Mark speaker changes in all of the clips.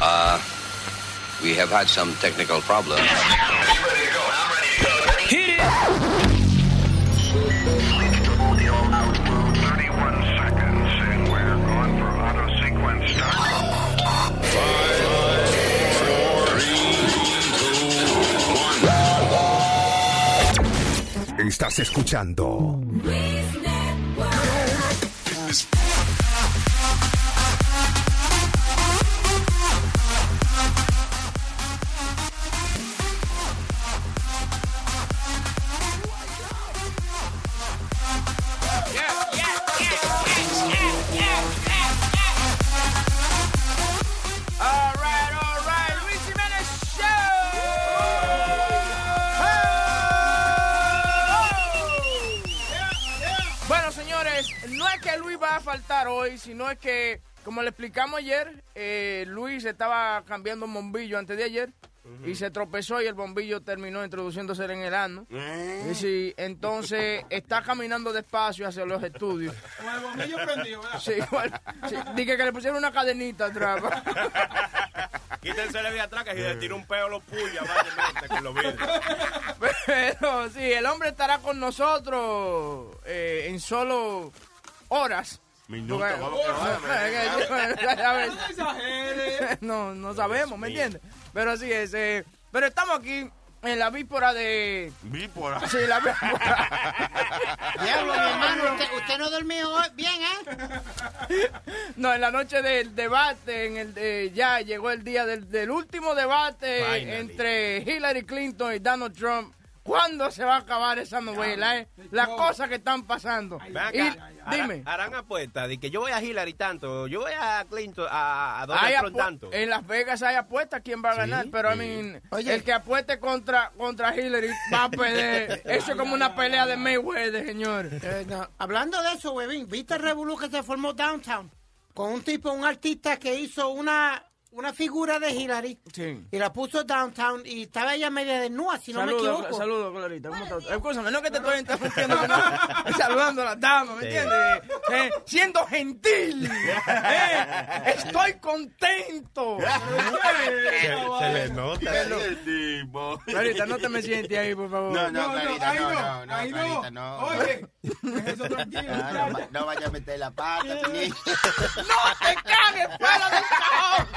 Speaker 1: Uh, we have had some technical problems.
Speaker 2: Hit it!
Speaker 3: Estás escuchando
Speaker 2: como le explicamos ayer, eh, Luis estaba cambiando un bombillo antes de ayer y se tropezó y el bombillo terminó introduciéndose en el ano. Y sí, entonces está caminando despacio hacia los estudios.
Speaker 4: Con el bombillo prendido, ¿verdad?
Speaker 2: Sí, igual. Sí, dije que le pusieron una cadenita atrás.
Speaker 5: Quítense de atrás que si le tira un peo lo puya, con los vidrios.
Speaker 2: Pero sí, el hombre estará con nosotros eh, en solo horas.
Speaker 5: Vamos que.
Speaker 4: No.
Speaker 2: No, no sabemos, ¿me entiendes? Pero así es. eh, pero estamos aquí en la víspora de...
Speaker 5: Vípora.
Speaker 2: Sí, la víspora.
Speaker 6: Diablo, mi hermano, usted, usted no durmió hoy bien, ¿eh?
Speaker 2: No, en la noche del debate, en el de- ya llegó el día del, del último debate
Speaker 5: Finally.
Speaker 2: entre Hillary Clinton y Donald Trump. ¿Cuándo se va a acabar esa novela, eh? Las cosas que están pasando.
Speaker 5: Ven acá,
Speaker 2: Y- dime.
Speaker 5: Harán apuestas de que yo voy a Hillary tanto, yo voy a Clinton, a, a Donald Trump tanto.
Speaker 2: en Las Vegas hay apuestas quién va a ganar, pero mean,
Speaker 6: Oye.
Speaker 2: el que apueste contra, contra Hillary va a perder. Eso es como una pelea de Mayweather, señor.
Speaker 6: Eh, no, Hablando de eso, huevín, ¿viste el revolú que se formó downtown? Con un tipo, un artista que hizo una, una figura de Hillary
Speaker 2: Sí.
Speaker 6: y la puso downtown y estaba ella media desnuda, si no me equivoco.
Speaker 2: saludos, Clarita. ¿Cómo estás? Escúchame, no que te estoy interrumpiendo, no. saludando a las damas, ¿me
Speaker 5: Sí.
Speaker 2: entiendes? Eh, siendo gentil. Eh, estoy contento.
Speaker 5: se, se le nota.
Speaker 2: Clarita, no te me sientes ahí, por favor.
Speaker 7: No, no,
Speaker 4: No, no,
Speaker 7: Clarita,
Speaker 4: ahí
Speaker 7: no,
Speaker 4: no,
Speaker 7: no, no,
Speaker 4: ahí
Speaker 7: Clarita, no.
Speaker 4: Oye, eso tranquilo.
Speaker 7: Ah, no, no vaya a meter la pata.
Speaker 2: ¡No te cagues fuera del cajón!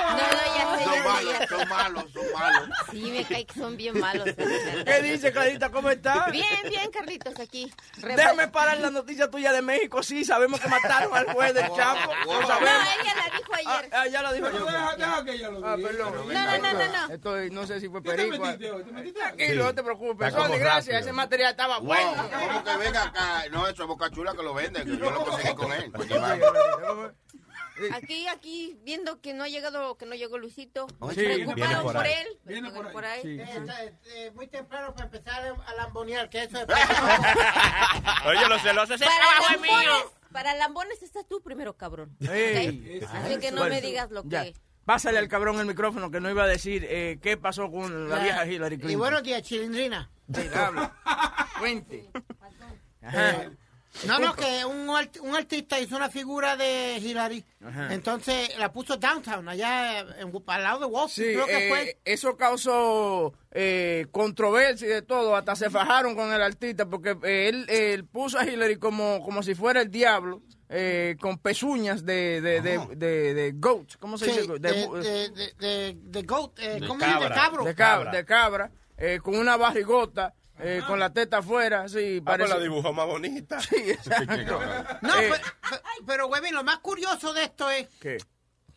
Speaker 8: No, no, ya sé,
Speaker 7: Son malos,
Speaker 8: ya
Speaker 7: son malos, son malos.
Speaker 8: Sí, me cae que son bien malos.
Speaker 2: ¿Qué dice, Clarita? ¿Cómo estás?
Speaker 8: Bien, bien, Carlitos, aquí. Re-
Speaker 2: Déjame parar la noticia tuya de México. Sí, sabemos que mataron al juez del Chapo.
Speaker 8: No, ella la dijo
Speaker 2: Ah,
Speaker 8: ayer.
Speaker 2: ah, ya lo dijo yo.
Speaker 4: Deja, deja que ella lo
Speaker 2: Ah,
Speaker 4: diga.
Speaker 2: perdón.
Speaker 8: No, no, no, no, no.
Speaker 2: Estoy, no sé si fue
Speaker 4: ¿Qué te
Speaker 2: perico.
Speaker 4: metiste hoy? ¿Te metiste?
Speaker 2: Tranquilo, no te preocupes. Sony, gracias.
Speaker 5: rápido.
Speaker 2: Ese material estaba
Speaker 7: Wow,
Speaker 2: bueno.
Speaker 7: ¿cómo que venga acá? No, eso es Boca Chula que lo vende, que yo lo conseguí con él. Pues lleva-
Speaker 8: Aquí, aquí, viendo que no ha llegado, que no llegó Luisito.
Speaker 2: Sí, viene
Speaker 8: preocupado
Speaker 5: por
Speaker 8: él.
Speaker 4: Viene por ahí.
Speaker 2: Sí.
Speaker 6: Eh, eh, muy temprano para empezar a lambonear, que eso es...
Speaker 5: Oye, los celosos, ese
Speaker 8: Para
Speaker 5: trabajo es mío.
Speaker 8: lambones, para lambones estás tú primero, cabrón. Así que no
Speaker 2: Bueno,
Speaker 8: me digas lo
Speaker 2: ya.
Speaker 8: que...
Speaker 2: Pásale al cabrón el micrófono que no iba a decir eh, qué pasó con la vieja Hillary Clinton.
Speaker 6: Y buenos días, Chilindrina.
Speaker 2: Sí, habla. Cuente. Ajá.
Speaker 6: No, no, que un, art- un artista hizo una figura de Hillary,
Speaker 2: Ajá.
Speaker 6: entonces la puso downtown, allá en, al lado de Wall
Speaker 2: Sí,
Speaker 6: Street, creo que
Speaker 2: eh,
Speaker 6: fue.
Speaker 2: eso causó eh, controversia y de todo. Hasta se fajaron con el artista porque eh, él, él puso a Hillary como, como si fuera el diablo, eh, con pezuñas de, de, de, de, de goat. ¿Cómo se
Speaker 6: Sí,
Speaker 2: dice?
Speaker 6: de,
Speaker 2: De,
Speaker 6: de, de, de- de goat, eh,
Speaker 5: De
Speaker 6: ¿cómo se dice?
Speaker 5: cabra.
Speaker 6: cabro.
Speaker 2: de cabra,
Speaker 5: cabra.
Speaker 2: de cabra, eh, con una barrigota, eh, con la teta afuera. Sí,
Speaker 5: Ah, pues
Speaker 2: parece.
Speaker 5: la dibujó más bonita.
Speaker 2: Sí, exacto.
Speaker 6: No,
Speaker 2: Eh,
Speaker 6: pe- pe- pero, Webin, lo más curioso de esto es,
Speaker 2: ¿Qué?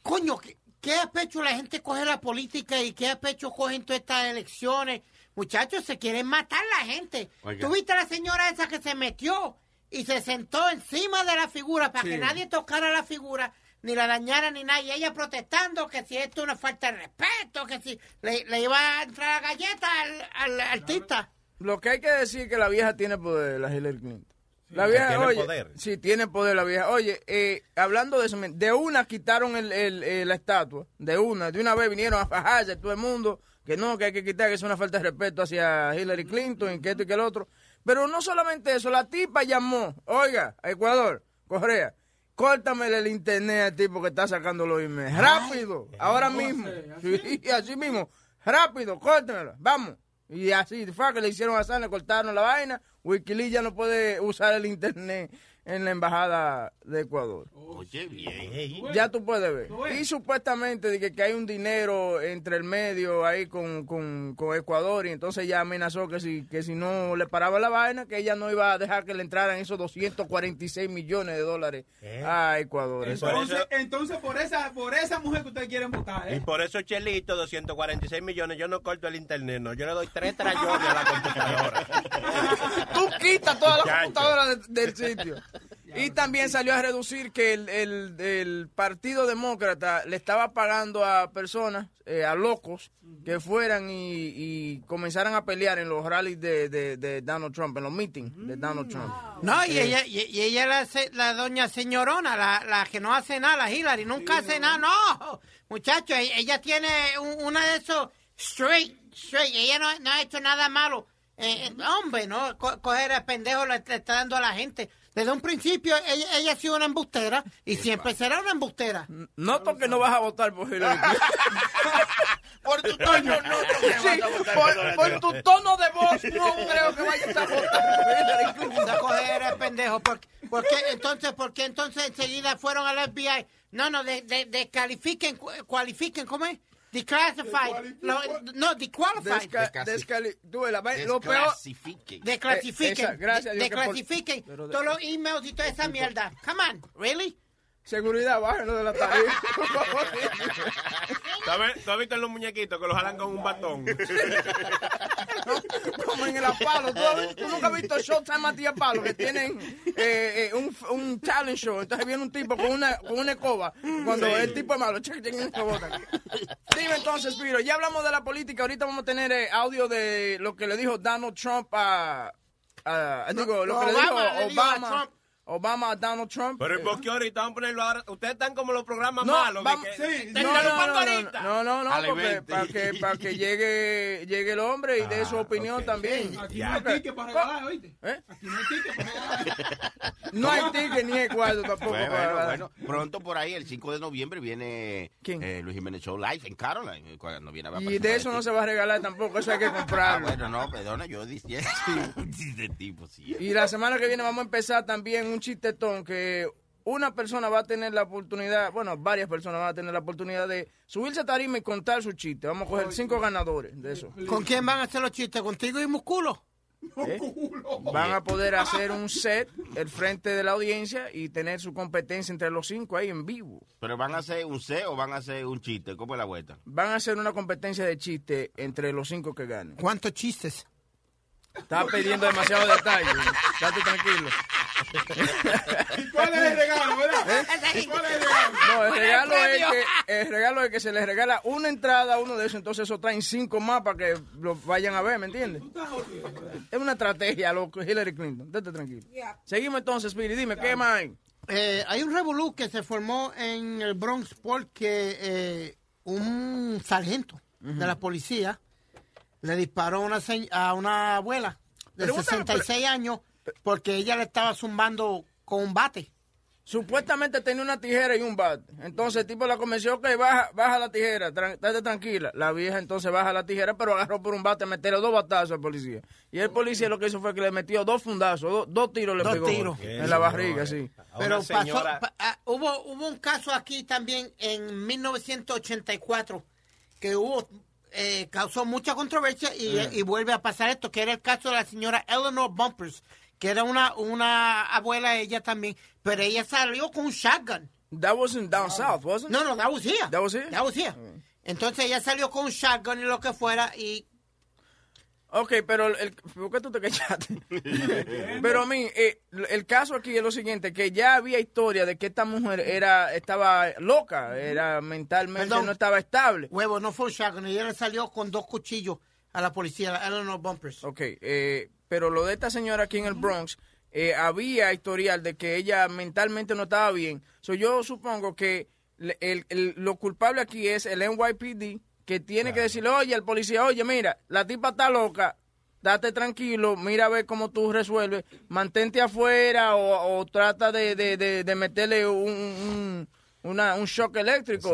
Speaker 6: coño, ¿qué, qué a pecho la gente coge la política y qué a pecho cogen todas estas elecciones? Muchachos, se quieren matar la gente.
Speaker 7: Oiga.
Speaker 6: ¿Tú viste a la señora esa que se metió y se sentó encima de la figura para
Speaker 2: Sí.
Speaker 6: que nadie tocara la figura? Ni la dañara ni nada. Y ella protestando que si esto es una falta de respeto, que si le, le iba a entrar la galleta al, al artista.
Speaker 2: Lo que hay que decir es que la vieja tiene poder, la Hillary Clinton. La vieja,
Speaker 5: tiene
Speaker 2: oye,
Speaker 5: poder.
Speaker 2: sí, tiene poder la vieja. Oye, eh, hablando de eso, de una quitaron el, el- eh, la estatua, de una, de una vez vinieron a fajarse todo el mundo, que no, que hay que quitar, que es una falta de respeto hacia Hillary Clinton y que esto y que el otro. Pero no solamente eso, la tipa llamó, oiga, a Ecuador, Correa, córtamele el internet al tipo que está sacando los emails. Rápido, ahora mismo. Sí, así mismo. Rápido, córtamelo. Vamos. Y así, fue que le hicieron a San, le cortaron la vaina. Wikileaks ya no puede usar el internet en la embajada de Ecuador.
Speaker 7: Oye, bien.
Speaker 2: Ya tú puedes ver. Y supuestamente de que, que hay un dinero entre el medio ahí con, con, con Ecuador y entonces ya amenazó que si, que si no le paraba la vaina, que ella no iba a dejar que le entraran esos 246 millones de dólares a Ecuador. Eso-
Speaker 4: Entonces, entonces por esa por esa mujer que ustedes quieren votar,
Speaker 5: Y
Speaker 4: ¿eh?
Speaker 5: por eso, Chelito, 246 millones, yo no corto el internet, no. Yo le doy tres trayones a la computadora.
Speaker 2: tú quitas toda la
Speaker 5: Chacho.
Speaker 2: computadora de- del sitio. Y también salió a reducir que el, el- el Partido Demócrata le estaba pagando a personas, eh, a locos, que fueran y, y comenzaran a pelear en los rallies de, de- de Donald Trump, en los meetings de Donald Trump.
Speaker 6: No, y ella, y, y ella la, se- la doña señorona, la, la que no hace nada, la Hillary, nunca hace nada, no. Muchacho, ella, ella tiene un- una de esos straight, straight, ella no, no ha hecho nada malo. Eh, eh, hombre, no, Co- coger el pendejo le está dando a la gente. Desde un principio ella, ella ha sido una embustera y siempre será una embustera.
Speaker 2: Noto que no vas a votar por Hillary Clinton.
Speaker 7: Por tu tono, no,
Speaker 2: Sí, por, por tu tono de voz, no creo que vayas a votar por Hillary Clinton.
Speaker 6: a coger el pendejo. ¿Por, por qué entonces, por qué entonces enseguida fueron al FBI? No, no, de, de, descalifiquen, cu- cualifiquen, ¿cómo es? Declassified. Lo- no, disqualified.
Speaker 2: Desca- descali- tú, la lo peor,
Speaker 7: Desclasifiquen.
Speaker 6: Desclasifiquen.
Speaker 2: Eh,
Speaker 6: todos los emails y toda esa mierda. Come on, really?
Speaker 2: Seguridad, bájenlo de la tarifa.
Speaker 5: ¿Tú has vi- ¿Tú has visto los muñequitos que los jalan con un batón?
Speaker 2: Como en el apalo. ¿Tú, has visto- tú nunca has visto Showtime Matías Palo que tienen eh, eh, un, un talent show. Entonces viene un tipo con una, con una escoba. Cuando el tipo es malo, check, check. Dime entonces, Piro, ya hablamos de la política. Ahorita vamos a tener eh, audio de lo que le dijo Donald Trump a. a- digo, lo que le dijo
Speaker 6: Obama le dijo a
Speaker 2: Obama.
Speaker 6: Trump.
Speaker 2: Obama a Donald Trump.
Speaker 5: Pero
Speaker 2: Eh,
Speaker 5: el bosque ahorita vamos a ponerlo ahora. Ustedes están como los programas
Speaker 2: no,
Speaker 5: malos.
Speaker 2: vamos,
Speaker 5: que-
Speaker 4: Sí,
Speaker 2: no, no, no, no, no, no, no,
Speaker 7: Al
Speaker 2: porque
Speaker 7: evento.
Speaker 2: para que, para que llegue, llegue el hombre y dé su opinión
Speaker 5: ok.
Speaker 2: también.
Speaker 4: Aquí
Speaker 5: Ya.
Speaker 4: no hay ticket para regalar, ¿oíste?
Speaker 2: ¿Eh?
Speaker 4: Aquí no hay ticket para regalar.
Speaker 2: No hay ticket ni hay cuarto tampoco.
Speaker 7: Bueno,
Speaker 2: para-
Speaker 7: bueno, bueno, pronto por ahí, el 5 de noviembre, viene
Speaker 2: ¿Quién?
Speaker 7: eh, Luis Jiménez Show Live en Caroline. eh, Cuando viene a
Speaker 2: Y de eso no se va a regalar tampoco, eso hay que
Speaker 7: Ah,
Speaker 2: comprarlo.
Speaker 7: bueno, no, perdona, yo diciendo. de tipo, sí.
Speaker 2: Y la semana que viene vamos a empezar también un chistetón que una persona va a tener la oportunidad, bueno, varias personas van a tener la oportunidad de subirse a tarima y contar su chiste. Vamos a coger cinco ganadores de eso.
Speaker 6: ¿Con quién van a hacer los chistes? ¿Contigo y Musculo?
Speaker 2: ¿eh? Van a poder hacer un set el frente de la audiencia y tener su competencia entre los cinco ahí en vivo.
Speaker 7: Pero van a hacer un C o van a hacer un chiste. ¿Cómo es la vuelta?
Speaker 2: Van a hacer una competencia de chiste entre los cinco que ganen.
Speaker 6: ¿Cuántos chistes?
Speaker 2: Estás pidiendo demasiado detalle. Estate tranquilo.
Speaker 4: ¿Y cuál es el regalo, verdad? ¿Y cuál es el regalo?
Speaker 2: No, el regalo, es que, el regalo es que se les regala una entrada a uno de esos, entonces eso traen cinco más para que lo vayan a ver, ¿me entiendes? Es una estrategia, lo que Hillary Clinton. Estate tranquilo. Seguimos entonces, Speedy. Dime, ¿qué más hay?
Speaker 6: Eh, hay un revolú que se formó en el Bronx porque eh, un sargento de la policía le disparó a una, se- a una abuela de
Speaker 2: Pregunta-
Speaker 6: 66 años porque ella le estaba zumbando con un bate.
Speaker 2: Supuestamente tenía una tijera y un bate. Entonces el tipo la convenció que baja, baja la tijera, tran- estate tranquila. La vieja entonces baja la tijera, pero agarró por un bate, meterle dos batazos al policía. Y el policía lo que hizo fue que le metió dos fundazos, dos, dos tiros le
Speaker 6: Dos
Speaker 2: pegó
Speaker 6: tiros.
Speaker 2: en la barriga, sí.
Speaker 6: Pero pasó,
Speaker 5: señora-
Speaker 6: pa- ah, hubo, hubo un caso aquí también en 1984 que hubo eh, causó mucha controversia y, y vuelve a pasar esto, que era el caso de la señora Eleanor Bumpers, que era una, una abuela ella también, pero ella salió con un shotgun.
Speaker 2: That wasn't down south, wasn't it?
Speaker 6: No, no, that was here.
Speaker 2: That was here?
Speaker 6: That was here. Entonces ella salió con un shotgun y lo que fuera y
Speaker 2: Ok, pero el, el- ¿por qué tú te callaste? pero a mí, eh, el caso aquí es lo siguiente, que ya había historia de que esta mujer era estaba loca, era mentalmente
Speaker 6: Perdón.
Speaker 2: no estaba estable.
Speaker 6: huevo, no fue un shotgun, ella salió con dos cuchillos a la policía, a Eleanor Bumpers.
Speaker 2: Ok, eh, pero lo de esta señora aquí en el Bronx, eh, había historial de que ella mentalmente no estaba bien. So, yo supongo que el- el- lo culpable aquí es el NYPD, que tiene que decirle, oye, al policía, oye, mira, la tipa está loca, date tranquilo, mira a ver cómo tú resuelves, mantente afuera o, o trata de, de, de, de meterle un, un, una- un shock eléctrico.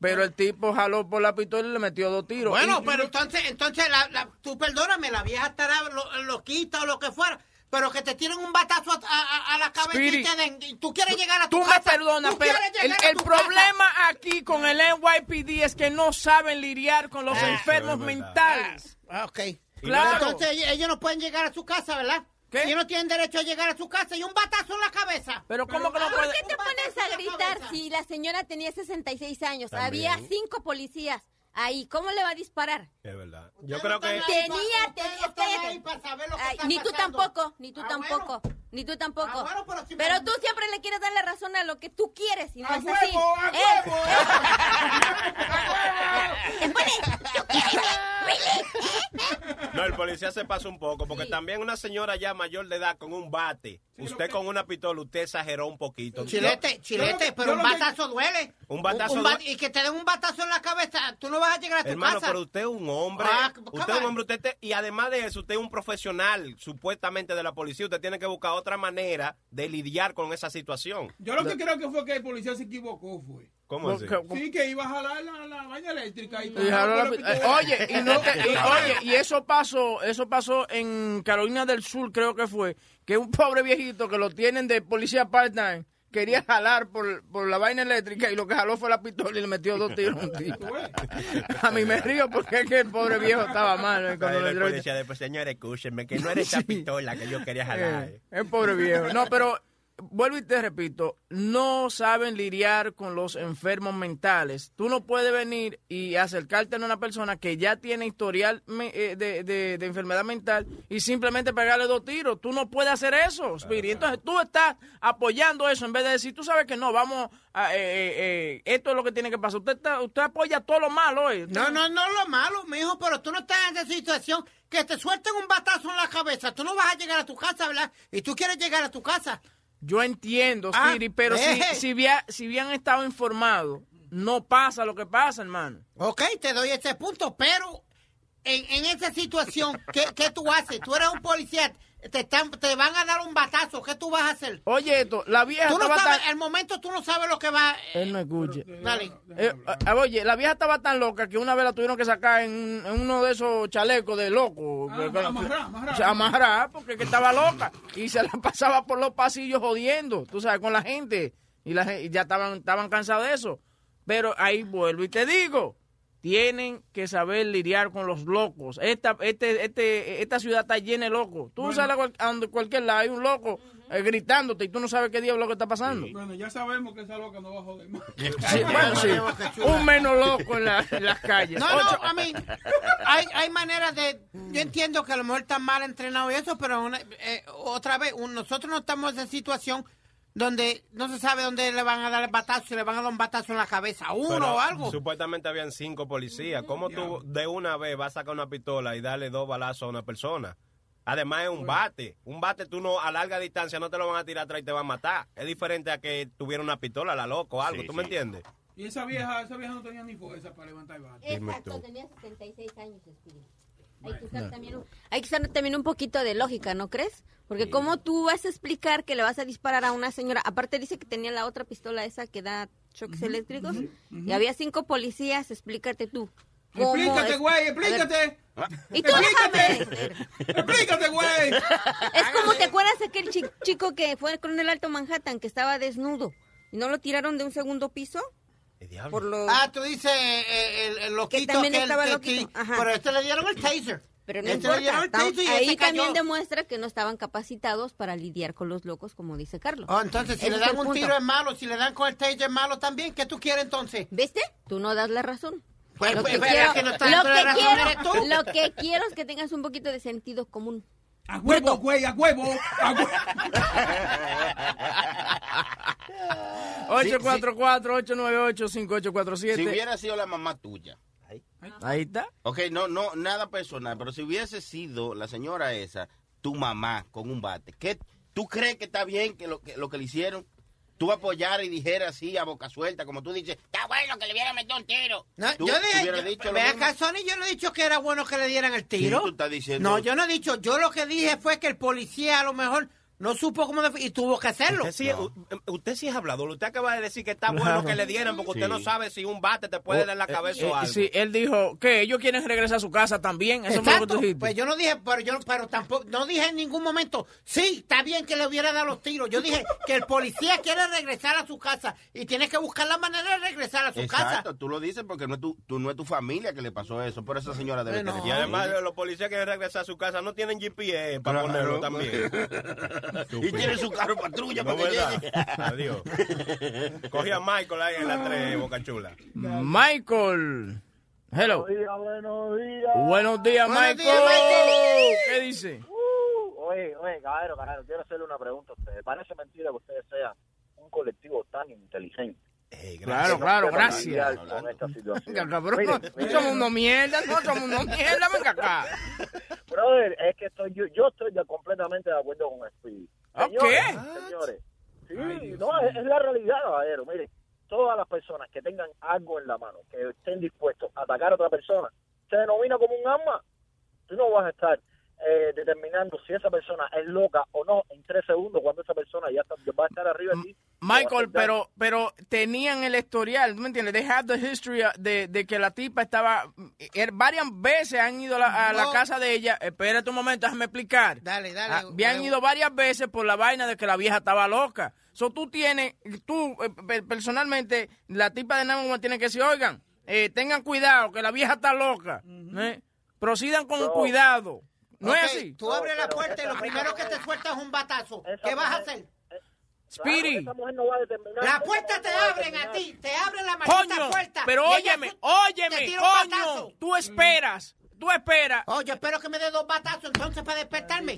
Speaker 2: Pero el tipo jaló por la pistola y le metió dos tiros.
Speaker 6: Bueno,
Speaker 2: Y-
Speaker 6: pero entonces, entonces la, la- tú perdóname, la vieja estará lo- loquita o lo que fuera, pero que te tiren un batazo a, a- a la cabeza y
Speaker 2: Speedy,
Speaker 6: te den, y tú quieres llegar a tu
Speaker 2: Tú me
Speaker 6: casa.
Speaker 2: perdonas,
Speaker 6: tú
Speaker 2: pero el, problema aquí con el NYPD es que no saben lidiar con los
Speaker 6: Ah,
Speaker 2: enfermos mentales.
Speaker 6: Ah, ok.
Speaker 2: Claro.
Speaker 6: Entonces ellos no pueden llegar a su casa, ¿verdad?
Speaker 2: ¿Qué?
Speaker 6: Ellos no tienen derecho a llegar a su casa y un batazo en la cabeza.
Speaker 2: Pero ¿cómo que no
Speaker 8: ¿Por
Speaker 2: puede?
Speaker 8: qué te pones a gritar si la señora tenía 66 años? Había cinco policías ahí. ¿Cómo le va a disparar?
Speaker 5: Es verdad. Yo creo que...
Speaker 8: Tenía, tenía, ni tú
Speaker 6: pasando.
Speaker 8: tampoco, ni tú
Speaker 6: Ah,
Speaker 8: tampoco,
Speaker 6: bueno.
Speaker 8: Ni tú tampoco.
Speaker 6: Ah, bueno, pero si me-
Speaker 8: pero tú siempre le quieres dar la razón a lo que tú quieres y no
Speaker 4: ¡A
Speaker 8: es así.
Speaker 4: huevo, a
Speaker 8: Eh,
Speaker 4: huevo!
Speaker 5: No, el policía se pasó un poco, porque
Speaker 8: Sí.
Speaker 5: también una señora ya mayor de edad con un bate, usted con una pistola, usted exageró un poquito.
Speaker 6: Chilete, chilete,
Speaker 4: yo
Speaker 6: pero un
Speaker 4: que-
Speaker 6: batazo duele.
Speaker 5: Un batazo
Speaker 6: bat-
Speaker 5: duele.
Speaker 6: Y que te den un batazo en la cabeza, tú no vas a llegar a tu
Speaker 5: Hermano,
Speaker 6: casa.
Speaker 5: pero usted es un hombre.
Speaker 6: Ah,
Speaker 5: usted es un hombre. Usted te- y además de eso, usted es un profesional, supuestamente, de la policía. Usted tiene que buscar otra manera de lidiar con esa situación.
Speaker 4: Yo lo que creo que fue que el policía se equivocó fue.
Speaker 5: ¿Cómo así?
Speaker 4: Sí, que iba a jalar la, la vaina eléctrica y,
Speaker 2: Y jaló la oye, y no te- y, oye, y eso pasó, eso pasó en Carolina del Sur, creo que fue, que un pobre viejito que lo tienen de policía part-time quería jalar por, por la vaina eléctrica y lo que jaló fue la pistola y le metió dos tiros a un
Speaker 4: ves.
Speaker 2: A mí me río porque es que el pobre viejo estaba mal. eh, cuando le
Speaker 5: policía después, señores, escúchenme, que no era esa pistola que yo quería jalar.
Speaker 2: Eh, el pobre viejo. No, pero vuelvo y te repito, no saben lidiar con los enfermos mentales. Tú no puedes venir y acercarte a una persona que ya tiene historial me- eh, de, de- de enfermedad mental y simplemente pegarle dos tiros. Tú no puedes hacer eso, Speedy. Entonces tú estás apoyando eso en vez de decir, tú sabes que no, vamos a, eh, eh, eh, esto es lo que tiene que pasar. Usted, está- usted apoya todo lo malo. eh.
Speaker 6: No, no, no lo malo, mijo, pero tú no estás en esa situación que te suelten un batazo en la cabeza. Tú no vas a llegar a tu casa, ¿verdad? Y tú quieres llegar a tu casa.
Speaker 2: Yo entiendo,
Speaker 6: Ah,
Speaker 2: Speedy, pero si,
Speaker 6: eh.
Speaker 2: si, había- si habían estado informados, no pasa lo que pasa, hermano.
Speaker 6: Ok, te doy ese punto, pero en, en esa situación, ¿qué, qué tú haces? Tú eres un policía, te, están, te van a dar un batazo, ¿qué tú vas a hacer?
Speaker 2: Oye, esto, la vieja
Speaker 6: Tú no
Speaker 2: estaba
Speaker 6: sabes,
Speaker 2: tan...
Speaker 6: el momento tú no sabes lo que va...
Speaker 2: Él no escuche.
Speaker 6: Dale.
Speaker 2: Eh, ah, oye, la vieja estaba tan loca que una vez la tuvieron que sacar en, en uno de esos chalecos de loco.
Speaker 4: Ah,
Speaker 2: Que- que-
Speaker 4: amarrar, amarrar.
Speaker 2: O sea, amarrar, porque que estaba loca. Y se la pasaba por los pasillos jodiendo, tú sabes, con la gente. Y, la, y ya estaban, estaban cansados de eso. Pero ahí vuelvo y te digo, tienen que saber lidiar con los locos. Esta, este, este, esta ciudad está llena de locos. Tú sales a, cual- a donde- cualquier lado, hay un loco eh, gritándote y tú no sabes qué diablo que está pasando.
Speaker 4: Bueno, ya sabemos que esa loca no va a joder más.
Speaker 2: Sí, bueno, sí. Un menos loco en, la- en las calles.
Speaker 6: No,
Speaker 2: Ocho-
Speaker 6: no, a mí, hay, hay maneras de... Yo entiendo que a lo mejor están mal entrenados y eso, pero una- eh, otra vez, un- nosotros no estamos en esa situación donde no se sabe dónde le van a dar el batazo, si le van a dar un batazo en la cabeza a uno
Speaker 5: Pero
Speaker 6: o algo.
Speaker 5: Supuestamente habían cinco policías. ¿Cómo tú de una vez vas a sacar una pistola y darle dos balazos a una persona? Además es un bate. Un bate tú no a larga distancia no te lo van a tirar atrás y te van a matar. Es diferente a que tuviera una pistola, la loco o algo. ¿Tú me entiendes?
Speaker 4: Y esa vieja, esa vieja no tenía ni fuerza para levantar el bate.
Speaker 8: Exacto, tenía 76 años, Speedy. Hay que, usar también un, hay que usar también un poquito de lógica, ¿no crees? Porque cómo tú vas a explicar que le vas a disparar a una señora, aparte dice que tenía la otra pistola esa que da choques eléctricos, y había cinco policías, explícate tú. ¿Cómo
Speaker 4: Explícate, güey, explícate.
Speaker 8: Y tú déjame.
Speaker 4: Explícate. Explícate, güey.
Speaker 8: Es como te acuerdas de aquel chi- chico que fue con el Alto Manhattan, que estaba desnudo, y no lo tiraron de un segundo piso
Speaker 5: ¿Qué diablo?
Speaker 8: por lo...
Speaker 6: Ah, tú dices eh, el, el loquito
Speaker 8: Que también estaba
Speaker 6: que-
Speaker 8: loquito,
Speaker 6: que-
Speaker 8: ajá.
Speaker 6: Pero este le dieron el taser.
Speaker 8: Pero no
Speaker 6: Este
Speaker 8: importa. Ahí también demuestra que no estaban capacitados para lidiar con los locos, como dice Carlos.
Speaker 6: Oh, entonces, si le dan un
Speaker 8: punto.
Speaker 6: tiro es malo, si le dan con el taser es malo también. ¿Qué tú quieres entonces?
Speaker 8: ¿Viste? Tú no das la razón.
Speaker 6: Pues,
Speaker 8: lo
Speaker 6: pues,
Speaker 8: que,
Speaker 6: verá
Speaker 8: quiero,
Speaker 6: que no está
Speaker 8: lo
Speaker 6: dando la
Speaker 8: que
Speaker 6: razón
Speaker 8: quiero-
Speaker 6: eres tú.
Speaker 8: lo que quiero es que tengas un poquito de sentido común.
Speaker 4: A huevo, güey, a huevo. A huevo.
Speaker 2: 844-898-5847.
Speaker 7: Si hubiera sido la mamá tuya.
Speaker 2: Ahí está.
Speaker 7: Ok, no, no, nada personal, pero si hubiese sido la señora esa, tu mamá con un bate, ¿qué, ¿tú crees que está bien que lo que, lo que le hicieron? tú apoyaras y dijeras así a boca suelta, como tú dices, está bueno que le hubiera metido un tiro.
Speaker 6: No,
Speaker 7: Tú
Speaker 6: yo dije,
Speaker 7: hubieras
Speaker 6: yo-
Speaker 7: dicho lo
Speaker 6: ve acá, Sony, yo no he dicho que era bueno que le dieran el tiro.
Speaker 7: Sí, tú estás diciendo-
Speaker 6: No, yo no he dicho, yo lo que dije fue que el policía a lo mejor no supo cómo y tuvo que hacerlo.
Speaker 5: Usted sí, u- usted sí es hablador. Usted acaba de decir que está bueno que le dieran porque usted no sabe si un bate te puede dar en la cabeza
Speaker 2: Eh,
Speaker 5: o algo.
Speaker 2: sí, él dijo que ellos quieren regresar a su casa también. Eso fue lo que
Speaker 6: Exacto.
Speaker 2: tú dijiste.
Speaker 6: Pues yo no dije, pero yo pero tampoco, no dije en ningún momento, sí, está bien que le hubiera dado los tiros. Yo dije que el policía quiere regresar a su casa y tiene que buscar la manera de regresar a su
Speaker 7: Exacto,
Speaker 6: casa.
Speaker 7: tú lo dices porque no es tu, tú, no es tu familia que le pasó eso, por esa señora debe
Speaker 6: Bueno,
Speaker 7: tener
Speaker 5: Y además los policías que regresar a su casa no tienen GPS para ponerlo también.
Speaker 7: y tiene su carro patrulla
Speaker 5: No,
Speaker 7: para que
Speaker 5: ¿verdad?
Speaker 7: llegue.
Speaker 5: Adiós. Cogí a Michael ahí en la 3, Boca Chula.
Speaker 2: Michael. Hello.
Speaker 9: Buenos días, buenos días.
Speaker 2: Buenos días,
Speaker 6: Buenos
Speaker 2: Michael.
Speaker 6: días, Michael.
Speaker 2: ¿Qué dice?
Speaker 9: Uh, oye, oye, caballero, caballero, quiero hacerle una pregunta a ustedes. Parece mentira que ustedes sean un colectivo tan inteligente.
Speaker 5: Ey,
Speaker 2: Claro, claro, gracias.
Speaker 9: Con esta situación.
Speaker 2: Cabrón. Somos unos mierda, no somos unos mierda, venga acá.
Speaker 9: Brother, es que estoy, yo, yo estoy de- completamente de acuerdo con Speedy.
Speaker 2: ¿Ah,
Speaker 9: Señores,
Speaker 2: qué?
Speaker 9: Señores, sí, no, es, es la realidad, caballero. Mire, todas las personas que tengan algo en la mano, que estén dispuestos a atacar a otra persona, se denomina como un arma. Tú no vas a estar eh, determinando si esa persona es loca o no en tres segundos cuando esa persona ya está, va a estar arriba de ti.
Speaker 2: Michael, pero pero tenían el historial, ¿tú me entiendes? They have the history de, de que la tipa estaba, er- varias veces han ido a la, a la casa de ella, espérate un momento, déjame explicar.
Speaker 6: Dale, dale.
Speaker 2: Ah, Habían ido varias veces por la vaina de que la vieja estaba loca. So tú tienes, tú eh, pe- personalmente, la tipa de Namo tiene que decir, oigan, eh, tengan cuidado, que la vieja está loca. ¿eh? Procedan con
Speaker 9: No.
Speaker 2: cuidado. ¿No es así?
Speaker 6: Tú abres la puerta y lo primero que te sueltas es un batazo. ¿Qué vas a hacer?
Speaker 2: Speedy.
Speaker 9: Esa mujer no va a determinar.
Speaker 6: La puerta te
Speaker 9: no a
Speaker 6: abren a ti, te abren la maldita
Speaker 2: Coño,
Speaker 6: puerta.
Speaker 2: pero óyeme,
Speaker 6: su-
Speaker 2: óyeme, coño, tú esperas, tú esperas.
Speaker 6: Oh, yo espero que me dé dos batazos entonces para despertarme.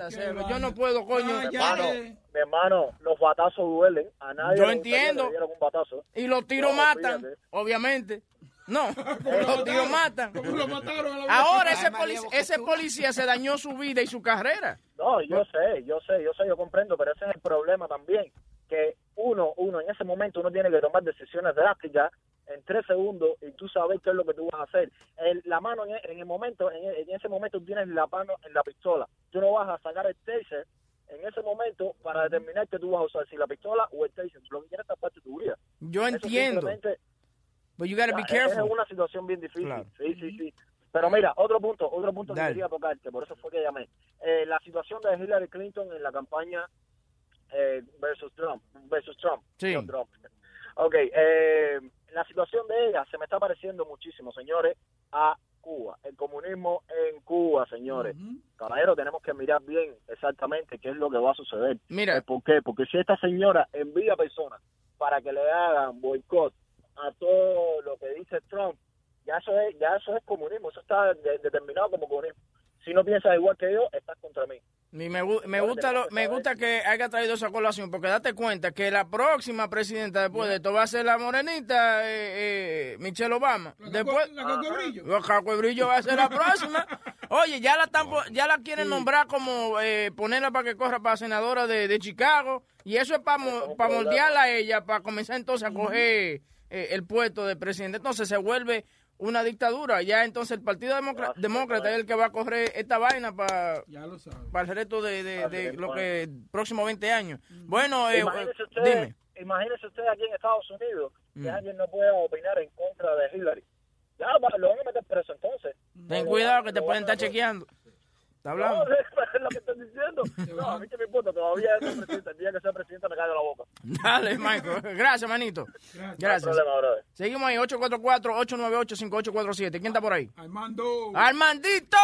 Speaker 2: Yo no puedo, coño.
Speaker 9: Mi hermano, mi hermano, los batazos duelen. A nadie
Speaker 2: Yo
Speaker 9: le
Speaker 2: entiendo.
Speaker 9: que le dieran un batazo.
Speaker 2: Y los tiros
Speaker 9: No,
Speaker 2: matan,
Speaker 9: fíjate.
Speaker 2: obviamente. No, los tiros matan.
Speaker 4: ¿Cómo lo mataron a la
Speaker 2: Ahora ese, polic- ese policía se dañó su vida y su carrera.
Speaker 9: No, yo sé, yo sé, yo sé, yo comprendo, pero ese es el problema también, que uno, uno en ese momento uno tiene que tomar decisiones drásticas en tres segundos y tú sabes qué es lo que tú vas a hacer. El- la mano en, en el momento, en, en ese momento tú tienes la mano en la pistola. Tú no vas a sacar el taser en ese momento para determinar que tú vas a usar, si la pistola o el taser. Lo que quieres es taparte tu vida.
Speaker 2: Yo
Speaker 9: Eso
Speaker 2: entiendo. But you gotta be
Speaker 9: Es-
Speaker 2: careful.
Speaker 9: Es una situación bien difícil.
Speaker 2: Claro.
Speaker 9: Sí, sí, sí. Pero mira, otro punto, otro punto
Speaker 2: Dale.
Speaker 9: que quería tocar, que por eso fue que llamé. Eh, la situación de Hillary Clinton en la campaña eh, versus Trump, versus Trump.
Speaker 2: Sí.
Speaker 9: no Trump. Ok, eh, la situación de ella se me está pareciendo muchísimo, señores, a Cuba. El comunismo en Cuba, señores. Caballero, tenemos que mirar bien exactamente qué es lo que va a suceder.
Speaker 2: Mira.
Speaker 9: Eh, ¿Por qué? Porque si esta señora envía personas para que le hagan boicot a todo lo que dice Trump, ya eso es, ya eso es comunismo, eso está de- determinado como comunismo. Si no piensas igual que yo, estás contra mí.
Speaker 2: Y me, me gusta lo- me gusta que haya traído esa colación, porque date cuenta que la próxima presidenta después de esto va a ser la morenita eh, eh, Michelle Obama. Después,
Speaker 4: La cocobrillo.
Speaker 2: Los Caco y Brillo va a ser la próxima. Oye, ya la están, ya la quieren nombrar como eh, ponerla para que corra para senadora de, de Chicago. Y eso es para para moldearla a ella, para comenzar entonces a coger eh, el puesto de presidente. Entonces se vuelve una dictadura. Ya entonces el Partido Demócrata, Demócrata
Speaker 9: es.
Speaker 2: el que va a correr esta vaina para para el resto de, de, lo
Speaker 9: bueno.
Speaker 2: que próximos 20 años. Bueno, eh,
Speaker 9: imagínese
Speaker 2: eh,
Speaker 9: usted,
Speaker 2: dime.
Speaker 9: imagínese usted aquí en Estados Unidos que
Speaker 2: Mm.
Speaker 9: alguien no pueda opinar en contra de Hillary. Ya, va, lo van a meter preso entonces.
Speaker 2: Ten cuidado que te pueden estar chequeando. ¿Está
Speaker 9: No,
Speaker 2: hablando?
Speaker 9: es lo que estoy diciendo. No, a mí que me importa, todavía es presidente. El día que sea presidente me cae de la boca.
Speaker 2: Dale, Michael. Gracias, manito.
Speaker 9: No hay
Speaker 2: Gracias.
Speaker 9: problema, brother.
Speaker 2: Seguimos ahí, 844-898-5847. ¿Quién está por ahí?
Speaker 4: Armando.
Speaker 2: ¡Armandito!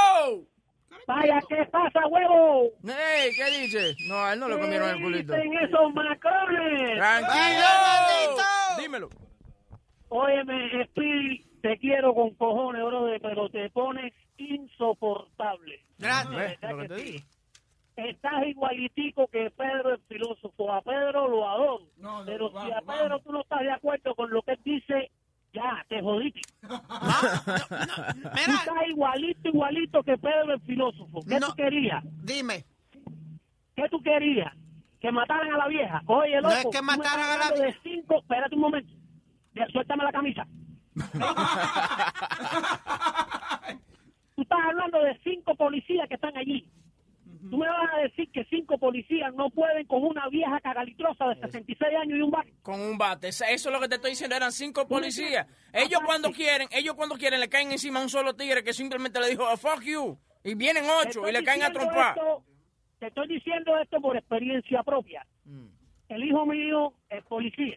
Speaker 10: Vaya, ¿qué pasa, huevo?
Speaker 2: Ey, ¿qué dice? No, a él no le comieron el culito.
Speaker 10: dicen esos macrones?
Speaker 2: ¡Tranquilo! Dímelo.
Speaker 10: Óyeme, Speedy, te quiero con cojones, brother, pero te pones insoportable.
Speaker 6: Gracias.
Speaker 2: ¿Ves
Speaker 10: ¿verdad
Speaker 2: lo que
Speaker 10: sí? Estás igualitico que Pedro el filósofo. A Pedro lo adoro.
Speaker 4: No, no,
Speaker 10: pero
Speaker 4: vamos,
Speaker 10: si a Pedro
Speaker 4: vamos.
Speaker 10: tú no estás de acuerdo con lo que él dice, ya, te jodiste.
Speaker 6: No, no, no,
Speaker 10: Tú estás igualito, igualito que Pedro el filósofo. ¿Qué
Speaker 6: No.
Speaker 10: tú querías?
Speaker 6: dime.
Speaker 10: ¿Qué tú querías? que mataran a la vieja. Oye,
Speaker 6: No
Speaker 10: loco.
Speaker 6: es que mataran a la
Speaker 10: hablando de cinco, espérate un momento. Suéltame la camisa. Tú estás hablando de cinco policías que están allí. Tú me vas a decir que cinco policías no pueden con una vieja cagalitrosa de 66 años y un bate.
Speaker 2: Con un bate. Eso es lo que te estoy diciendo. Eran cinco policías. Ellos cuando quieren, ellos cuando quieren le caen encima a un solo tigre que simplemente le dijo, "Oh, fuck you. Y vienen ocho y le caen a trompar.
Speaker 10: esto- te estoy diciendo esto por experiencia propia.
Speaker 2: Mm.
Speaker 10: El hijo mío es policía.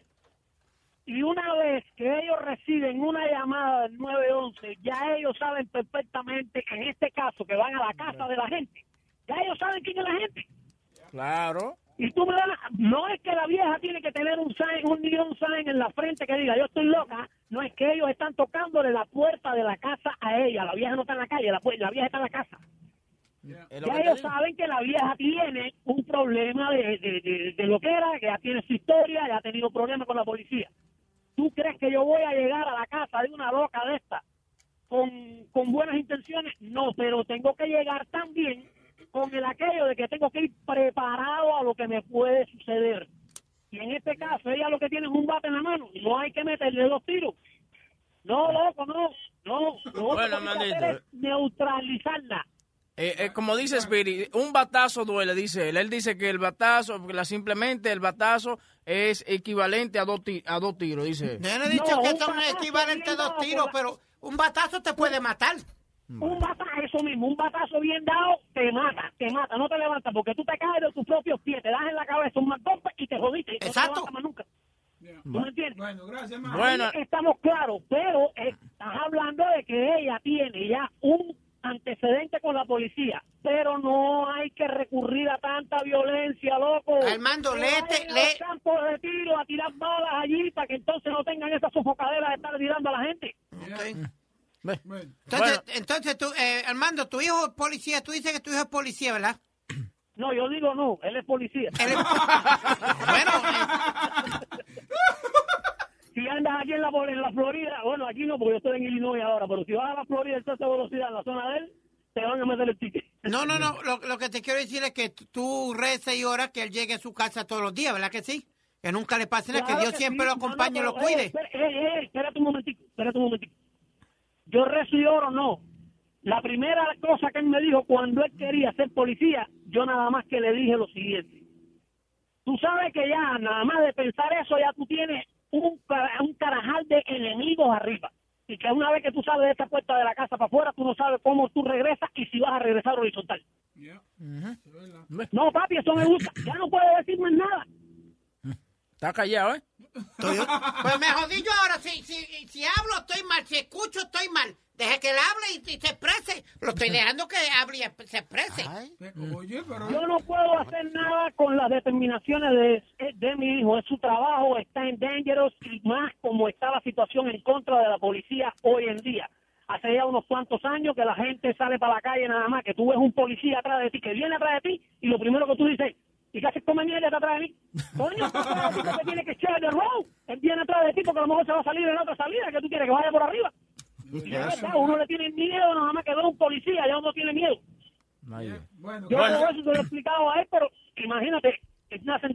Speaker 10: Y una vez que ellos reciben una llamada del 911, ya ellos saben perfectamente, en este caso, que van a la casa de la gente. Ya ellos saben quién es la gente.
Speaker 2: Claro.
Speaker 10: Y tú me das, no es que la vieja tiene que tener un sign, un neon sign en la frente que diga yo estoy loca, no es que ellos están tocándole la puerta de la casa a ella, la vieja no está en la calle, la, vieja está en la casa. Ya ellos saben que la vieja tiene un problema de, de, de, de lo que era, que ya tiene su historia, ya ha tenido problemas con la policía. ¿Tú crees que yo voy a llegar a la casa de una loca de esta con, con buenas intenciones? No, pero tengo que llegar también con el aquello de que tengo que ir preparado a lo que me puede suceder. Y en este caso, ella lo que tiene es un bate en la mano. No hay que meterle dos tiros. No, loco, no. No, lo
Speaker 2: Bueno,
Speaker 10: que hacer es neutralizarla.
Speaker 2: Eh, eh, como dice Spirit, un batazo duele, dice él. Él dice que el batazo, la, simplemente el batazo es equivalente a dos, ti- a dos tiros, dice.
Speaker 6: Yo no he dicho
Speaker 10: No,
Speaker 6: que son equivalentes a dos tiros, pero un batazo te puede matar.
Speaker 10: Un batazo, eso mismo, un batazo bien dado te mata, te mata, no te levantas porque tú te caes de tus propios pies, te das en la cabeza un golpe y te jodiste. y no te
Speaker 6: Exacto.
Speaker 10: más nunca. ¿Tú me entiendes?
Speaker 4: Bueno, gracias, hermano.
Speaker 2: Bueno.
Speaker 10: Estamos claros, pero eh, estás hablando de que ella tiene ya un antecedente con la policía, pero no hay que recurrir a tanta violencia, loco.
Speaker 6: Armando, léete, lee-
Speaker 10: campos de tiro a tirar balas allí para que entonces no tengan esa sofocadera de estar tirando a la gente.
Speaker 2: Ve.
Speaker 4: Bueno,
Speaker 6: Entonces, entonces tú, eh, Armando, tu hijo es policía, tú dices que tu hijo es policía, ¿verdad?
Speaker 10: No, yo digo no, él es policía.
Speaker 6: Él es- bueno, eh,
Speaker 10: si andas aquí en la, en la Florida, bueno, aquí no, porque yo estoy en Illinois ahora, pero si vas a la Florida exceso de velocidad en la zona de él, te van a meter el ticket.
Speaker 6: no, no, no, lo, lo que te quiero decir es que tú reces y oras que él llegue a su casa todos los días, ¿verdad que sí? Que nunca le pase nada, que Dios siempre
Speaker 10: sí.
Speaker 6: lo acompañe y
Speaker 10: No,
Speaker 6: lo
Speaker 10: no, pero,
Speaker 6: cuide.
Speaker 10: eh, espera- eh, eh, espérate un momentico, espérate un momentico. Yo rezo y oro, no. La primera cosa que él me dijo cuando él quería ser policía, yo nada más que le dije lo siguiente. Tú sabes que ya, nada más de pensar eso, ya tú tienes un, un carajal de enemigos arriba. Y que una vez que tú sales de esta puerta de la casa para afuera, tú no sabes cómo tú regresas y si vas a regresar horizontal. No, papi, eso me gusta. Ya no puedo decir más nada.
Speaker 2: Está callado, ¿eh?
Speaker 6: Pues me jodí yo ahora, si, si, si hablo estoy mal, si escucho estoy mal. Deje que él hable y, y se exprese. Lo estoy dejando que hable y se exprese.
Speaker 4: Oye, pero...
Speaker 10: Yo no puedo hacer nada con las determinaciones de, de mi hijo. Es su trabajo, está en dangerous y más como está la situación en contra de la policía hoy en día. Hace ya unos cuantos años que la gente sale para la calle nada más, que tú ves un policía atrás de ti, que viene atrás de ti y lo primero que tú dices, ¿y qué haces come mierda está atrás de mí? Coño, está atrás de ti porque tiene que echar de road. Él viene atrás de ti porque a lo mejor se va a salir en otra salida, que tú quieres que vaya por arriba. Y es verdad, uno le tiene miedo nada más que ver un policía, ya uno tiene miedo.
Speaker 4: Bueno,
Speaker 10: Yo
Speaker 2: Bueno.
Speaker 10: todo eso se lo he explicado a él, pero imagínate, es una que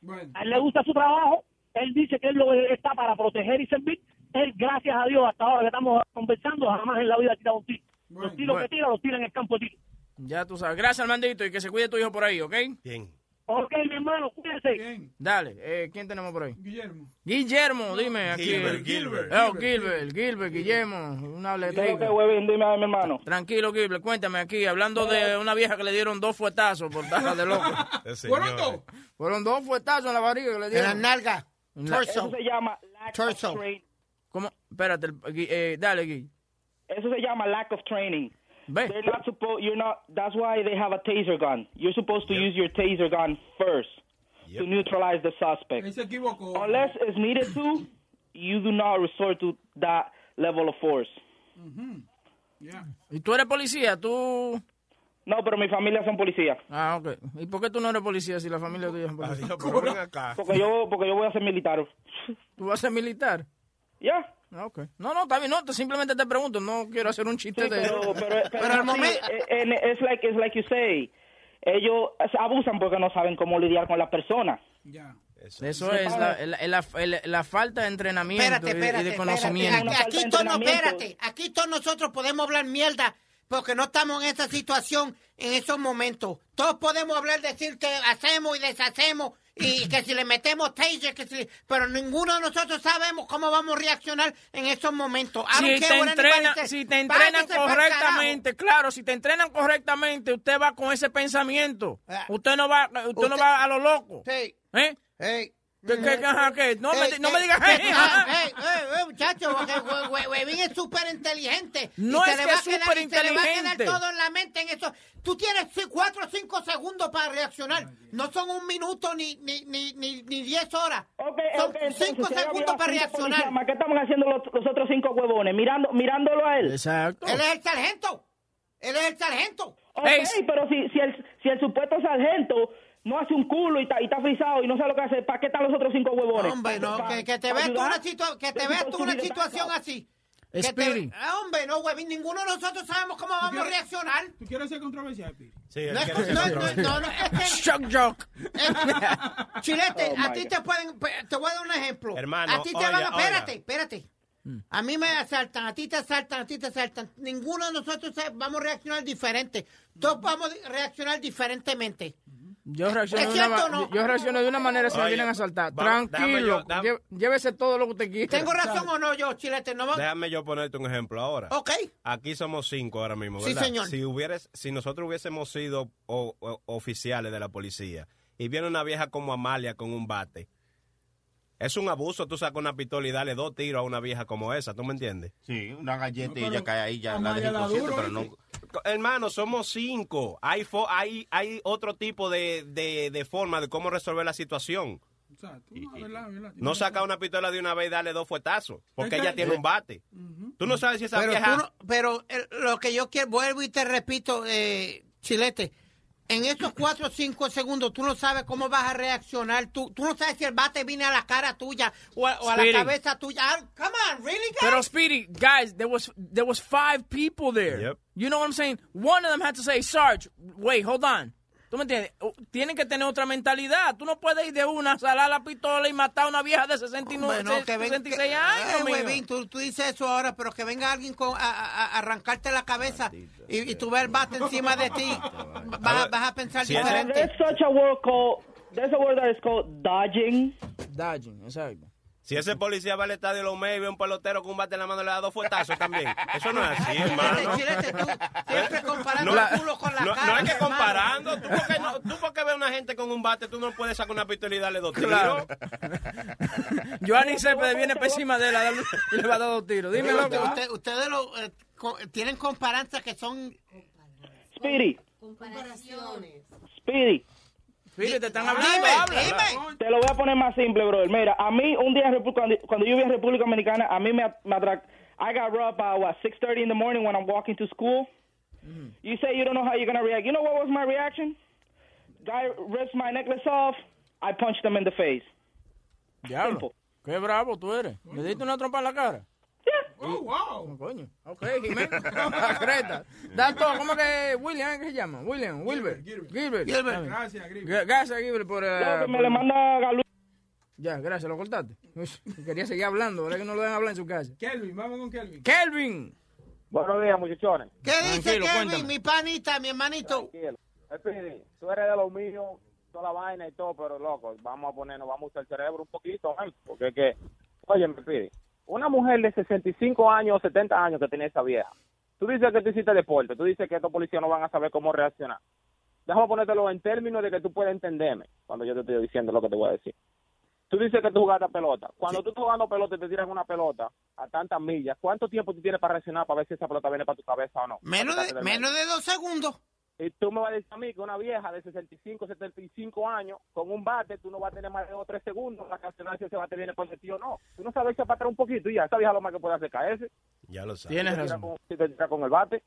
Speaker 4: bueno.
Speaker 10: A él le gusta su trabajo, él dice que él lo está para proteger y servir. Él, gracias a Dios, hasta ahora que estamos conversando, jamás en la vida ha tirado un tiro. Los tiros
Speaker 2: Bueno.
Speaker 10: que tira, los tira en el campo de tiro.
Speaker 2: Ya tú sabes. Gracias, Armandito, y que se cuide tu hijo por ahí, ¿ok?
Speaker 5: Bien.
Speaker 10: Ok, mi hermano, cuídense.
Speaker 4: Bien.
Speaker 2: Dale, eh, ¿quién tenemos por ahí?
Speaker 4: Guillermo.
Speaker 2: Guillermo, dime aquí.
Speaker 5: Gilbert, Gilbert.
Speaker 2: Oh, Gilbert, Gilbert, Guillermo, un habletica.
Speaker 9: huevín? Dime a mi hermano.
Speaker 2: Tranquilo, Gilbert, cuéntame aquí, hablando de una vieja que le dieron dos fuetazos por taja de loco.
Speaker 4: ¿Fueron dos?
Speaker 2: Fueron dos fuetazos en la barriga que le
Speaker 6: En la
Speaker 2: dieron.
Speaker 6: nalga.
Speaker 2: La-
Speaker 6: Torso.
Speaker 9: llama lack
Speaker 6: Torso.
Speaker 2: ¿Cómo? Espérate, el- Gui- eh, dale, Gui.
Speaker 9: Eso se llama lack of training.
Speaker 2: Ve.
Speaker 9: They're not supposed. You're not. That's why they have a taser gun. You're supposed to use your taser gun first
Speaker 5: Yep.
Speaker 9: to neutralize the suspect.
Speaker 4: Él se equivocó.
Speaker 9: Unless it's needed to, you do not resort to that level of force.
Speaker 4: Ya.
Speaker 2: ¿Y tú eres policía? ¿Tú...?
Speaker 9: No, pero mi familia son policías.
Speaker 2: Ah, ok. ¿Y por qué tú no eres policía si la familia tuya es policía?
Speaker 5: Adiós, pero ven acá.
Speaker 9: Porque yo, porque yo voy a ser militar.
Speaker 2: ¿Tú vas a ser militar?
Speaker 9: Ya.
Speaker 2: Ah, ok. No, no, está bien. No, te- simplemente te pregunto. No quiero hacer un chiste
Speaker 9: Sí,
Speaker 2: de
Speaker 9: pero,
Speaker 2: eso.
Speaker 9: pero, pero,
Speaker 6: Pero al
Speaker 9: sí,
Speaker 6: momento-
Speaker 9: eh, and it's like it's like you say.
Speaker 11: ellos abusan porque no saben cómo lidiar con las personas.
Speaker 2: Eso es la, la- la- la- la falta de entrenamiento
Speaker 6: Espérate,
Speaker 2: y- de conocimiento.
Speaker 6: espérate. Aquí, todos, no, espérate. Aquí todos nosotros podemos hablar mierda porque no estamos en esa situación en esos momentos. Todos podemos hablar, decir que hacemos y deshacemos y que si le metemos taser, que si, pero ninguno de nosotros sabemos cómo vamos a reaccionar en esos momentos.
Speaker 2: Si te,
Speaker 6: says.
Speaker 2: si te entrenan correctamente, claro, si te entrenan correctamente, usted va con ese pensamiento.
Speaker 6: Ah.
Speaker 2: Usted no va, usted, no va a lo loco.
Speaker 6: Sí.
Speaker 2: ¿Eh?
Speaker 6: Hey.
Speaker 2: ¿Qué, qué, qué, ajá, qué? No, me,
Speaker 6: Ey,
Speaker 2: no me
Speaker 6: ey,
Speaker 2: digas,
Speaker 6: ey,
Speaker 2: "Hey,
Speaker 6: ah,
Speaker 2: ajá".
Speaker 6: ey, ey, ey, muchacho, Huevín es súper inteligente.
Speaker 2: No es
Speaker 6: le
Speaker 2: que
Speaker 6: va a
Speaker 2: es
Speaker 6: quedar-
Speaker 2: súper inteligente.
Speaker 6: todo en la mente en eso. Tú tienes ci- cuatro o cinco segundos para reaccionar. No son un minuto ni, ni, ni, ni, ni diez horas. son
Speaker 11: Entonces,
Speaker 6: cinco
Speaker 11: si hay
Speaker 6: segundos para reaccionar.
Speaker 11: ¿Qué estamos haciendo los, los otros cinco huevones? Mirando, mirándolo a él.
Speaker 2: Exacto.
Speaker 6: Él es el sargento. Él es el sargento.
Speaker 11: Ok, pero si, si, el, si el supuesto sargento no hace un culo y está, y está frisado y no sabe lo que hace, ¿para qué están los otros cinco huevones?
Speaker 6: Hombre, no,
Speaker 11: ¿Pa-
Speaker 6: que, que te veas tú una, situa- que te veas tú una situación así.
Speaker 2: Speedy.
Speaker 6: Ah, hombre, no, Huevín, ninguno de nosotros sabemos cómo vamos a reaccionar.
Speaker 4: ¿Tú quieres ser controversial, Pi?
Speaker 5: Sí,
Speaker 6: No, es- no, no, no, no, es que-
Speaker 2: Shock joke.
Speaker 6: Chilete,
Speaker 5: Oh,
Speaker 6: a ti te pueden, te voy a dar un ejemplo.
Speaker 5: Hermano,
Speaker 6: a ti te
Speaker 5: oiga,
Speaker 6: van a, espérate,
Speaker 5: oiga.
Speaker 6: espérate. A mí me asaltan, a ti te asaltan, a ti te asaltan. Ninguno de nosotros sabe- vamos a reaccionar diferente. Todos vamos a reaccionar diferentemente.
Speaker 2: Yo reacciono,
Speaker 6: ¿Es
Speaker 2: de una,
Speaker 6: no?
Speaker 2: yo reacciono de una manera si me vienen a asaltar.
Speaker 5: va- déjame
Speaker 2: Tranquilo,
Speaker 5: yo-
Speaker 2: llévese todo lo que usted quiera.
Speaker 6: ¿Tengo razón o no yo, Chilete? No, va-
Speaker 5: Déjame yo ponerte un ejemplo ahora.
Speaker 6: Ok.
Speaker 5: Aquí somos cinco ahora mismo,
Speaker 6: Sí, señor.
Speaker 5: Si, hubieras, si nosotros hubiésemos sido o- o- oficiales de la policía y viene una vieja como Amalia con un bate, es un abuso tú sacas una pistola y darle dos tiros a una vieja como esa, ¿tú me entiendes?
Speaker 7: Sí, una galleta y
Speaker 5: pero
Speaker 7: ella cae ahí, ya la
Speaker 5: duro,
Speaker 7: pero no...
Speaker 5: Hermano, somos cinco. Hay, fo- hay, hay otro tipo de, de, de forma de cómo resolver la situación.
Speaker 4: O sea, tú, no, ¿verdad? ¿verdad?
Speaker 5: No sacar una pistola de una vez y darle dos fuetazos, porque ella tiene un bate. Tú no sabes si esa
Speaker 6: Pero,
Speaker 5: vieja...
Speaker 6: no- pero el- lo que yo quiero, vuelvo y te repito, eh, Chilete, en estos cuatro o cinco segundos tú no sabes cómo vas a reaccionar. Tú, tú no sabes si el bate viene a la cara tuya o a, o a la cabeza tuya. Ah, come on, really, guys?
Speaker 2: Pero Speedy, guys, there was there was five people there. You know what I'm saying? One of them had to say, Sarge, wait, hold on. ¿Tú me entiendes? Tienen que tener otra mentalidad. Tú no puedes ir de una, salar la pistola y matar a una vieja de 69,
Speaker 6: Hombre, no, que ven-
Speaker 2: 66
Speaker 6: que-
Speaker 2: años,
Speaker 6: Ay,
Speaker 2: mijo.
Speaker 6: huevín, tú, tú dices eso ahora, pero que venga alguien con, a, a- arrancarte la cabeza y, y tú ves el bate encima de ti, vas, a- vas a pensar diferente.
Speaker 11: There's such a word called, there's a word that is called dodging.
Speaker 2: Dodging, exacto.
Speaker 5: Si ese policía va al estadio de los Mets y ve un pelotero con un bate en la mano le da dos fuetazos también. Eso no es así, hermano.
Speaker 6: Siempre comparando
Speaker 5: No,
Speaker 6: el culo con la
Speaker 5: no,
Speaker 6: cara.
Speaker 5: no es que comparando. Tú porque, no, tú porque ves una gente con un bate, tú no puedes sacar una pistola y darle dos tiros.
Speaker 2: Claro. Joanny Cepeda viene encima de él a darle- y le va a dar dos tiros. Dime,
Speaker 6: Usted- usted- ustedes lo, eh, co- tienen comparanzas que son...
Speaker 11: Speedy. Speedy.
Speaker 2: Speedy, te están
Speaker 11: hablando,
Speaker 6: Dime,
Speaker 11: habla.
Speaker 6: dime.
Speaker 11: Te lo voy a poner más simple, brother. Mira, a mí un día cuando, cuando yo vi en República Dominicana, a mí me, me atra- I got robbed by what 6:30 in the morning when I'm walking to school. You say you don't know how you're gonna react. You know what was my reaction? Guy rips my necklace off. I punched him in the face.
Speaker 2: Diablo. Qué bravo tú eres. ¿Le diste una trompa en la cara?
Speaker 4: Oh, wow.
Speaker 2: Coño. Ok, Jiménez. Creta. Da todo. ¿Cómo que William ¿eh? qué se llama? William, Wilber. Gilbert.
Speaker 4: Gilbert. Gracias, Gilbert.
Speaker 2: Gra- Gracias, Gilbert, por... eh,
Speaker 11: que me
Speaker 2: por-
Speaker 11: le manda Galú.
Speaker 2: Ya, gracias, lo cortaste. Uy, Quería seguir hablando, ¿verdad que no lo dejan hablar en su casa?
Speaker 4: Kelvin, vamos con Kelvin.
Speaker 2: Kelvin.
Speaker 12: Buenos días, muchachones.
Speaker 6: ¿Qué dice
Speaker 2: Tranquilo,
Speaker 6: Kevin,
Speaker 2: cuéntame.
Speaker 6: mi panita, mi hermanito?
Speaker 12: Tranquilo. Speedy, tú eres de los míos, toda la vaina y todo, pero loco, vamos a ponernos, vamos a usar el cerebro un poquito, man, porque es que, oye, me pide, una mujer de 65 años o 70 años que tiene esa vieja, tú dices que tú hiciste deporte, tú dices que estos policías no van a saber cómo reaccionar. Déjame ponértelo en términos de que tú puedas entenderme cuando yo te estoy diciendo lo que te voy a decir. Tú dices que tú jugaste a pelota. Cuando tú estás jugando pelota y te tiran una pelota a tantas millas, ¿cuánto tiempo tú tienes para reaccionar para ver si esa pelota viene para tu cabeza o no?
Speaker 6: Menos de, menos de dos segundos.
Speaker 12: Y tú me vas a decir a mí que una vieja de 65, 75 años, con un bate, tú no vas a tener más de dos o tres segundos para reaccionar si ese bate viene por ti o no. Tú no sabes echar para atrás un poquito y ya, esa vieja lo más que puede hacer caerse.
Speaker 5: Ya lo sabes.
Speaker 2: Tienes
Speaker 12: te
Speaker 2: razón.
Speaker 12: con- Si te tira con el bate.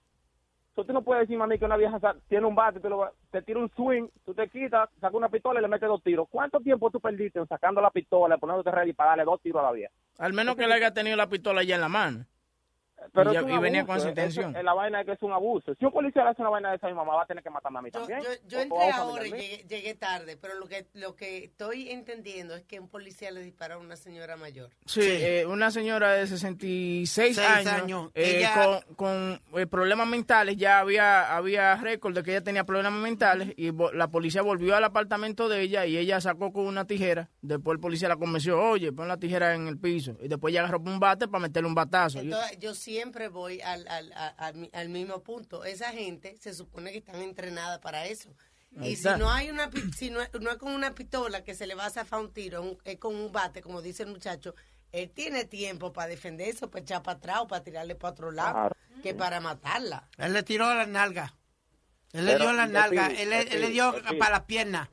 Speaker 12: Entonces tú no puedes decirme a mí que una vieja tiene un bate, tú lo te tira un swing, tú te quitas, sacas una pistola y le metes dos tiros. ¿Cuánto tiempo tú perdiste en sacando la pistola, poniéndote ready para darle dos tiros a la vieja?
Speaker 2: Al menos que le haya tenido la pistola ya en la mano.
Speaker 12: Pero
Speaker 2: y, ya- venía
Speaker 12: abuso,
Speaker 2: con esa intención.
Speaker 12: es la vaina es que es un abuso. Si un policía le hace una vaina de esa mi mamá, va a tener que matarme a mí
Speaker 13: Yo,
Speaker 12: también.
Speaker 13: yo, yo entré ahora y llegué, llegué tarde, pero lo que, lo que estoy entendiendo es que un policía le disparó a una señora mayor.
Speaker 2: Sí, eh, una señora de 66
Speaker 13: Seis
Speaker 2: años,
Speaker 13: años.
Speaker 2: eh,
Speaker 13: Ella-
Speaker 2: con, con, eh, problemas mentales, ya había había récord de que ella tenía problemas mentales y la policía volvió al apartamento de ella y ella sacó con una tijera. Después el policía la convenció, oye, pon la tijera en el piso. Y después ella agarró un bate para meterle un batazo.
Speaker 13: Entonces, yo siempre voy al, al, a- al mi- al mismo punto. Esa gente se supone que están entrenadas para eso.
Speaker 2: Ahí
Speaker 13: Y si no hay una si no es, no es con una pistola que se le va a zafar un tiro, un- es con un bate, como dice el muchacho, él tiene tiempo para defenderse, para echar para atrás o para tirarle para otro lado,
Speaker 6: Claro.
Speaker 13: que para matarla.
Speaker 6: Él le tiró a la nalga. Él le
Speaker 12: Pero,
Speaker 6: dio a la nalga.
Speaker 12: sí,
Speaker 6: Él, le- dio para las piernas.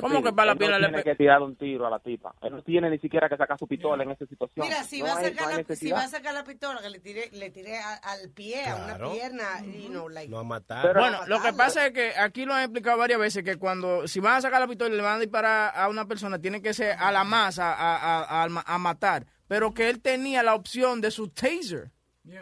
Speaker 2: ¿Cómo que para la pierna
Speaker 12: no
Speaker 2: le
Speaker 12: tiene
Speaker 2: pe-
Speaker 12: que tirar un tiro a la tipa. Él no tiene ni siquiera que sacar su pistola en esa situación.
Speaker 13: Mira, si
Speaker 12: No
Speaker 13: va a
Speaker 12: hay-
Speaker 13: sacar
Speaker 12: no hay
Speaker 13: la, si va a sacar la pistola, que le tire, le tire a- al pie, a
Speaker 5: Claro.
Speaker 13: una pierna, y no, like,
Speaker 5: No a matar.
Speaker 2: bueno, lo que pasa es que aquí lo han explicado varias veces que cuando si van a sacar la pistola y le van a disparar a una persona, tiene que ser a la masa, a, a- a- a matar. Pero que él tenía la opción de su taser.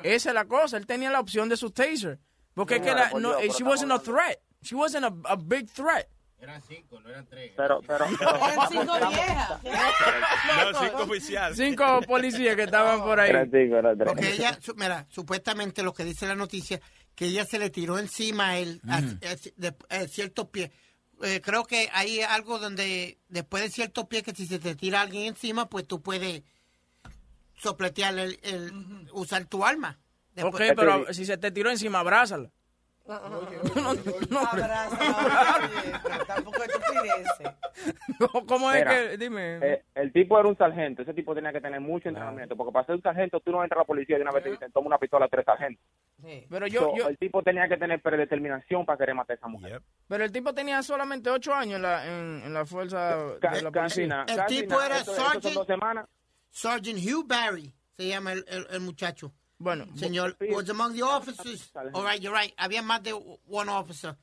Speaker 2: Esa es la cosa, él tenía la opción de su taser. Porque es que la, no, eh,
Speaker 12: pero
Speaker 2: she wasn't a threat. She wasn't a, a big threat.
Speaker 7: Eran cinco, no eran tres.
Speaker 12: Pero, pero, pero.
Speaker 13: Eran cinco viejas.
Speaker 5: No, cinco oficiales.
Speaker 2: Cinco policías que estaban por ahí.
Speaker 12: Eran cinco, eran tres.
Speaker 6: Porque ella, mira, supuestamente lo que dice la noticia, que ella se le tiró encima a él, a, a- de- a ciertos pies. Eh, creo que hay algo donde después de ciertos pies que si se te tira alguien encima, pues tú puedes sopletear el, el- usar tu arma.
Speaker 2: Ok,
Speaker 6: Después-
Speaker 2: pero si se te tiró encima, abrázala.
Speaker 13: Tampoco estupideces.
Speaker 2: ¿Cómo es que? Dime.
Speaker 12: eh, el tipo era un sargento. Ese tipo tenía que tener mucho entrenamiento. Porque para ser un sargento, tú no entras a la policía de una vez y te dicen, toma una pistola a tres sargentos.
Speaker 2: Pero yo,
Speaker 12: So,
Speaker 2: yo,
Speaker 12: El tipo tenía que tener predeterminación para querer matar a esa mujer.
Speaker 2: pero el tipo tenía solamente ocho años en la, en, en la fuerza de la policía.
Speaker 6: el tipo era
Speaker 12: semanas.
Speaker 6: Sergeant Hugh Barry, se llama el, el- el muchacho.
Speaker 2: Bueno,
Speaker 6: Señor, was among the officers. All right, you're right. Había más de one officer.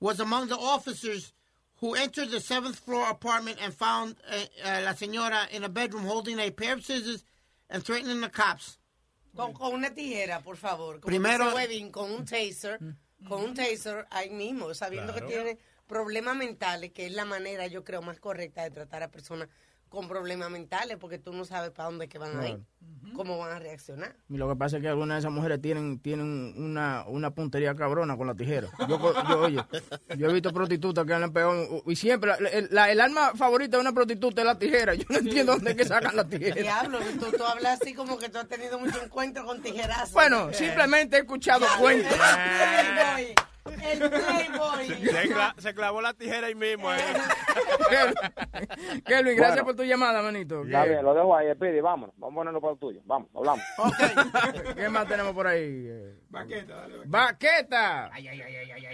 Speaker 6: Was among the officers who entered the seventh floor apartment and found uh, uh, la señora in a bedroom holding a pair of scissors and threatening the cops.
Speaker 13: Con, con una tijera, por favor. Como
Speaker 6: Primero-
Speaker 13: Webin, con un taser, con un taser ahí mismo, sabiendo
Speaker 5: Claro.
Speaker 13: que tiene problemas mentales, que es la manera, yo creo, más correcta de tratar a personas con problemas mentales, porque tú no sabes para dónde que van a ir, cómo van a reaccionar.
Speaker 2: Y lo que pasa es que algunas de esas mujeres tienen, tienen una, una puntería cabrona con la tijera. Yo, yo, oye, yo he visto prostitutas que han pegado, y siempre, la- el, la- el arma favorita de una prostituta es la tijera. Yo no entiendo dónde es que sacan la tijera.
Speaker 13: Diablo, tú, tú hablas así como que tú has tenido mucho encuentro con tijerazos.
Speaker 2: Bueno, simplemente he escuchado cuentos.
Speaker 13: El Playboy.
Speaker 5: Se, cla- se clavó la tijera ahí mismo. eh.
Speaker 2: Kelvin, gracias
Speaker 12: Bueno.
Speaker 2: por tu llamada, manito.
Speaker 12: Está
Speaker 2: ¿Qué,
Speaker 12: bien, lo dejo ahí, pide, vámonos. Vamos a ponerlo para el tuyo. Vamos, hablamos.
Speaker 2: qué más tenemos por ahí? Eh,
Speaker 4: Baqueta, dale.
Speaker 2: Baqueta.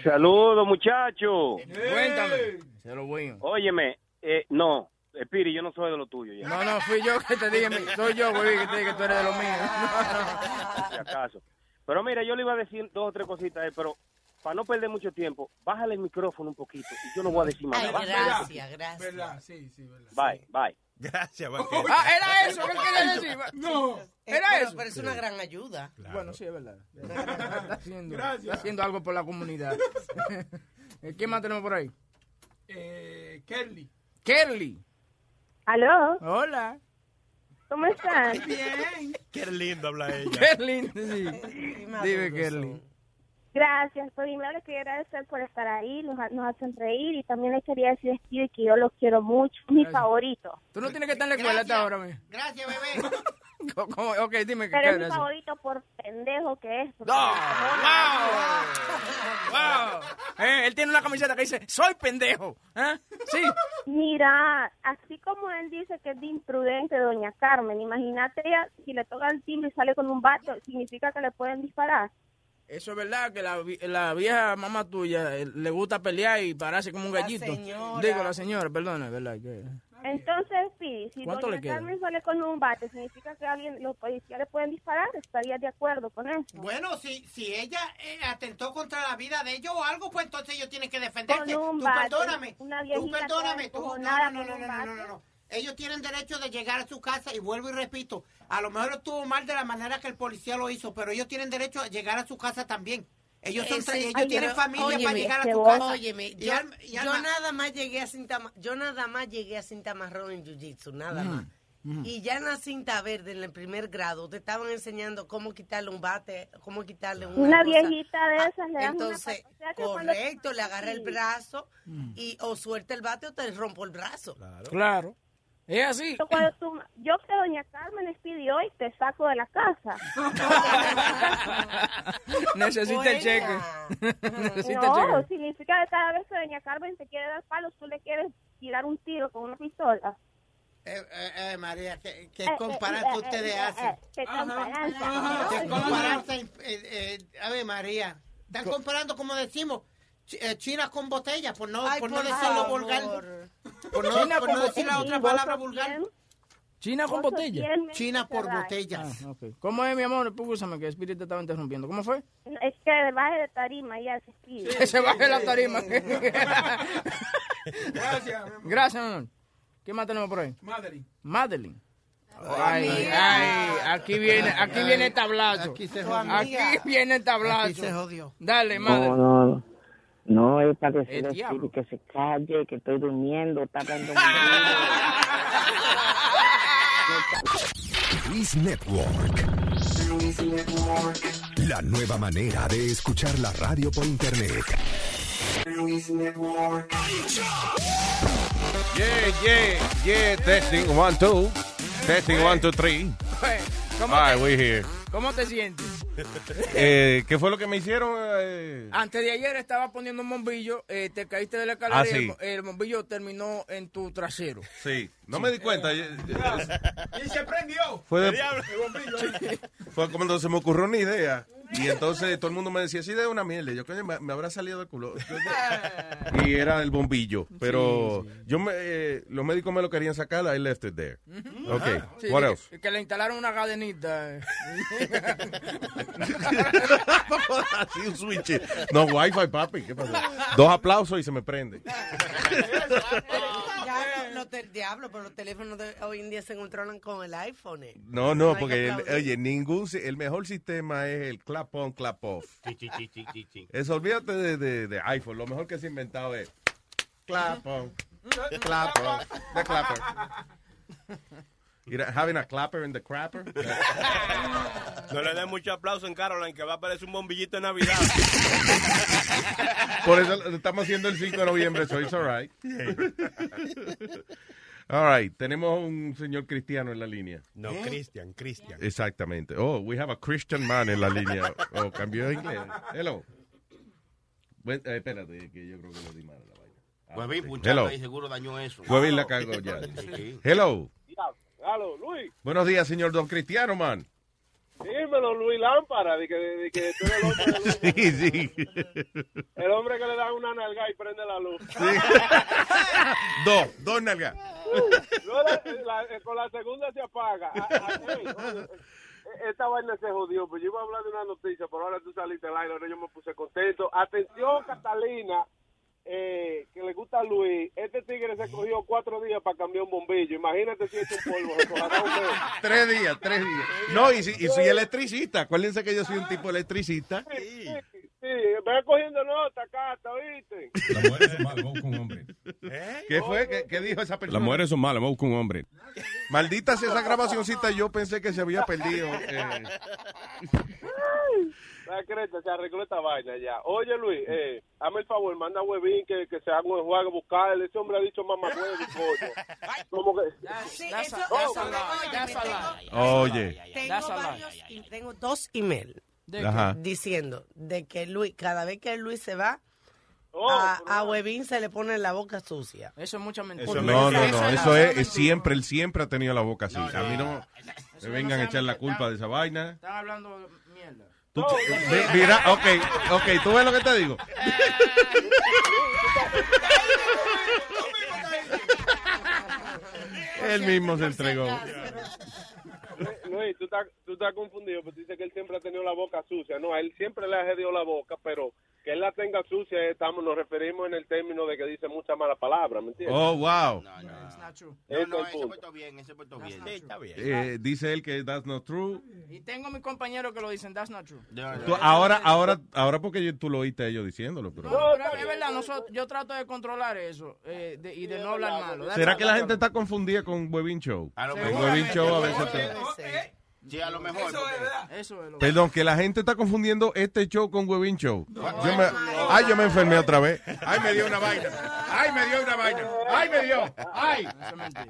Speaker 14: Saludos, muchachos.
Speaker 2: Cuéntame. Se lo voy.
Speaker 14: Óyeme, eh, no, Espiri, yo no soy de lo tuyo ya,
Speaker 2: No, no, fui yo que te dije, soy yo, güey, que te dije que tú eres de los míos.
Speaker 14: si acaso. Pero mira, yo le iba a decir dos o tres cositas, eh, pero para no perder mucho tiempo, bájale el micrófono un poquito y yo no voy a decir más nada.
Speaker 13: gracias, gracias.
Speaker 4: ¿Verdad? Sí, sí, verdad.
Speaker 14: Bye, bye.
Speaker 5: Gracias.
Speaker 2: Ah, era eso que él quería decir.
Speaker 4: No.
Speaker 13: Eh,
Speaker 2: Era
Speaker 13: pero,
Speaker 2: eso.
Speaker 13: pero es una gran ayuda.
Speaker 2: Bueno, sí, es verdad. Está haciendo,
Speaker 4: Gracias.
Speaker 2: está haciendo algo por la comunidad. Eh, ¿Quién más tenemos por ahí?
Speaker 4: Eh, Kelly.
Speaker 2: Kelly.
Speaker 15: ¿Aló?
Speaker 2: Hola.
Speaker 15: ¿Cómo están?
Speaker 4: Bien.
Speaker 5: Qué lindo habla ella.
Speaker 2: Kelly, sí.
Speaker 13: Qué maduros
Speaker 2: Dime, Kelly.
Speaker 15: Gracias. Primero les quería agradecer por estar ahí, nos, nos hacen reír y también les quería decir Steve que yo los quiero mucho, mi
Speaker 2: Gracias.
Speaker 15: favorito.
Speaker 2: Tú no tienes que estar en la escuela hasta ahora, mi.
Speaker 6: Gracias, bebé.
Speaker 2: ¿Cómo-? Ok, dime qué
Speaker 15: Pero es mi favorito por pendejo que es. porque-
Speaker 2: ¡No! ¡Wow! ¡Wow! Eh, él tiene una camiseta que dice, soy pendejo. ¿Eh? Sí.
Speaker 15: Mira, así como él dice que es de imprudente, doña Carmen, imagínate ella, si le toca el timbre y sale con un bato, significa que le pueden disparar.
Speaker 2: Eso es verdad, que la, vi- la vieja mamá tuya eh, le gusta pelear y pararse como un
Speaker 13: La
Speaker 2: gallito.
Speaker 13: señora.
Speaker 2: Digo, la señora, perdona, es verdad. Que...
Speaker 15: Entonces, sí, si
Speaker 2: ¿Cuánto
Speaker 15: doña
Speaker 2: le queda?
Speaker 15: Carmen sale con un bate, significa que alguien, los policías le pueden disparar, estaría de acuerdo con eso.
Speaker 6: Bueno, si, si ella eh, atentó contra la vida de ellos o algo, pues entonces ellos tienen que defenderse.
Speaker 15: Con un
Speaker 6: Tú
Speaker 15: bate,
Speaker 6: perdóname.
Speaker 15: una
Speaker 6: Tú perdóname. Tú, no, no, no, no, no, no, no. Ellos tienen derecho de llegar a su casa y vuelvo y repito, a lo mejor estuvo mal de la manera que el policía lo hizo, pero ellos tienen derecho a llegar a su casa también. Ellos, son,
Speaker 13: Ese-
Speaker 6: ellos
Speaker 13: Ay,
Speaker 6: tienen
Speaker 13: pero,
Speaker 6: familia para llegar a su casa.
Speaker 13: Óyeme,
Speaker 6: Y
Speaker 13: yo,
Speaker 6: y
Speaker 13: nada más llegué a cinta yo nada más llegué a cinta marrón en jiu-jitsu, nada
Speaker 6: Ujú,
Speaker 13: más. Y ya en la cinta verde, en el primer grado, te estaban enseñando cómo quitarle un bate, cómo quitarle una,
Speaker 15: Una
Speaker 13: cosa.
Speaker 15: viejita de esas le das una
Speaker 13: Entonces,
Speaker 15: cuando-
Speaker 13: correcto, le agarra el brazo y o suelta el bate o te rompo el brazo.
Speaker 2: Claro. Es así.
Speaker 15: Yo cuando tú- yo que doña Carmen les pidió hoy te saco de la casa.
Speaker 2: Necesita el cheque. Necesita el
Speaker 15: no,
Speaker 2: cheque.
Speaker 15: significa que cada vez que doña Carmen te quiere dar palos, tú le quieres tirar un tiro con una pistola.
Speaker 6: Eh, eh, eh, María, ¿qué, qué
Speaker 15: Eh,
Speaker 6: comparanza ustedes
Speaker 15: eh,
Speaker 6: hacen?
Speaker 15: eh, qué comparanza.
Speaker 6: ¿Qué comparanza? eh, eh, a ver, María, están comparando, como decimos, China con botella, por no,
Speaker 13: Ay,
Speaker 6: por no
Speaker 13: por
Speaker 6: decirlo
Speaker 13: favor.
Speaker 6: vulgar. Por no,
Speaker 2: China
Speaker 6: por
Speaker 2: con
Speaker 6: no decir la otra palabra vulgar.
Speaker 2: China con botella.
Speaker 6: China por botellas.
Speaker 2: Ah, ok. ¿Cómo es, mi amor? Púsame que Spirit te estaba interrumpiendo. ¿Cómo fue?
Speaker 15: Es que baje de tarima ya se pide.
Speaker 2: Que se baje la tarima.
Speaker 4: Gracias,
Speaker 2: Gracias, mi amor. ¿Qué más tenemos por ahí?
Speaker 4: Madeline.
Speaker 2: Madeline. Ay, ay, aquí viene, aquí viene el tablazo.
Speaker 6: Aquí se
Speaker 2: Aquí
Speaker 6: jodió.
Speaker 2: viene el tablazo.
Speaker 6: Aquí se jodió.
Speaker 2: Dale,
Speaker 16: No,
Speaker 2: Madeline.
Speaker 16: no, no, es para
Speaker 2: El
Speaker 16: decirle
Speaker 2: diablo.
Speaker 16: que se calle, que estoy durmiendo, está hablando
Speaker 3: Luis Network. La nueva manera de escuchar la radio por internet.
Speaker 17: Yeah, yeah, yeah. Testing one, two. Testing one, two, three.
Speaker 2: ¿Cómo,
Speaker 17: All right, we here.
Speaker 2: ¿Cómo te sientes?
Speaker 17: Eh, ¿Qué fue lo que me hicieron? Eh,
Speaker 2: Antes de ayer estaba poniendo un bombillo, eh, te caíste de la escalera
Speaker 17: Ah,
Speaker 2: y el el, bombillo terminó en tu trasero.
Speaker 17: sí, no me di cuenta. Eh,
Speaker 4: Y se prendió.
Speaker 17: Fue de-
Speaker 4: El bombillo.
Speaker 17: Fue cuando se me ocurrió una idea. Y entonces todo el mundo me decía, idea es una mierda. Y Yo, coño, me, me habrá salido del culo. y era el bombillo. Pero yo me, eh, los médicos me lo querían sacar, I left it there. Ok,
Speaker 2: Sí,
Speaker 17: what
Speaker 2: que-
Speaker 17: else?
Speaker 2: Que le instalaron una cadenita. eh.
Speaker 17: Así un switch. No, wifi, papi. ¿Qué pasó? Dos aplausos y se me prende.
Speaker 13: Los te- diablo, pero los teléfonos de hoy en día se controlan con el iPhone. eh.
Speaker 17: No, no,
Speaker 13: hay
Speaker 17: porque,
Speaker 13: que
Speaker 17: el- oye, ningún, el mejor sistema es el clap on, clap off. Eso, olvídate de, de, de iPhone. Lo mejor que se ha inventado es clap on, clap off, the clapper. Having a clapper in the crapper.
Speaker 5: No le den mucho aplauso en Caroline, que va a aparecer un bombillito de Navidad.
Speaker 17: Por eso estamos haciendo el 5 de noviembre, so it's all right. All right, tenemos un señor cristiano en la línea.
Speaker 5: No, Christian, Christian.
Speaker 17: Exactamente. Oh, we have a Christian man en la línea. Oh, cambió de inglés. Hello. Bueno, eh, espérate, que yo creo que lo di mal a la vaina. Ah,
Speaker 7: Huevín,
Speaker 17: sí.
Speaker 7: punchado
Speaker 17: Hello.
Speaker 7: ahí, seguro dañó eso.
Speaker 17: Huevín la cagó ya.
Speaker 7: Sí.
Speaker 17: Hello.
Speaker 14: Aló, Luis.
Speaker 17: Buenos días, señor Don Cristiano, man.
Speaker 14: Dímelo, Luis Lámpara, de que, de que tú eres el hombre,
Speaker 17: Sí, sí.
Speaker 14: el hombre que le da una nalga y prende la luz.
Speaker 17: Dos, dos nalgas.
Speaker 14: La- con la segunda se apaga. Ah, ah, hey, oye, esta vaina se jodió, pues yo iba a hablar de una noticia, pero ahora tú saliste al aire, ahora yo me puse contento. Atención, Catalina, eh, que le gusta a Luis. Este tigre se cogió cuatro días para cambiar un bombillo. Imagínate si es un polvo.
Speaker 17: Tres días, tres días. No, y, si, y soy electricista. Acuérdense que yo soy un tipo electricista.
Speaker 14: Sí, sí, ven cogiendo nota, Cata, ¿oíste?
Speaker 18: Las mujeres son malas, vamos con un hombre.
Speaker 17: ¿Qué fue? ¿Qué, qué dijo esa persona?
Speaker 18: Las mujeres son malas, vamos con un hombre.
Speaker 17: Maldita sea esa grabacioncita, yo pensé que se había perdido. eh.
Speaker 14: Creta, se arregló esta vaina ya. Oye, Luis, eh, hazme el favor, manda a Huevín que, que se haga un juego a buscarle. Ese hombre ha dicho mamá huevo y pollo. Como que...
Speaker 13: Sí, eso, eso.
Speaker 17: Oye.
Speaker 13: Tengo, varios, dos emails
Speaker 2: ¿De
Speaker 17: Ajá.
Speaker 13: diciendo de que Luis, cada vez que Luis se va,
Speaker 14: Oh,
Speaker 13: a, a Huevín se le pone la boca sucia.
Speaker 2: Eso es mucha mentira.
Speaker 17: No, no, no.
Speaker 2: Eso es
Speaker 17: Eso es,
Speaker 2: mentira.
Speaker 17: es siempre, él siempre ha tenido la boca así. A mí no me vengan a echar la culpa de esa vaina.
Speaker 2: Están hablando mierda.
Speaker 17: Tú- ve- mira, ok, ok, tú ves lo que te digo. Él mismo se entregó.
Speaker 14: Luis, tú, estás, tú estás confundido, porque dice que él siempre ha tenido la boca sucia. No, a él siempre le ha jedido la boca, pero que él la tenga sucia, eh, estamos, nos referimos en el término de que dice muchas malas palabras, ¿me entiendes?
Speaker 17: Oh, wow.
Speaker 14: Ese es el
Speaker 7: ese
Speaker 14: punto.
Speaker 7: puesto bien, ese puesto bien.
Speaker 5: está bien.
Speaker 17: Eh, dice él que that's not true.
Speaker 2: Y tengo mis compañeros que lo dicen, that's not true.
Speaker 17: Tú- ahora, ahora, ahora porque yo- tú lo oíste a ellos diciéndolo, pero...
Speaker 2: No, pero es verdad, nosotros, yo trato de controlar eso eh, de- y de no hablar malo.
Speaker 17: ¿Será que la gente está confundida con Webin Show?
Speaker 7: A lo
Speaker 17: En
Speaker 7: mejor.
Speaker 17: Webin Show a veces...
Speaker 7: Sí, a lo mejor. porque-
Speaker 2: Eso es lo
Speaker 17: Perdón, que la gente está confundiendo este show con Webin Show. Yo me, ay, yo me enfermé otra vez. Ay, me dio una vaina. Ay, me dio una vaina. Ay, me dio. Ay,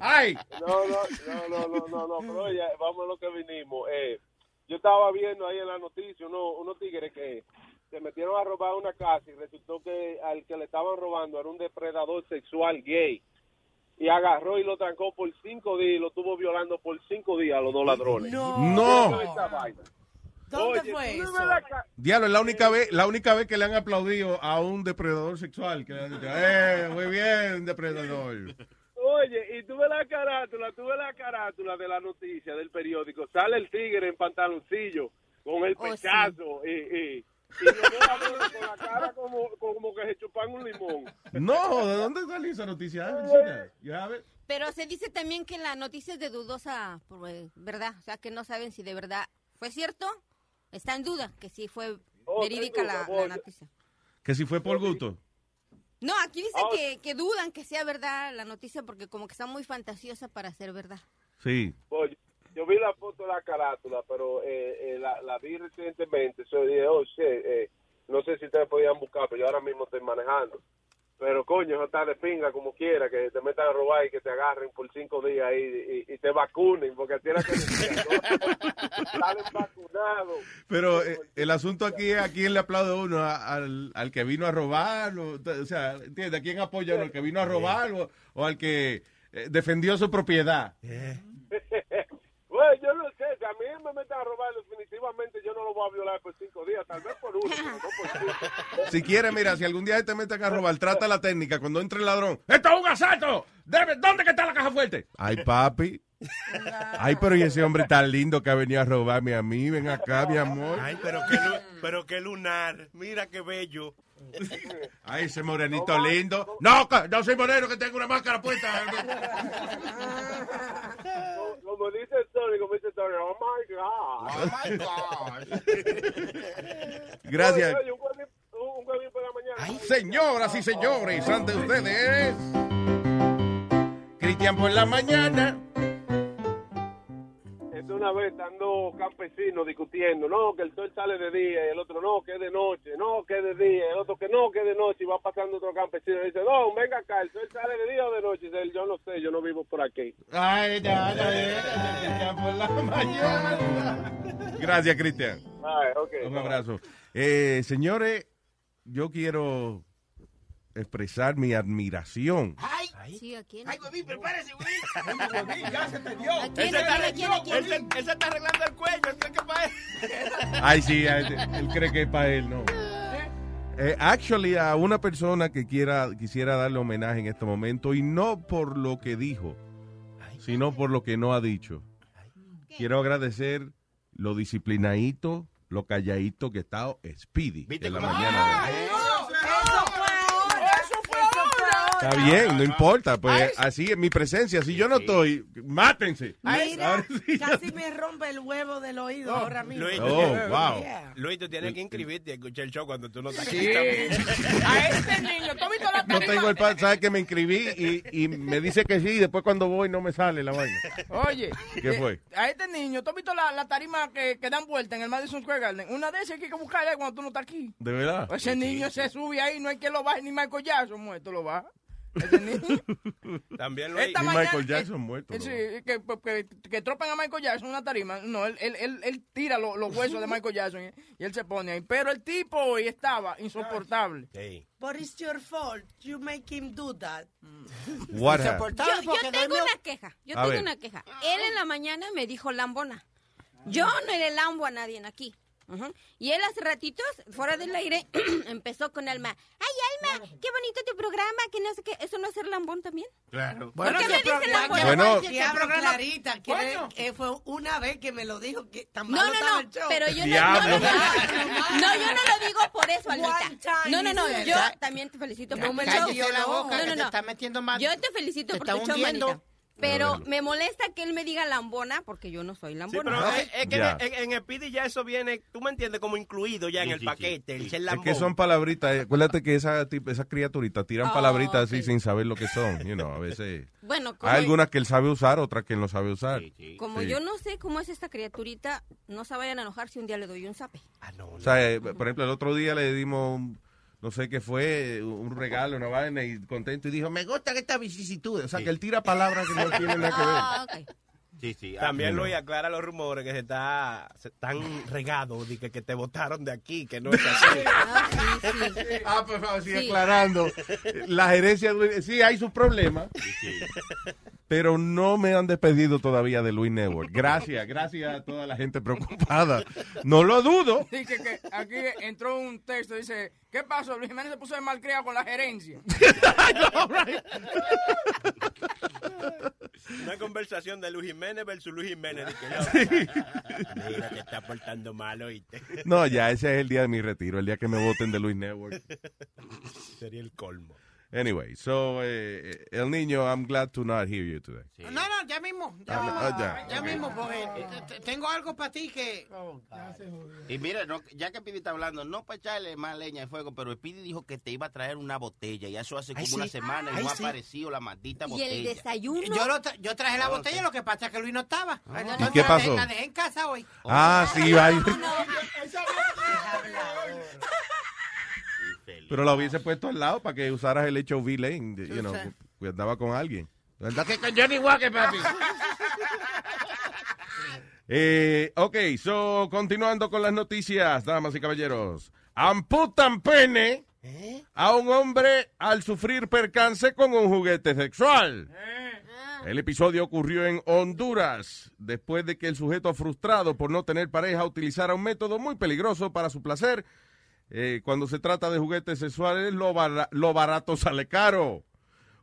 Speaker 17: ay.
Speaker 14: No, no, no, no, no, no, no, pero oye, vamos a lo que vinimos. Eh, yo estaba viendo ahí en la noticia uno, unos tigres que se metieron a robar una casa y resultó que al que le estaban robando era un depredador sexual gay. Y agarró y lo trancó por cinco días y lo estuvo violando por cinco días a los dos ladrones.
Speaker 17: No. No.
Speaker 13: ¿Dónde
Speaker 14: Oye,
Speaker 13: fue eso?
Speaker 17: Diablo, es la única vez, la única vez que le han aplaudido a un depredador sexual. Que le han dicho, eh, muy bien, depredador.
Speaker 14: Oye, y tuve la carátula, tuve la carátula de la noticia del periódico. Sale el tigre en pantaloncillo con el
Speaker 8: Oh, sí.
Speaker 14: y, y, y los dos ladrones con la cara como, como que se chupan un limón.
Speaker 17: No, ¿de dónde salió esa noticia? You have it?
Speaker 8: Pero se dice también que la noticia es de dudosa pues, verdad, o sea que no saben si de verdad fue cierto, está en duda que sí fue
Speaker 14: Oh,
Speaker 8: verídica la, noticia.
Speaker 17: Que si fue por gusto.
Speaker 8: No, aquí dice
Speaker 14: Ah,
Speaker 8: que, que dudan que sea verdad la noticia porque como que está muy fantasiosa para ser verdad.
Speaker 17: Sí.
Speaker 14: Oye, yo vi la foto de la carátula, pero eh, eh, la, la vi recientemente. So, dije, oh, shit, eh, no sé si ustedes podían buscar, pero yo ahora mismo estoy manejando. Pero coño, eso está de pinga como quiera, que te metan a robar y que te agarren por cinco días ahí y, y te vacunen, porque a ti era que salen vacunados.
Speaker 17: Pero eh, el asunto aquí es a quién le aplaude uno, a- al, al que vino a robar, o, o sea, ¿entiendes? ¿A quién apoya uno? ¿Al que vino a robar o, o al que eh, defendió su propiedad?
Speaker 14: Bueno, yo no sé, si a mí me meten a robar, definitivamente yo no lo voy a violar por cinco días, tal vez por uno, no por cinco.
Speaker 17: Si quieres, mira, si algún día te meten a robar, trata la técnica. Cuando entre el ladrón, ¡esto es un asalto! Debe- ¿Dónde que está la caja fuerte? Ay, papi. Ay, pero y ese hombre tan lindo que ha venido a robarme a mí. Ven acá, mi amor.
Speaker 5: Ay, pero qué, lu- pero qué lunar. Mira qué bello.
Speaker 17: Ay, ese morenito lindo. No, no soy moreno, que tengo una máscara puesta.
Speaker 14: Como, como dice Tony, como dice Tony, oh my God.
Speaker 7: Oh my God.
Speaker 17: Gracias.
Speaker 14: Oye, oye, un un- la mañana.
Speaker 17: Señoras y señores, ante ustedes, Cristian por la mañana.
Speaker 14: Una vez estando campesinos discutiendo, no, que el sol sale de día y el otro no, que es de noche, no, que es de día, y el otro que no, que es de noche y va pasando otro campesino y dice, no, venga acá, el sol sale de día o de noche y dice, yo no sé, yo no vivo por aquí.
Speaker 17: Ay, ya, ya, ya, Cristian por la mañana. Gracias, Cristian. Un abrazo. Eh, señores, yo quiero expresar mi admiración.
Speaker 8: Sí, ¿a quién?
Speaker 7: Ay, huevín, prepárese.
Speaker 4: Ya se te dio.
Speaker 8: ¿A quién?
Speaker 5: Él se está
Speaker 8: ¿A quién? ¿A quién?
Speaker 5: él se- él se está arreglando el cuello. él cree que pa' él.
Speaker 17: Ay, sí, ay, él cree que es para él, no. Eh, actually, a una persona que quiera quisiera darle homenaje en este momento, y no por lo que dijo, sino por lo que no ha dicho. Quiero agradecer lo disciplinadito, lo calladito que está Speedy
Speaker 5: ¿Viste
Speaker 17: en la mañana. de hoy.
Speaker 13: Eso fue ahora. Eso fue ahora.
Speaker 17: Está bien, no importa, pues así es mi presencia. Si yo no estoy, mátense.
Speaker 13: Mira,
Speaker 17: Ahora sí, ya-
Speaker 13: casi me rompe el huevo del oído ahora mismo.
Speaker 5: Luis,
Speaker 17: Oh,
Speaker 5: tú-
Speaker 17: wow.
Speaker 13: Yeah.
Speaker 5: Luis, tú tienes que inscribirte y escuchar el show cuando tú no estás aquí.
Speaker 2: Sí. A este niño, ¿tú has visto la
Speaker 17: No
Speaker 2: tarima?
Speaker 17: tengo el pan, sabes que me inscribí y, y me dice que sí, y después cuando voy no me sale la vaina.
Speaker 2: Oye.
Speaker 17: ¿Qué
Speaker 2: eh,
Speaker 17: fue?
Speaker 2: A este niño, ¿tú has visto la, la tarima que, que dan vuelta en el Madison Square Garden? Una de esas que hay que buscarla cuando tú no estás aquí.
Speaker 17: ¿De verdad?
Speaker 2: Ese niño se sube ahí, no hay que lo baje, ni Michael Jackson muerto lo baja.
Speaker 5: También.
Speaker 2: Esta
Speaker 17: Ni
Speaker 2: mañana-
Speaker 17: Michael Jackson
Speaker 2: eh,
Speaker 17: muerto,
Speaker 2: eh,
Speaker 17: ¿no?
Speaker 2: Sí, que, que, que tropan a Michael Jackson en una tarima. No, él, él, él, él tira lo- los huesos de Michael Jackson y, y él se pone ahí. Pero el tipo hoy estaba insoportable.
Speaker 5: Sí.
Speaker 13: But it's your fault. You make him do that.
Speaker 17: What?
Speaker 8: Yo,
Speaker 13: Insoportable
Speaker 8: yo
Speaker 13: porque
Speaker 8: tengo una queja, yo
Speaker 17: A
Speaker 8: tengo
Speaker 17: ver.
Speaker 8: una queja. Él en la mañana me dijo lambona. Yo no le lambo a nadie aquí. Y él hace ratitos, fuera del aire, empezó con Alma. Ay, programa, qué bonito tu programa, que no sé qué. ¿Eso no es ser lambón también?
Speaker 7: Claro.
Speaker 8: ¿Por qué me dicen lambón?
Speaker 17: Bueno.
Speaker 13: Diablo, Clarita, que eh, fue una vez que me lo dijo que tan
Speaker 8: No,
Speaker 13: malo
Speaker 8: no,
Speaker 13: estaba
Speaker 8: no,
Speaker 13: el show.
Speaker 8: pero yo no,
Speaker 17: Diablo.
Speaker 8: no, no, no, no, yo no lo digo por eso, Almita. No, no, no, yo también te felicito por
Speaker 6: No me
Speaker 8: tu show.
Speaker 6: la boca,
Speaker 8: No,
Speaker 6: que
Speaker 8: no,
Speaker 6: te
Speaker 8: no.
Speaker 6: está metiendo más.
Speaker 8: Yo te felicito
Speaker 6: Te
Speaker 8: por tu show, manita. Pero me molesta que él me diga lambona porque yo no soy
Speaker 5: Sí,
Speaker 8: lambona.
Speaker 5: pero es, es que
Speaker 17: Ya.
Speaker 5: en, en Speedy ya eso viene, tú me entiendes, como incluido ya en el paquete, el ser
Speaker 17: Es
Speaker 5: lambón.
Speaker 17: que son palabritas. eh, Acuérdate que esa, tip- esas criaturitas tiran
Speaker 8: Oh,
Speaker 17: palabritas así sin saber lo que son. You know, a veces.
Speaker 8: Bueno, como,
Speaker 17: Hay algunas que él sabe usar, otras que él no sabe usar.
Speaker 8: como
Speaker 17: Sí.
Speaker 8: yo no sé cómo es esta criaturita, no se vayan a enojar si un día le doy un zape.
Speaker 17: O sea, eh, por ejemplo, el otro día le dimos, un- no sé qué fue, un regalo, una vaina, y contento, y dijo, me gustan estas vicisitudes. O sea, que él tira palabras que no tienen nada que ver.
Speaker 8: Ah, ok.
Speaker 7: Sí, sí.
Speaker 5: También
Speaker 17: ah,
Speaker 5: Luis aclara los rumores que se está se están regados de que, que te votaron de aquí, que no es así.
Speaker 17: Ah, por favor, sigue
Speaker 8: Sí.
Speaker 17: aclarando. La gerencia, sí, hay sus problemas, pero no me han despedido todavía de Luis Network. Gracias, gracias a toda la gente preocupada. No lo dudo.
Speaker 2: Dice que aquí entró un texto, dice, ¿qué pasó? Luis Jiménez se puso de malcriado con la gerencia.
Speaker 5: Una conversación de Luis Jiménez versus Luis Jiménez. yo- Mira, te está portando mal, oíste.
Speaker 17: No, ya ese es el día de mi retiro, el día que me voten de Luis Network.
Speaker 5: Sería el colmo.
Speaker 17: Anyway, so, eh, el niño, I'm glad to not hear you today.
Speaker 6: No, no, ya mismo. Ya,
Speaker 17: Ah,
Speaker 6: mismo,
Speaker 17: ah, ya.
Speaker 6: ya mismo, porque te- te- tengo algo para ti que...
Speaker 7: Y mira, no, ya que Pidi está hablando, no para echarle más leña al fuego, pero Pidi dijo que te iba a traer una botella y eso hace como
Speaker 6: Ay,
Speaker 7: una
Speaker 6: sí.
Speaker 7: semana y
Speaker 6: Ay,
Speaker 7: no ha
Speaker 6: sí.
Speaker 7: aparecido la maldita
Speaker 8: ¿Y
Speaker 7: botella.
Speaker 8: el desayuno?
Speaker 6: Yo, lo tra- yo traje la botella, lo que pasa es que Luis no estaba. Entonces,
Speaker 17: ¿Y qué pasó?
Speaker 6: La dejé en casa hoy.
Speaker 17: Ah, sí, va. Pero la hubiese puesto al lado para que usaras el HOV lane, you know, que andaba con alguien. ¿Verdad que
Speaker 6: con Johnny Walker, papi.
Speaker 17: Eh, ok, so, continuando con las noticias, damas y caballeros. Amputan pene a un hombre al sufrir percance con un juguete sexual. El episodio ocurrió en Honduras, después de que el sujeto frustrado por no tener pareja utilizara un método muy peligroso para su placer. Eh, cuando se trata de juguetes sexuales, lo, bara- lo barato sale caro.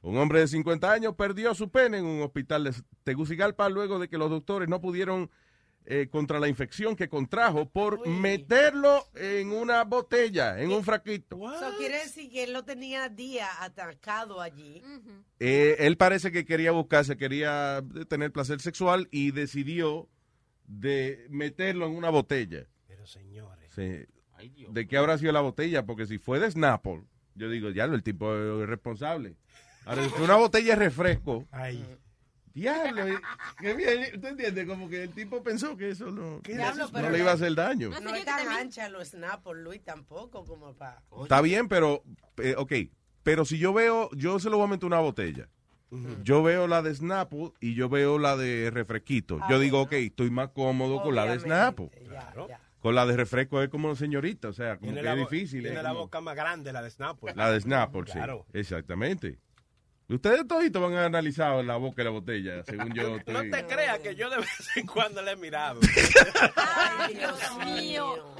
Speaker 17: Un hombre de 50 años perdió su pene en un hospital de Tegucigalpa luego de que los doctores no pudieron eh, contra la infección que contrajo por meterlo en una botella, en un fraquito.
Speaker 13: Eso quiere decir que él lo tenía día atacado allí.
Speaker 17: Eh, él parece que quería buscarse, quería tener placer sexual y decidió de meterlo en una botella.
Speaker 5: Pero señores.
Speaker 17: Sí. ¿De qué habrá sido la botella? Porque si fue de Snapple, yo digo, ya el tipo es responsable. Ahora, si fue una botella de refresco,
Speaker 5: Ay.
Speaker 17: diablo, eh, qué bien, ¿usted entiende? Como que el tipo pensó que eso no,
Speaker 13: Diablo,
Speaker 17: no
Speaker 13: pero
Speaker 17: le iba a hacer daño.
Speaker 13: No es tan ancha los snaps, Luis, tampoco como para...
Speaker 17: Está bien, pero, eh, ok, pero si yo veo, yo se lo voy a meter una botella. Yo veo la de Snapple y yo veo la de refresquito. yo digo, ok, estoy más cómodo con la de Snapple. Con la de refresco es como señorita, o sea, como
Speaker 5: Tiene
Speaker 17: que
Speaker 5: la,
Speaker 17: es difícil.
Speaker 5: Tiene la
Speaker 17: como-
Speaker 5: boca más grande, la de Snapple.
Speaker 17: La de Snapple, sí.
Speaker 5: Claro.
Speaker 17: Exactamente. Ustedes toditos van a analizar la boca y la botella, según yo
Speaker 5: No
Speaker 17: estoy...
Speaker 5: te creas que yo de vez en cuando le he mirado.
Speaker 8: Ay, Dios mío.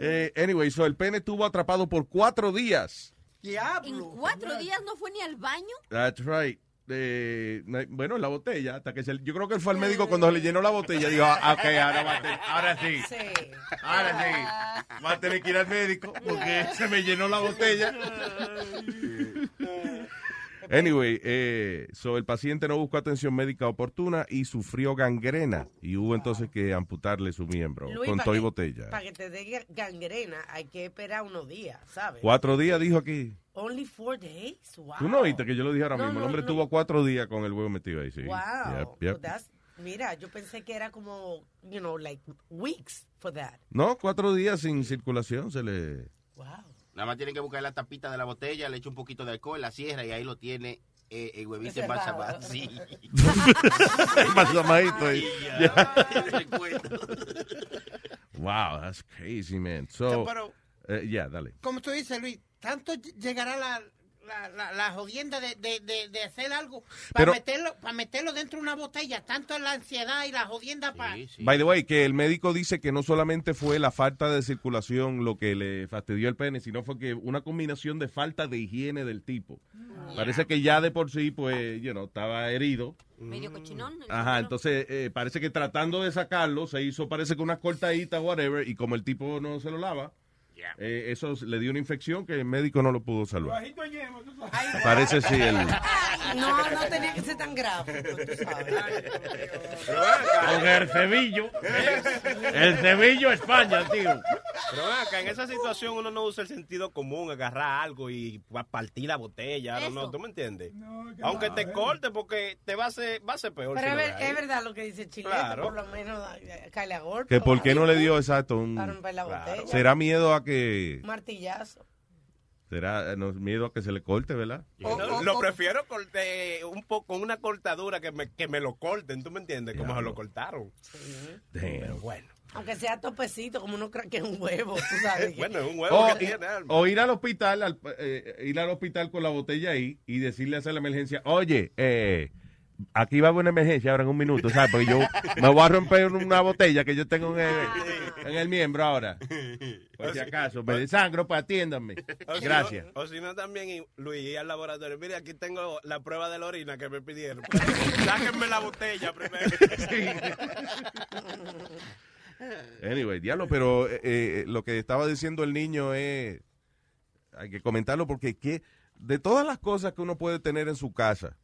Speaker 17: Eh, anyway, so el pene estuvo atrapado por cuatro días.
Speaker 8: En cuatro días no fue ni al baño.
Speaker 17: That's right. Eh, no- bueno, en la botella, hasta que se, yo creo que él fue al médico cuando se le llenó la botella, dijo, ah, ok, ahora, va a tener- ahora sí, ahora sí, va a tener que ir al médico porque se me llenó la botella. Anyway, eh, so el paciente no buscó atención médica oportuna y sufrió gangrena y hubo entonces que amputarle su miembro
Speaker 13: Luis,
Speaker 17: con
Speaker 13: pa'
Speaker 17: todo y
Speaker 13: que-
Speaker 17: botella.
Speaker 13: Para que te dé ga- gangrena hay que esperar unos días, ¿sabes?
Speaker 17: Cuatro días dijo aquí.
Speaker 13: Only four days, wow.
Speaker 17: Tú no oíste que yo lo dije ahora
Speaker 13: No,
Speaker 17: mismo. El hombre
Speaker 13: no.
Speaker 17: tuvo cuatro días con el huevo metido ahí, sí.
Speaker 13: Wow.
Speaker 17: Yep,
Speaker 13: mira, yo pensé que era como, you know, like weeks for that.
Speaker 17: No, cuatro días sin circulación se le...
Speaker 7: Nada más tiene que buscar la tapita de la botella, le echa un poquito de alcohol, la cierra y ahí lo tiene eh, el huevito embalsamado. Sí.
Speaker 17: Embalsamadito ahí.
Speaker 7: Ya.
Speaker 17: Ya.
Speaker 7: Recuerdo.
Speaker 17: Wow, that's crazy, man. So,
Speaker 6: Pero-
Speaker 17: eh, yeah, dale.
Speaker 6: Como tú dices, Luis, tanto ll- llegará la, la, la, la jodienda de, de, de, de hacer algo para meterlo, para meterlo dentro de una botella. Tanto la ansiedad y la jodienda para...
Speaker 17: By the way, que el médico dice que no solamente fue la falta de circulación lo que le fastidió el pene, sino fue que una combinación de falta de higiene del tipo. Parece que ya de por sí, pues, you know, estaba herido.
Speaker 8: Medio cochinón.
Speaker 17: Ajá, entonces eh, parece que tratando de sacarlo, se hizo, parece que unas cortaditas, whatever, y como el tipo no se lo lava, eh, eso le dio una infección que el médico no lo pudo salvar. Parece sí, el...
Speaker 13: No, no tenía que ser tan tú sabes.
Speaker 17: Con el cebillo. El cebillo España, tío.
Speaker 5: Pero ven acá, en esa situación uno no usa el sentido común, agarrar algo y pa- partir la botella. No, no, ¿tú me entiendes? Aunque te corte, porque te va a hacer, va a ser peor.
Speaker 13: Pero
Speaker 5: si
Speaker 13: es,
Speaker 5: no
Speaker 13: ver-
Speaker 5: es.
Speaker 13: es verdad lo que dice
Speaker 5: Claro.
Speaker 13: por lo menos eh, cae a golpe.
Speaker 17: Que por qué no le dio exacto un...
Speaker 13: Para romper la botella.
Speaker 17: ¿Será miedo a que...
Speaker 13: Martillazo.
Speaker 17: ¿Será eh, no, miedo a que se le corte, verdad?
Speaker 5: No, lo prefiero corte, un poco con una cortadura que me, que me lo corten, ¿tú me entiendes? Como se lo cortaron. Pero bueno.
Speaker 13: Aunque sea topecito, como uno cree que es un huevo, tú sabes.
Speaker 5: Bueno, es un huevo
Speaker 17: O,
Speaker 5: que tiene alma.
Speaker 17: o ir al hospital, al- eh, ir al hospital con la botella ahí y decirle a hacer la emergencia, oye, eh, aquí va a haber una emergencia ahora en un minuto, ¿sabes? Porque yo me voy a romper una botella que yo tengo en el, en el miembro ahora. Por si acaso, me desangro, pues atiéndanme. Gracias.
Speaker 5: o si no, también, Luis, ir al laboratorio. Mire, aquí tengo la prueba de la orina que me pidieron. Sáquenme la botella primero.
Speaker 17: Anyway, diablo, pero eh, eh, lo que estaba diciendo el niño es, hay que comentarlo porque que, de todas las cosas que uno puede tener en su casa,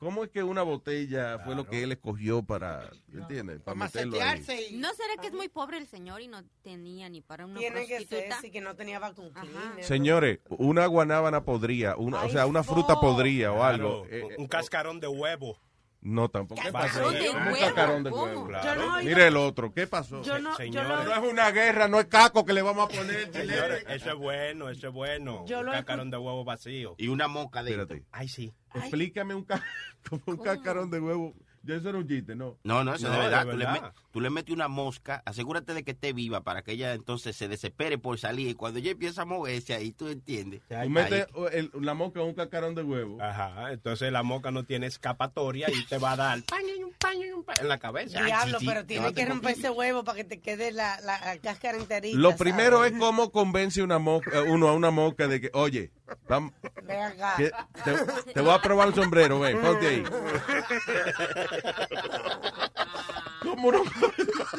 Speaker 17: ¿cómo es que una botella fue lo que él escogió para, ¿entiendes? Para meterlo ahí.
Speaker 8: ¿No será que es muy pobre el señor y no tenía ni para una
Speaker 13: Tiene que ser,
Speaker 8: prostituta?
Speaker 13: sí, que no tenía cleaner.
Speaker 17: Señores, una guanábana podría, una, o sea, una fruta podría o algo.
Speaker 5: Claro,
Speaker 17: eh,
Speaker 5: un cascarón de huevo.
Speaker 17: No, tampoco. ¿Qué pasó?
Speaker 5: ¿Cascarón de
Speaker 17: Un
Speaker 5: huevo?
Speaker 17: cascarón de huevo.
Speaker 5: Claro. No
Speaker 17: Mire el otro, ¿qué pasó?
Speaker 5: Yo no- yo no-
Speaker 17: no es una guerra, no es caco que le vamos a poner.
Speaker 5: Señores, eso es bueno, eso es bueno.
Speaker 13: Yo
Speaker 5: un
Speaker 13: lo he
Speaker 5: cascarón de huevo vacío.
Speaker 7: Y una moca de
Speaker 17: Espérate.
Speaker 5: Ay, sí.
Speaker 17: Explícame un, ca- como un cascarón de huevo. Ya eso era un chiste, ¿no?
Speaker 7: No, no, eso
Speaker 17: No,
Speaker 7: de verdad.
Speaker 17: de
Speaker 7: Tú, le
Speaker 17: verdad.
Speaker 7: met- tú le metes una mosca, asegúrate de que esté viva para que ella entonces se desespere por salir. Y cuando ella empieza a moverse ahí, tú entiendes.
Speaker 17: Tú metes el- la mosca en un cascarón de huevo.
Speaker 5: Ajá, entonces la moca no tiene escapatoria y te va a dar paño y un paño y un paño en la cabeza.
Speaker 13: Diablo,
Speaker 5: Ay, sí,
Speaker 13: pero
Speaker 5: sí.
Speaker 13: tiene que romper ese huevo para que te quede la, la, la cáscara enterita.
Speaker 17: Lo
Speaker 13: ¿sabes?
Speaker 17: primero es cómo convence una mosca, eh, uno a una mosca de que, oye, vam-
Speaker 13: Ven acá.
Speaker 17: que te, te voy a probar un sombrero, ven, ponte ahí. ¿Cómo no?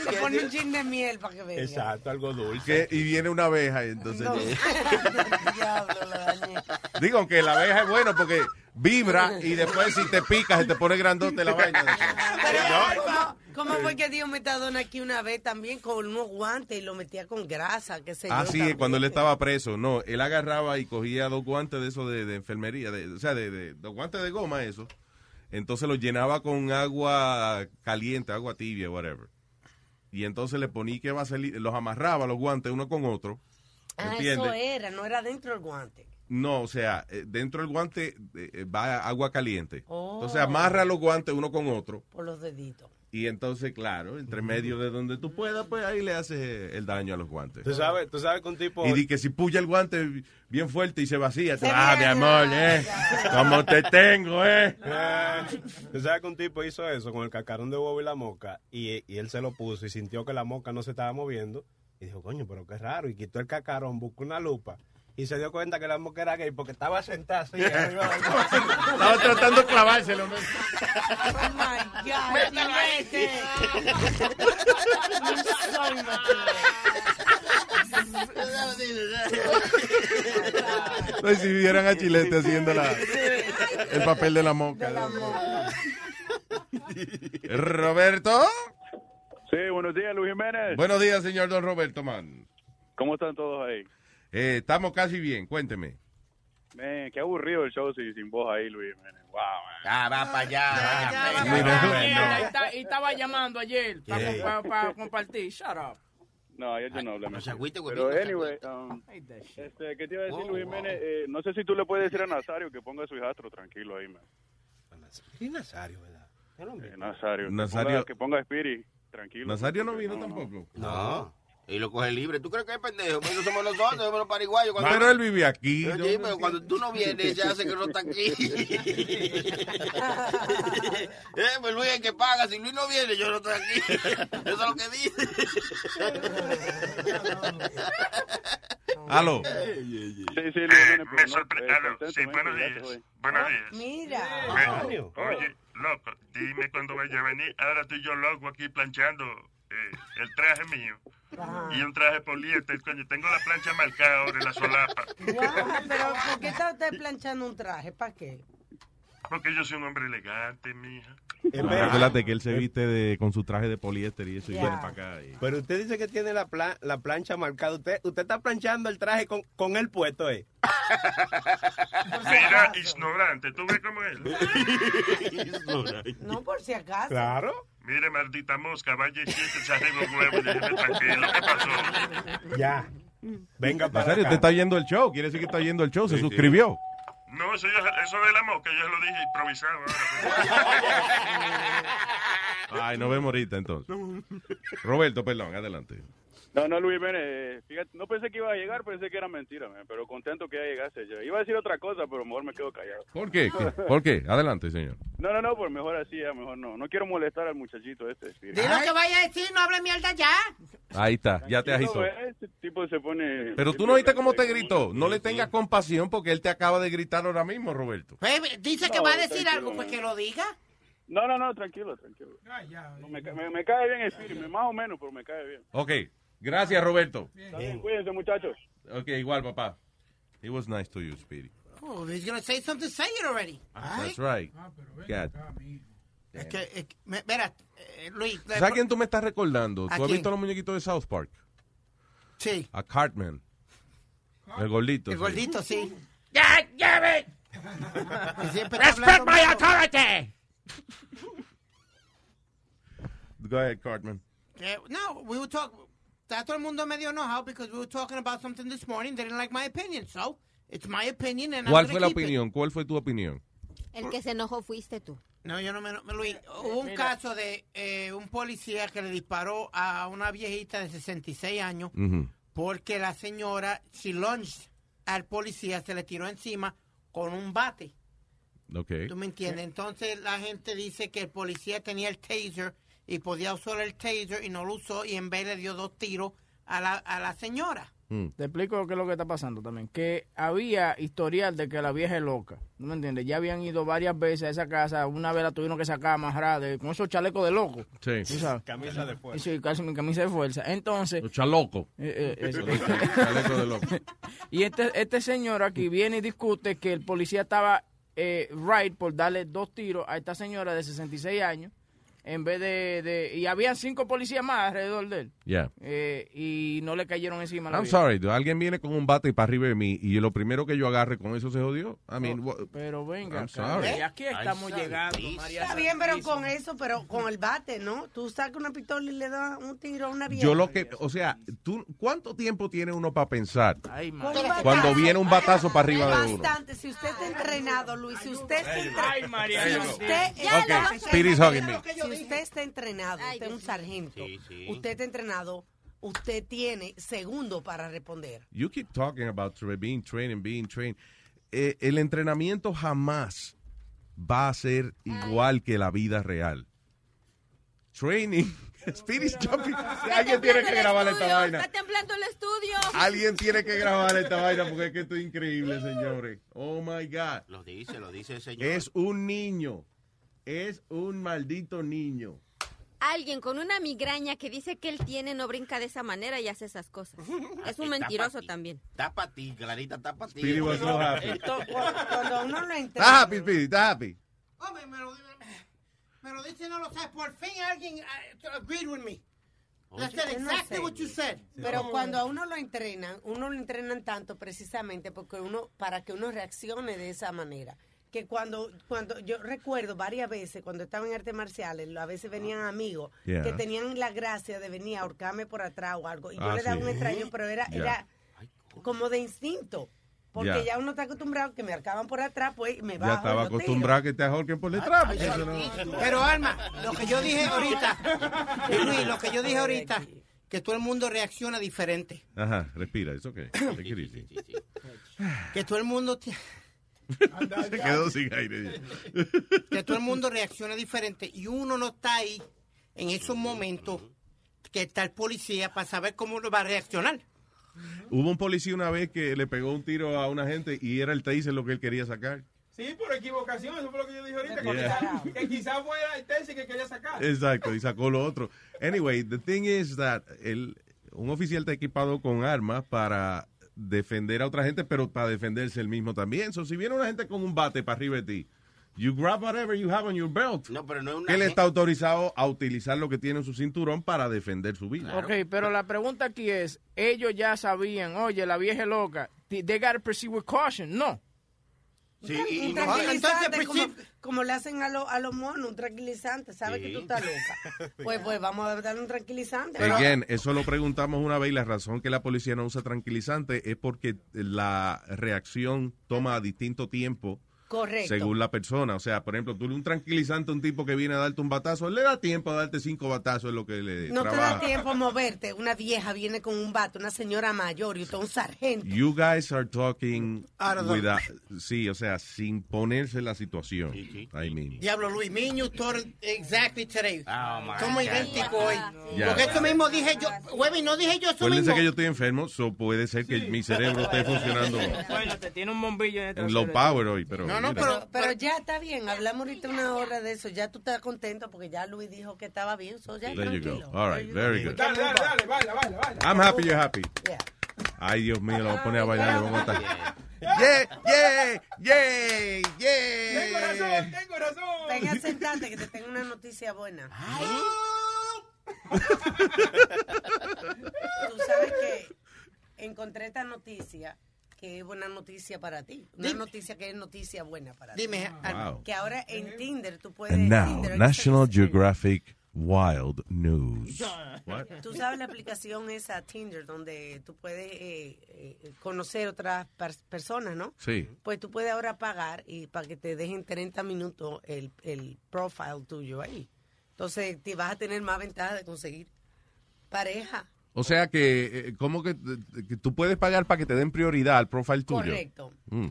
Speaker 13: Le pone un chin de miel para que venga.
Speaker 5: Exacto, algo dulce.
Speaker 17: Que- y viene una abeja, y entonces...
Speaker 13: No. Diablo.
Speaker 17: Digo, aunque la abeja es bueno porque vibra y después si te pica se te pone grandote la vaina.
Speaker 13: Pero, ¿cómo, cómo fue que dio metadona aquí una vez también con unos guantes y lo metía con grasa, qué sé yo?
Speaker 17: Es,
Speaker 13: también?
Speaker 17: cuando él estaba preso. No, él agarraba y cogía dos guantes de eso de, de enfermería, de, o sea, de, de- dos guantes de goma, eso. Entonces los llenaba con agua caliente, agua tibia, whatever. Y entonces le ponía que vaselina, los amarraba los guantes uno con otro.
Speaker 13: Ah,
Speaker 17: ¿Entiendes?
Speaker 13: eso era, no era dentro del guante.
Speaker 17: No, o sea, eh, dentro del guante eh, eh, va agua caliente.
Speaker 13: Oh.
Speaker 17: Entonces amarra los guantes uno con otro.
Speaker 13: Por los deditos.
Speaker 17: Y entonces, claro, entre medio de donde tú puedas, pues ahí le haces el daño a los guantes.
Speaker 5: Tú sabes, tú sabes que un tipo...
Speaker 17: Y di que si puya el guante bien fuerte y se vacía,
Speaker 5: Se
Speaker 17: ah, mi amor, eh, como te tengo, eh.
Speaker 5: Ah, Tú sabes que un tipo hizo eso con el cascarón de huevo y la moca y, y él se lo puso y sintió que la moca no se estaba moviendo y dijo, coño, pero qué raro. Y quitó el cascarón, buscó una lupa y se dio cuenta que la moca era gay porque estaba sentada así. arriba
Speaker 17: Estaba tratando de clavárselo. ¿no?
Speaker 13: Oh my God, Chilete. Sorry,
Speaker 17: No, y si vieran a Chilete haciendo la, el papel de la moca. Roberto.
Speaker 19: Sí, buenos días, Luis Jiménez.
Speaker 17: Buenos días, señor Don Roberto, man.
Speaker 19: ¿Cómo están todos ahí?
Speaker 17: Eh, estamos casi bien, cuénteme.
Speaker 19: Man, qué aburrido el show sin, sin voz ahí, Luis Jiménez. Wow, man.
Speaker 7: Ah, va para allá.
Speaker 2: Mira, y ta- y estaba llamando ayer
Speaker 19: ¿Qué?
Speaker 2: para compartir. Shut up.
Speaker 19: No, ayer yo no hablé.
Speaker 7: No se agüite, güey,
Speaker 19: Pero
Speaker 7: no
Speaker 19: anyway, um, este, ¿qué te iba a decir, Luis Jiménez? Eh, no sé si tú le puedes decir a Nazario que ponga a su hijastro tranquilo ahí, man.
Speaker 5: ¿Qué Nazario, verdad?
Speaker 19: Eh, Nazario. que
Speaker 17: Nazario-
Speaker 19: ponga- Que ponga a Spirit tranquilo.
Speaker 17: Nazario no vino tampoco.
Speaker 5: No.
Speaker 7: Y lo coge libre. ¿Tú crees que es pendejo? Pues no somos nosotros, somos los pariguayos. Cuando-
Speaker 17: Pero él vive aquí.
Speaker 7: Oye, pero cuando tú no vienes, ya hace que no está aquí. eh, pues Luis es el que paga. Si Luis no viene, yo no estoy aquí. Eso es lo que dice.
Speaker 17: Aló.
Speaker 19: Sí, sí,
Speaker 20: me sorprendió. Sí, buenos días. Buenos días.
Speaker 13: Mira.
Speaker 20: Oye, oye, loco, dime cuándo vaya a venir. Ahora estoy yo loco aquí planchando eh, el traje mío. Y un traje poliéster, coño, tengo la plancha marcada ahora en la solapa.
Speaker 13: Guau, pero ¿por qué está usted planchando un traje? ¿Para qué?
Speaker 20: Porque yo soy un hombre elegante, mija.
Speaker 17: Acuérdate que él se viste de, con su traje de poliéster y eso y viene para acá. y-
Speaker 5: Pero usted dice que tiene la, pla- la plancha marcada. Usted, usted está planchando el traje con, con el puesto, ¿eh?
Speaker 20: Mira, ignorante, ¿tú ves cómo es?
Speaker 13: No, por si acaso.
Speaker 5: Claro.
Speaker 20: Mire, maldita mosca, vaya y siéntese arriba un huevo y déjeme tranquilo. ¿Qué pasó?
Speaker 5: Ya. Venga
Speaker 17: En serio, usted está yendo el show. Quiere decir que está yendo el show. Se suscribió.
Speaker 20: No, eso, eso de la mosca, yo lo dije improvisado. ahora.
Speaker 17: Ay, nos vemos ahorita entonces. Roberto, perdón, adelante.
Speaker 19: No, no, Luis, eh, fíjate, no pensé que iba a llegar, pensé que era mentira, man, pero contento que ya llegase. ya. Iba a decir otra cosa, pero mejor me quedo callado.
Speaker 17: ¿Por qué? ¿Qué? ¿Por qué? Adelante, señor.
Speaker 19: No, no, no, pues mejor así, ya, mejor no. No quiero molestar al muchachito este. Spirit.
Speaker 6: Di lo que vaya a decir, no hable mierda ya.
Speaker 17: Ahí está, ya te agitó.
Speaker 19: Eh, Este tipo se pone...
Speaker 17: Pero tú no oíste cómo te gritó. No le tengas compasión porque él te acaba de gritar ahora mismo, Roberto.
Speaker 6: Pues, dice que
Speaker 19: No,
Speaker 6: va a decir algo, pues que lo diga.
Speaker 19: No, no, no, tranquilo, tranquilo. No, me, ca- me, me cae bien Spirit, me- más o menos, pero me cae bien.
Speaker 17: Ok, gracias, Roberto.
Speaker 19: Bien, Cuídense, muchachos.
Speaker 17: Ok, igual, papá. He was nice to you, Speedy.
Speaker 6: Oh, he's gonna say something, say it already.
Speaker 17: That's right. God.
Speaker 6: Es que, es que- me- mira, eh, Luis.
Speaker 17: ¿Sabes quién tú me estás recordando?
Speaker 6: ¿A
Speaker 17: ¿Tú has visto los muñequitos de South Park?
Speaker 6: Sí.
Speaker 17: A Cartman. El gordito.
Speaker 6: El
Speaker 17: sí.
Speaker 6: gordito, sí.
Speaker 21: God damn it! Respect my authority!
Speaker 17: Go ahead, Cartman.
Speaker 6: Que- no, we were talking. Está todo el mundo medio enojado because we were talking about something this morning. They didn't like my opinion, so it's my opinion and I'm
Speaker 17: ¿Cuál
Speaker 6: gonna
Speaker 17: fue la
Speaker 6: keep it.
Speaker 17: opinión? ¿Cuál fue tu opinión?
Speaker 8: El que se enojó fuiste tú.
Speaker 6: No, yo no me, me- Luis, hubo un caso de eh, un policía que le disparó a una viejita de 66 años
Speaker 17: Ujú.
Speaker 6: porque la señora, she lunged al policía, se le tiró encima con un bate.
Speaker 17: Ok.
Speaker 6: ¿Tú me entiendes? Entonces la gente dice que el policía tenía el taser y podía usar el taser y no lo usó y en vez le dio dos tiros a la, a la señora.
Speaker 2: Te explico qué es lo que está pasando también. Que había historial de que la vieja es loca. ¿No me entiendes? Ya habían ido varias veces a esa casa. Una vez la tuvieron que sacar amarrada de- con esos chalecos de loco.
Speaker 17: Sí.
Speaker 5: Camisa de fuerza.
Speaker 2: Sí, casi mi camisa de fuerza. Entonces...
Speaker 17: Los.
Speaker 2: Eh, eh, eso.
Speaker 17: Chaleco de loco.
Speaker 2: Y este, este señor aquí viene y discute que el policía estaba eh, right por darle dos tiros a esta señora de 66 años en vez de... de- y habían cinco policías más alrededor de él.
Speaker 17: Yeah.
Speaker 2: Eh, y no le cayeron encima la
Speaker 17: I'm
Speaker 2: vieja.
Speaker 17: sorry, dude. alguien viene con un bate para arriba de mí y lo primero que yo agarre con eso se jodió. I mean, what-
Speaker 2: Pero venga,
Speaker 17: I'm sorry.
Speaker 2: y aquí estamos
Speaker 7: Ay,
Speaker 2: llegando. María
Speaker 13: Está bien, pero con eso, pero con el bate, ¿no? Tú sacas una pistola y le das un tiro a una vieja.
Speaker 17: yo lo que, o sea, ¿tú, ¿cuánto tiempo tiene uno para pensar?
Speaker 2: Ay.
Speaker 17: Cuando viene un batazo para arriba de uno.
Speaker 13: Bastante. Si usted está entrenado, Luis, si usted está
Speaker 2: Ay,
Speaker 13: entrenado.
Speaker 2: María
Speaker 13: Si usted,
Speaker 17: Ya lo
Speaker 13: Usted está entrenado, usted es un sargento,
Speaker 7: Sí, sí.
Speaker 13: usted está entrenado, usted tiene segundo para responder.
Speaker 17: You keep talking about being trained and being trained. Eh, el entrenamiento jamás va a ser igual que la vida real. Training. Speedy's jumping. Alguien tiene que grabar esta vaina.
Speaker 8: Está temblando el estudio.
Speaker 17: Alguien tiene que grabar esta vaina porque es que esto es increíble, señores. Oh my God.
Speaker 7: Lo dice, lo dice el señor.
Speaker 17: Es un niño. Es un maldito niño.
Speaker 8: Alguien con una migraña que dice que él tiene no brinca de esa manera y hace esas cosas. Es un
Speaker 7: Está
Speaker 8: mentiroso
Speaker 7: pa' ti.
Speaker 8: también.
Speaker 7: Está para ti, Clarita, está para ti.
Speaker 17: Speedy was so happy.
Speaker 13: Esto, cuando, uno lo
Speaker 17: Está
Speaker 13: entrena.
Speaker 17: happy, Speedy, está happy.
Speaker 6: Hombre, me lo, me lo dice, no lo sabes. Por fin alguien uh, agreed with me. That's
Speaker 13: no
Speaker 6: exactly what you said.
Speaker 13: Pero cuando a uno lo entrenan, uno lo entrenan tanto precisamente porque uno, para que uno reaccione de esa manera. Que cuando, cuando yo recuerdo varias veces cuando estaba en artes marciales, a veces venían amigos
Speaker 17: Yeah.
Speaker 13: que tenían la gracia de venir a ahorcarme por atrás o algo. Y yo
Speaker 17: Ah,
Speaker 13: le daba
Speaker 17: sí.
Speaker 13: un extraño, pero era,
Speaker 17: Ya.
Speaker 13: era como de instinto. Porque
Speaker 17: Ya.
Speaker 13: ya uno está acostumbrado que me arcaban por atrás, pues me
Speaker 17: Ya
Speaker 13: bajo.
Speaker 17: estaba
Speaker 13: los tiros.
Speaker 17: acostumbrado a que te ahorquen por detrás. eso no-
Speaker 6: Pero Alma, lo que yo dije ahorita, Luis, lo que yo dije ahorita, que todo el mundo reacciona diferente.
Speaker 17: Ajá, respira, es ok. Take it easy.
Speaker 6: Que todo el mundo...
Speaker 17: Se quedó sin aire.
Speaker 6: que todo el mundo reacciona diferente y uno no está ahí en esos momentos que está el policía para saber cómo lo va a reaccionar.
Speaker 17: Hubo un policía una vez que le pegó un tiro a una gente y era el taser lo que él quería sacar.
Speaker 4: Sí, por equivocación, eso fue lo que yo dije ahorita, que,
Speaker 17: Yeah.
Speaker 4: que quizá fuera el Tessie que quería sacar.
Speaker 17: Exacto, y sacó lo otro. Anyway, the thing is that el, un oficial está equipado con armas para defender a otra gente, pero para defenderse el mismo también. So, si viene una gente con un bate para arriba de ti, you grab whatever you have on your belt.
Speaker 7: No, pero no es una
Speaker 17: él está autorizado a utilizar lo que tiene en su cinturón para defender su vida.
Speaker 2: Ok, pero la pregunta aquí es, ellos ya sabían, oye, la vieja es loca, they gotta proceed with caution. No.
Speaker 7: Sí,
Speaker 13: Un tranquilizante,
Speaker 6: Entonces,
Speaker 13: como, como le hacen a, los a los monos, un tranquilizante. ¿Sabes que tú estás loca? Pues, pues vamos a darle un tranquilizante.
Speaker 17: Again, eso lo preguntamos una vez y la razón que la policía no usa tranquilizante es porque la reacción toma distinto tiempo
Speaker 13: Correcto.
Speaker 17: según la persona. O sea, por ejemplo, tú le un tranquilizante a un tipo que viene a darte un batazo, él le da tiempo a darte cinco batazos, es lo que le
Speaker 13: No te
Speaker 17: trabaja.
Speaker 13: da tiempo a moverte. Una vieja viene con un vato, una señora mayor y usted un sargento.
Speaker 17: You guys are talking
Speaker 6: the-
Speaker 17: without- sí, o sea, sin ponerse la situación. I mean.
Speaker 6: Diablo, Luis, me and you exactly today. Somos
Speaker 7: God.
Speaker 6: idénticos hoy.
Speaker 17: Ya.
Speaker 6: Porque eso mismo dije yo, Webby, no dije yo eso
Speaker 17: Acuérdense
Speaker 6: mismo.
Speaker 17: que yo estoy enfermo, so puede ser que mi cerebro esté funcionando
Speaker 2: Bueno, te tiene un bombillo en el
Speaker 17: en low power hoy, pero...
Speaker 6: No, no, pero,
Speaker 13: Pero ya está bien, hablamos ahorita una hora de eso. Ya tú estás contento porque ya Luis dijo que estaba bien. So ya
Speaker 17: There you go. All right, very good.
Speaker 4: Dale, dale, dale, baila, baila, baila.
Speaker 17: I'm happy you're happy.
Speaker 13: Yeah.
Speaker 17: Ay, Dios mío, lo voy a poner a bailar. le vamos a estar- Yeah, yeah, yeah, yeah.
Speaker 4: Tengo razón, tengo razón.
Speaker 13: Venga, sentate que te tengo una noticia buena. Tú sabes que encontré esta noticia que es buena noticia para ti. Una
Speaker 6: Dime.
Speaker 13: noticia que es noticia buena para
Speaker 6: Dime,
Speaker 13: ti.
Speaker 17: Wow.
Speaker 13: Que ahora en Tinder tú puedes...
Speaker 17: And now,
Speaker 13: Tinder,
Speaker 17: National Geographic Wild News. What?
Speaker 13: Tú sabes la aplicación esa Tinder donde tú puedes eh, eh, conocer otras per- personas, ¿no?
Speaker 17: Sí.
Speaker 13: Pues tú puedes ahora pagar y para que te dejen 30 minutos el, el profile tuyo ahí. Entonces te vas a tener más ventaja de conseguir pareja.
Speaker 17: O sea que, eh, ¿cómo que, que tú puedes pagar para que te den prioridad al profile tuyo?
Speaker 13: Correcto.
Speaker 17: Mm.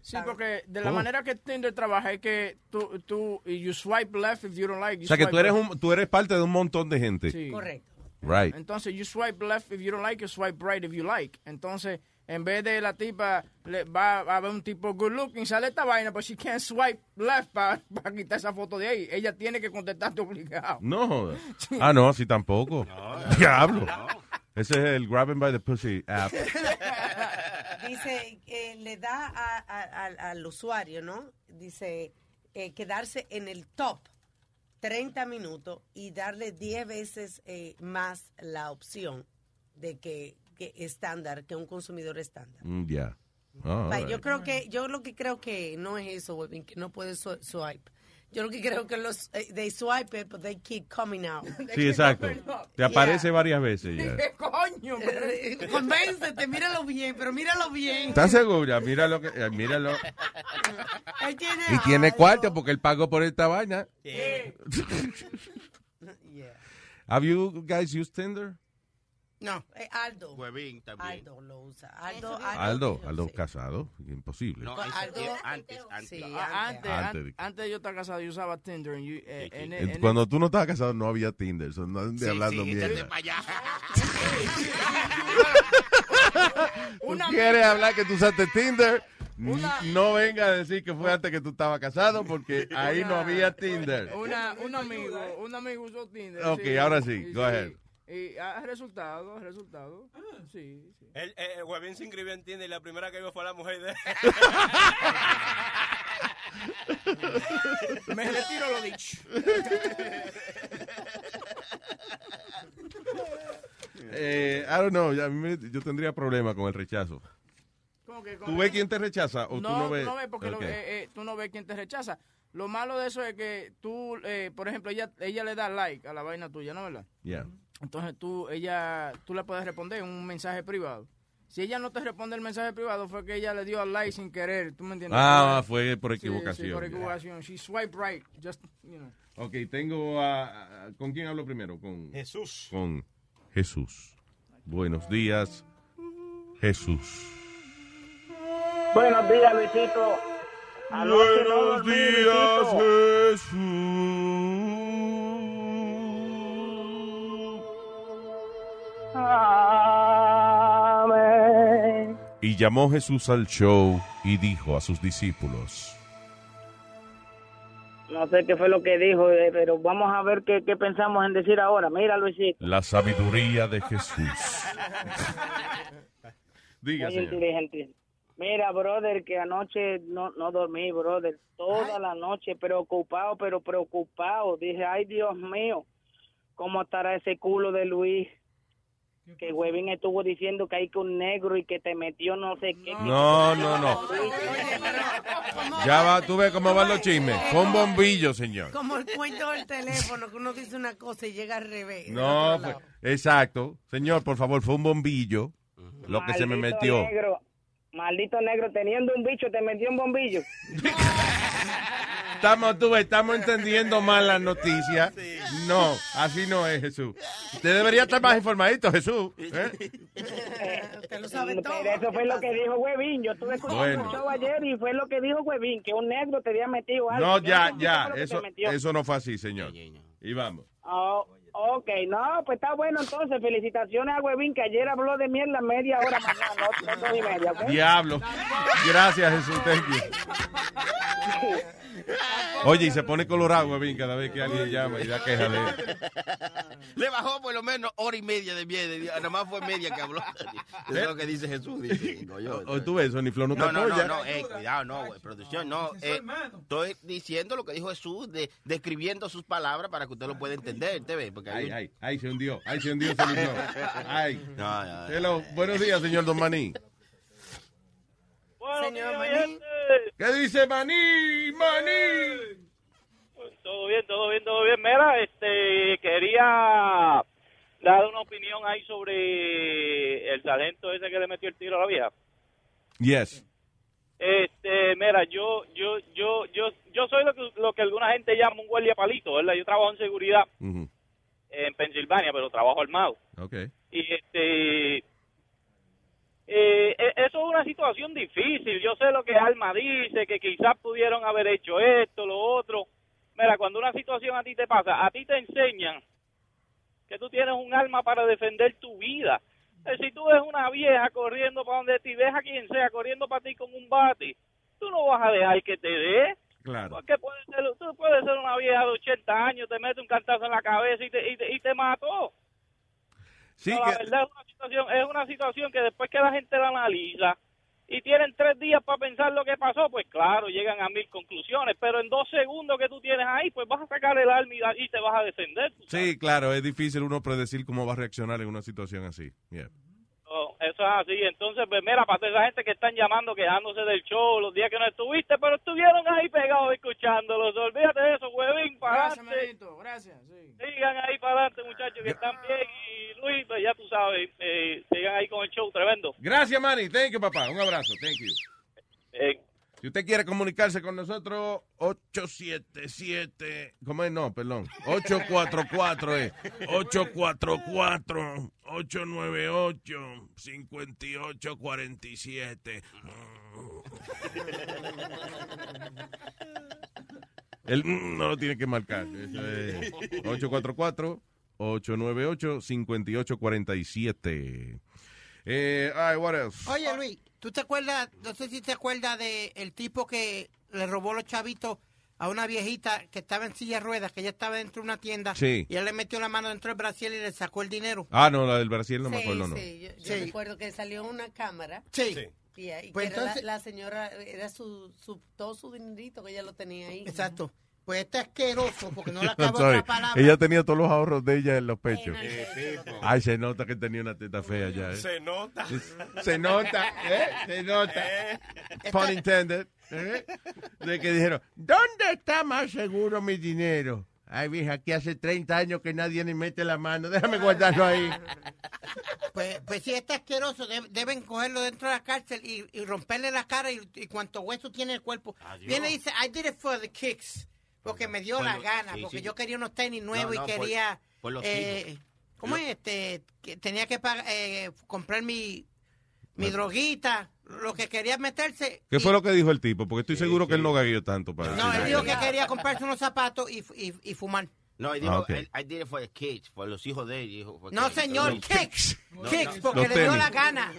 Speaker 2: Sí, porque de la
Speaker 17: ¿Cómo?
Speaker 2: manera que Tinder trabaja es que tú, tú you swipe left if you don't like. you
Speaker 17: O sea que tú eres, un, tú eres parte de un montón de gente.
Speaker 2: Sí.
Speaker 13: Correcto.
Speaker 17: Right.
Speaker 2: Entonces, you swipe left if you don't like, you swipe right if you like. Entonces, en vez de la tipa, le, va, a haber un tipo good looking, sale esta vaina, pero she can't swipe left para quitar esa foto de ahí. Ella tiene que contestarte obligado.
Speaker 17: No jodas. Ah, no, así tampoco. Diablo. Ese es el Grabbing by the Pussy app.
Speaker 13: Dice, eh, le da a- a- al- al usuario, ¿no? Dice, eh, quedarse en el top 30 minutos y darle 10 veces eh, más la opción de que, que estándar, que un consumidor estándar.
Speaker 17: Mm, Ya. Ah,
Speaker 13: Pa-
Speaker 17: all
Speaker 13: Yo
Speaker 17: right.
Speaker 13: creo que, yo lo que creo que no es eso, Webin, que no puede swipe. Yo lo que creo que los, eh, they swipe it, but they keep coming out.
Speaker 17: Sí, exacto. Te aparece varias veces ya.
Speaker 2: ¿Qué coño?
Speaker 13: Eh, Convéncete, míralo bien, pero míralo bien.
Speaker 17: ¿Estás segura? Míralo. Que, eh, míralo.
Speaker 13: Él tiene
Speaker 17: Y tiene
Speaker 13: algo.
Speaker 17: cuarto porque él pagó por esta vaina. Have you guys used Tinder?
Speaker 6: No.
Speaker 13: Eh, Aldo.
Speaker 7: Huevín también.
Speaker 13: Aldo lo usa. Aldo,
Speaker 17: Aldo, Aldo casado. Imposible.
Speaker 7: No,
Speaker 13: Aldo-
Speaker 7: antes, antes.
Speaker 13: Sí,
Speaker 2: Ah,
Speaker 13: antes.
Speaker 2: Antes,
Speaker 17: Antes.
Speaker 2: an- antes yo estaba casado, yo usaba Tinder. eh, en-
Speaker 17: Eh,
Speaker 2: en-
Speaker 17: Cuando tú no estabas casado no había Tinder. So no anden
Speaker 7: Sí,
Speaker 17: hablando
Speaker 7: sí,
Speaker 17: mierda. Tú
Speaker 2: Una
Speaker 17: quieres hablar que tú usaste Tinder,
Speaker 2: Una-
Speaker 17: no venga a decir que fue antes que tú estabas casado porque ahí no había Tinder.
Speaker 2: Una, un amigo, un amigo usó Tinder.
Speaker 17: Ok, ahora sí, go ahead.
Speaker 2: Y ha resultado, resultado. Sí, sí.
Speaker 5: El, el, el Huevín se inscribió en Tinder y la primera que vio fue la mujer de él.
Speaker 2: Me retiro lo dicho.
Speaker 17: Eh, I don't know, ya a mí me- yo tendría problema con el rechazo.
Speaker 2: ¿Cómo que-
Speaker 17: ¿Tú ves quién te rechaza o
Speaker 2: no,
Speaker 17: tú no ves?
Speaker 2: porque lo- eh, eh, tú no ves quién te rechaza. Lo malo de eso es que tú, eh, por ejemplo, ella, ella le da like a la vaina tuya, ¿no verdad?
Speaker 17: Yeah.
Speaker 2: Entonces tú, ella, tú le puedes responder un mensaje privado. Si ella no te responde el mensaje privado, fue que ella le dio al like sin querer, ¿tú me entiendes?
Speaker 17: Ah, fue por
Speaker 2: Sí, sí,
Speaker 17: equivocación.
Speaker 2: por equivocación. She swipe right, just, you know.
Speaker 17: Ok, tengo a... ¿Con quién hablo primero? Con
Speaker 5: Jesús.
Speaker 17: Con Jesús. Buenos días, Jesús.
Speaker 16: Buenos días, Luisito.
Speaker 17: Buenos días,
Speaker 16: Luisito.
Speaker 17: Llamó Jesús al show y dijo a sus discípulos,
Speaker 16: No sé qué fue lo que dijo, eh, pero vamos a ver qué, qué pensamos en decir ahora. Mira, Luisito.
Speaker 17: la sabiduría de Jesús. Diga,
Speaker 16: Muy
Speaker 17: señor.
Speaker 16: inteligente. Mira, brother, que anoche no, no dormí, brother. Toda la noche preocupado, pero preocupado. Dije, ay, Dios mío, ¿cómo estará ese culo de Luis? Que Huevín estuvo diciendo que hay que un negro y que te metió no sé qué.
Speaker 17: No, no, no. Ya va, tú ves cómo van los chismes. Con bombillo, señor.
Speaker 13: Como el cuento del teléfono, que uno dice una cosa y llega al revés.
Speaker 17: No, pues, exacto. Señor, por favor, fue un bombillo lo que se me
Speaker 16: Maldito
Speaker 17: metió.
Speaker 16: Negro, maldito negro, teniendo un bicho, te metió un bombillo.
Speaker 17: Estamos, tú estamos entendiendo mal las noticias. No, así no es, Jesús. Usted debería estar más informadito, Jesús. ¿eh?
Speaker 16: Pero eso fue lo que dijo Huevín. Yo estuve escuchando
Speaker 17: Bueno.
Speaker 16: el show ayer y fue lo que dijo Huevín, que un negro te había metido algo.
Speaker 17: No, ya, ya.
Speaker 16: lo
Speaker 17: Eso, eso no fue así, señor. Y vamos.
Speaker 16: Oh, ok, no, pues está bueno entonces. Felicitaciones a Huevín, que ayer habló de mierda media hora más nada, no, dos y media, ¿ok?
Speaker 17: Diablo. Gracias, Jesús. Thank you. Oye, y se pone colorado, huevín, cada vez que alguien llama y da queja de él.
Speaker 7: Le bajó por lo menos hora y media de miedo. Nada más fue media que habló. Eso es lo que dice Jesús. Dice, digo yo.
Speaker 17: O tú ves, Sony Flow no te
Speaker 7: No, no, no,
Speaker 17: apoya.
Speaker 7: no, eh, cuidado, no, güey, producción, no. eh, estoy diciendo lo que dijo Jesús, de, describiendo sus palabras para que usted lo pueda entender, ¿te ve? Porque
Speaker 17: Ay,
Speaker 7: hay-
Speaker 17: ay, ay, se hundió. Ay, se hundió Sony Flow. Ay.
Speaker 7: No, no, no.
Speaker 17: Hello. Buenos días, señor Don Maní.
Speaker 13: Señor Maní.
Speaker 17: ¿Qué dice Maní? Maní.
Speaker 22: Todo bien, todo bien, todo bien. Mira, este, quería dar una opinión ahí sobre el talento ese que le metió el tiro a la vieja.
Speaker 17: Yes.
Speaker 22: Este, mira, yo, yo, yo, yo, yo soy lo que, lo que alguna gente llama un guardia palito, ¿verdad? Yo trabajo en seguridad en Pensilvania, pero trabajo armado.
Speaker 17: Ok.
Speaker 22: Y este, eh, e- eso es una situación difícil. Yo sé lo que Alma dice, que quizás pudieron haber hecho esto, lo otro. Mira, cuando una situación a ti te pasa, a ti te enseñan que tú tienes un arma para defender tu vida. Eh, Si tú ves una vieja corriendo para donde ti, ves a quien sea corriendo para ti con un bate, tú no vas a dejar que te dé.
Speaker 17: Claro.
Speaker 22: Porque puede ser, tú puedes ser una vieja de 80 años, te mete un cantazo en la cabeza y te, y te, y te mató.
Speaker 17: Sí,
Speaker 22: No, la verdad es una situación, es una situación que después que la gente la analiza y tienen tres días para pensar lo que pasó, pues claro, llegan a mil conclusiones, pero en dos segundos que tú tienes ahí, pues vas a sacar el arma y, y te vas a defender.
Speaker 17: Sí, claro, es difícil uno predecir cómo va a reaccionar en una situación así. Yeah.
Speaker 22: No, eso es así. Entonces, pues mira, para toda esa gente que están llamando, quejándose del show, los días que no estuviste, pero estuvieron ahí pegados escuchándolos. Olvídate de eso, huevín, para
Speaker 2: Gracias, manito, gracias. Sí.
Speaker 22: Sigan ahí para adelante, muchachos, que están bien. Y Luis, pues ya tú sabes, eh, sigan ahí con el show tremendo.
Speaker 17: Gracias, Manny. Thank you, papá. Un abrazo. Thank you.
Speaker 22: Eh,
Speaker 17: Si usted quiere comunicarse con nosotros, 877, ¿cómo es? No, perdón. 844 es 844 898 5847. El mm, no lo tiene que marcar. Eso es 844 898 5847. Eh, all?
Speaker 6: Oye, Luis, ¿tú te acuerdas? No sé si te acuerdas de el tipo que le robó los chavitos a una viejita que estaba en silla de ruedas, que ella estaba dentro de una tienda.
Speaker 17: Sí.
Speaker 6: Y él le metió la mano dentro del Brasil y le sacó el dinero.
Speaker 17: Ah, no, la del Brasil no me
Speaker 13: Sí,
Speaker 17: acuerdo, no.
Speaker 13: sí, yo, yo
Speaker 6: Sí.
Speaker 13: recuerdo que salió una cámara.
Speaker 6: Sí.
Speaker 13: Y, y
Speaker 6: Pues
Speaker 13: que era la-
Speaker 6: entonces-
Speaker 13: la, señora, era su, su, todo su dinerito que ella lo tenía ahí.
Speaker 6: Exacto. Pues este asqueroso, porque no le acabo
Speaker 17: sorry.
Speaker 6: otra palabra.
Speaker 17: Ella tenía todos los ahorros de ella en los pechos. Ay, se nota que tenía una teta fea ya. ¿eh?
Speaker 5: Se nota.
Speaker 17: Se nota, ¿eh? Se nota. Pun intended. ¿eh? De que dijeron, ¿dónde está más seguro mi dinero? Ay, vieja, aquí hace 30 años que nadie ni mete la mano. Déjame guardarlo ahí.
Speaker 6: Pues, pues si este asqueroso de- deben cogerlo dentro de la cárcel y, y romperle la cara y, y cuánto hueso tiene el cuerpo. Viene y dice, I did it for the kicks. Porque me dio
Speaker 7: Por
Speaker 6: la
Speaker 7: lo-
Speaker 6: gana,
Speaker 7: sí,
Speaker 6: porque
Speaker 7: sí.
Speaker 6: yo quería unos tenis nuevos
Speaker 7: No, no,
Speaker 6: y quería...
Speaker 7: por los
Speaker 6: eh, ¿Cómo es? Este, que tenía que pagar, eh, comprar mi, mi droguita, lo que quería meterse.
Speaker 17: ¿Qué fue lo que dijo el tipo? Porque estoy seguro que él no gagueó tanto para
Speaker 6: No, él dijo que quería comprarse unos zapatos y, y, y fumar.
Speaker 7: No, y
Speaker 17: Ah,
Speaker 7: dijo,
Speaker 17: ok.
Speaker 7: I, I did it for the kids, por los hijos de él. dijo,
Speaker 6: No, señor, kicks.
Speaker 7: no,
Speaker 6: Kicks,
Speaker 7: no.
Speaker 6: porque le dio la gana.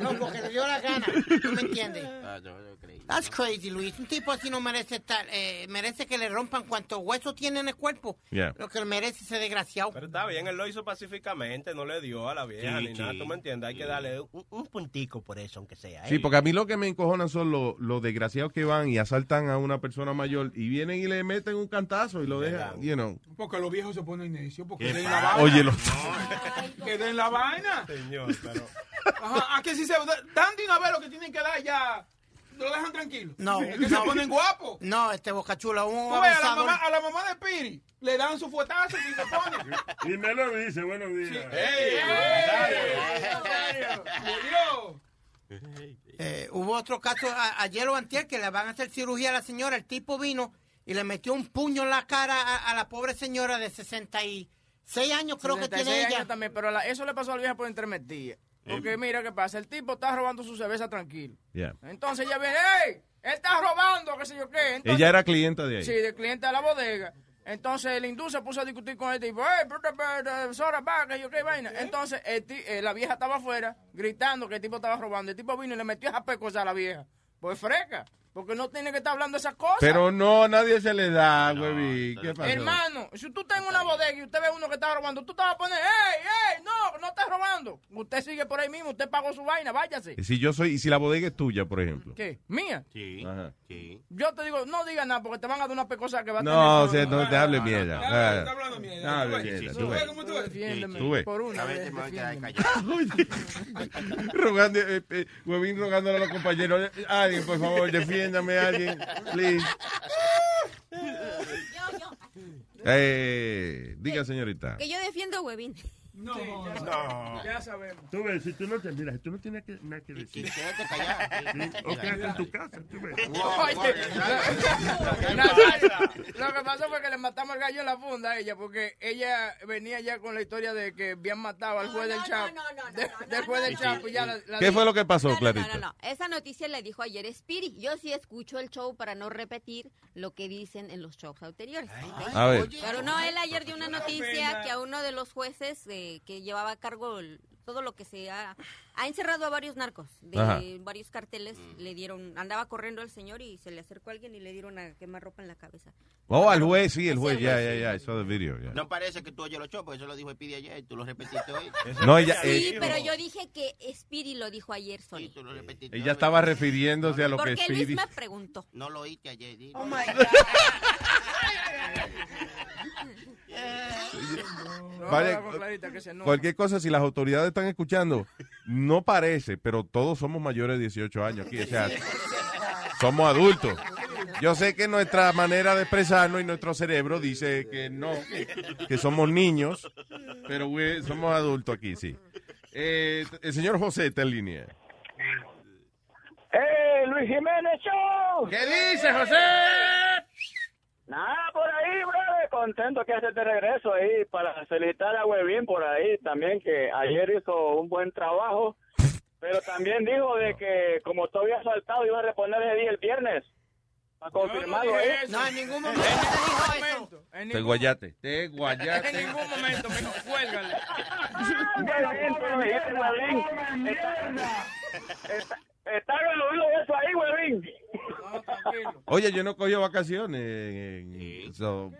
Speaker 6: No, porque le dio la gana. ¿Tú me entiendes?
Speaker 7: Ah, no, no creí.
Speaker 6: That's crazy, Luis. Un tipo así no merece estar, eh, merece que le rompan cuantos huesos tiene en el cuerpo.
Speaker 5: Yeah.
Speaker 6: Lo que merece ese desgraciado.
Speaker 5: Pero está bien, él lo hizo pacíficamente, no le dio a la vieja
Speaker 17: Sí,
Speaker 5: ni nada. ¿tú me entiendes? Hay que darle un, un puntico por eso, aunque sea.
Speaker 17: Sí, porque a mí lo que me encojonan son los, los desgraciados que van y asaltan a una persona mayor y vienen y le meten un cantazo y lo dejan, you know.
Speaker 4: Porque los viejos se ponen necios. Porque
Speaker 17: ¿Qué
Speaker 4: den la vaina.
Speaker 17: Oye, los-
Speaker 4: Que den la vaina.
Speaker 5: Señor, pero...
Speaker 4: Ajá, a que si se dan de una vez lo que tienen que dar ya, lo dejan tranquilo.
Speaker 6: No,
Speaker 4: Es que
Speaker 6: no.
Speaker 4: se ponen guapos.
Speaker 6: No, este bocachula, un
Speaker 4: Tú ves, a la, mamá, a la mamá de Piri le dan su fuetazo y se ponen.
Speaker 20: Y me lo dice, buenos días.
Speaker 4: ¡Ey!
Speaker 6: Eh, hubo otro caso a- ayer o antier que le van a hacer cirugía a la señora. El tipo vino y le metió un puño en la cara a, a la pobre señora de 66 años, creo que
Speaker 2: 66
Speaker 6: tiene ella.
Speaker 2: años también, pero la- eso le pasó a la vieja por intermetida. Porque mira qué pasa, el tipo está robando su cerveza tranquilo.
Speaker 17: Yeah.
Speaker 2: Entonces ella viene, ¡ey! Él está robando, qué sé yo qué. Entonces-
Speaker 17: Ella era clienta de ahí.
Speaker 2: Sí, de cliente de la bodega. Entonces el hindú se puso a discutir con el tipo, ¡Ey, pero, pero, pero, soda, va, que yo qué vaina! Entonces el ti- eh, la vieja estaba afuera gritando que el tipo estaba robando. El tipo vino y le metió esa pecosa a la vieja. Pues freca, porque no tiene que estar hablando esas cosas.
Speaker 17: Pero no, a nadie se le da, güey. ¿Qué pasó?
Speaker 2: Hermano, si tú estás en una bodega y usted ve uno que está robando, tú te vas a poner, ¡Ey, ey! No, no estás robando. Usted sigue por ahí mismo, usted pagó su vaina, váyase.
Speaker 17: Y Si yo soy, y si la bodega es tuya, por ejemplo.
Speaker 2: ¿Qué? ¿Mía?
Speaker 7: Sí.
Speaker 17: Ajá.
Speaker 7: Sí.
Speaker 2: Yo te digo, no digas nada porque te van a dar una pecosa que va a
Speaker 17: No, o
Speaker 2: tener...
Speaker 17: sea, no te hables mierda.
Speaker 2: no,
Speaker 17: Ah.
Speaker 2: hablando mierda.
Speaker 17: No mierda,
Speaker 2: cómo tú. Defiéndeme. Por una vez.
Speaker 17: Rogando, eh, eh, Huevín rogándole a los compañeros. Alguien, por favor, defiéndame, alguien. Please. Eh, diga, señorita.
Speaker 8: Que yo defiendo a Huevín.
Speaker 4: No,
Speaker 5: no.
Speaker 2: Ya sabemos.
Speaker 20: Tú ves, si tú no te miras, tú no tienes que, nada que decir.
Speaker 7: Quédate callado.
Speaker 20: Sí, O quédate en tu casa, tú ves.
Speaker 2: Lo que pasó fue que le matamos el gallo en la funda a ella, porque ella venía ya con la historia de que habían matado al juez del Chapo. De- del juez del Chapo, ya la, la-
Speaker 17: ¿Qué fue lo que pasó,
Speaker 8: No, no,
Speaker 17: Clarita?
Speaker 8: no, no, Esa noticia le dijo ayer Spiri. Yo sí escucho el show para no repetir lo que dicen en los shows anteriores.
Speaker 17: A ver.
Speaker 8: Pero no, él ayer dio una noticia que a uno de los jueces eh, que llevaba a cargo el- todo lo que se ha, ha encerrado a varios narcos de
Speaker 17: Ajá.
Speaker 8: varios carteles, le dieron, andaba corriendo el señor y se le acercó a alguien y le dieron a quemar ropa en la cabeza.
Speaker 17: Oh, al juez, sí, el
Speaker 8: Sí,
Speaker 17: juez, ya, ya,
Speaker 8: sí.
Speaker 17: ya, saw the video. ya.
Speaker 7: No parece que tú oyes los shows, porque eso lo dijo Pidi ayer y tú lo repetiste hoy.
Speaker 17: No, ella-
Speaker 8: Sí,
Speaker 17: eh,
Speaker 8: pero yo dije que Spiri lo dijo ayer solo.
Speaker 7: tú lo repetiste
Speaker 17: Ella estaba refiriéndose a lo que
Speaker 8: Porque Luis
Speaker 17: Speedy.
Speaker 8: me preguntó.
Speaker 7: No lo oíste ayer. dile.
Speaker 8: Oh my
Speaker 2: No,
Speaker 17: Vale,
Speaker 2: habla con Clarita, que se enoja.
Speaker 17: Cualquier cosa, si las autoridades están escuchando, no parece, pero todos somos mayores de 18 años aquí. O sea, somos adultos. Yo sé que nuestra manera de expresarnos y nuestro cerebro dice que no, que somos niños, pero güey, somos adultos aquí, sí. Eh, el señor José está en línea.
Speaker 9: ¡Eh, Luis Jiménez Show!
Speaker 17: ¿Qué dice, José?
Speaker 9: Nada, por ahí, brother. Contento que haces de regreso ahí para felicitar a Webin por ahí también, que ayer hizo un buen trabajo. Pero también dijo de que como tú habías saltado, iba a reponer ese día el viernes. Está confirmado ahí.
Speaker 6: No, en ningún momento dijo eso.
Speaker 17: Te guayate, te
Speaker 2: En
Speaker 17: guayate.
Speaker 2: ningún momento, cuélgale.
Speaker 9: Me. Está- está- Está en el oído eso ahí, Webin.
Speaker 17: Oye, yo no cojo vacaciones. en- en- so,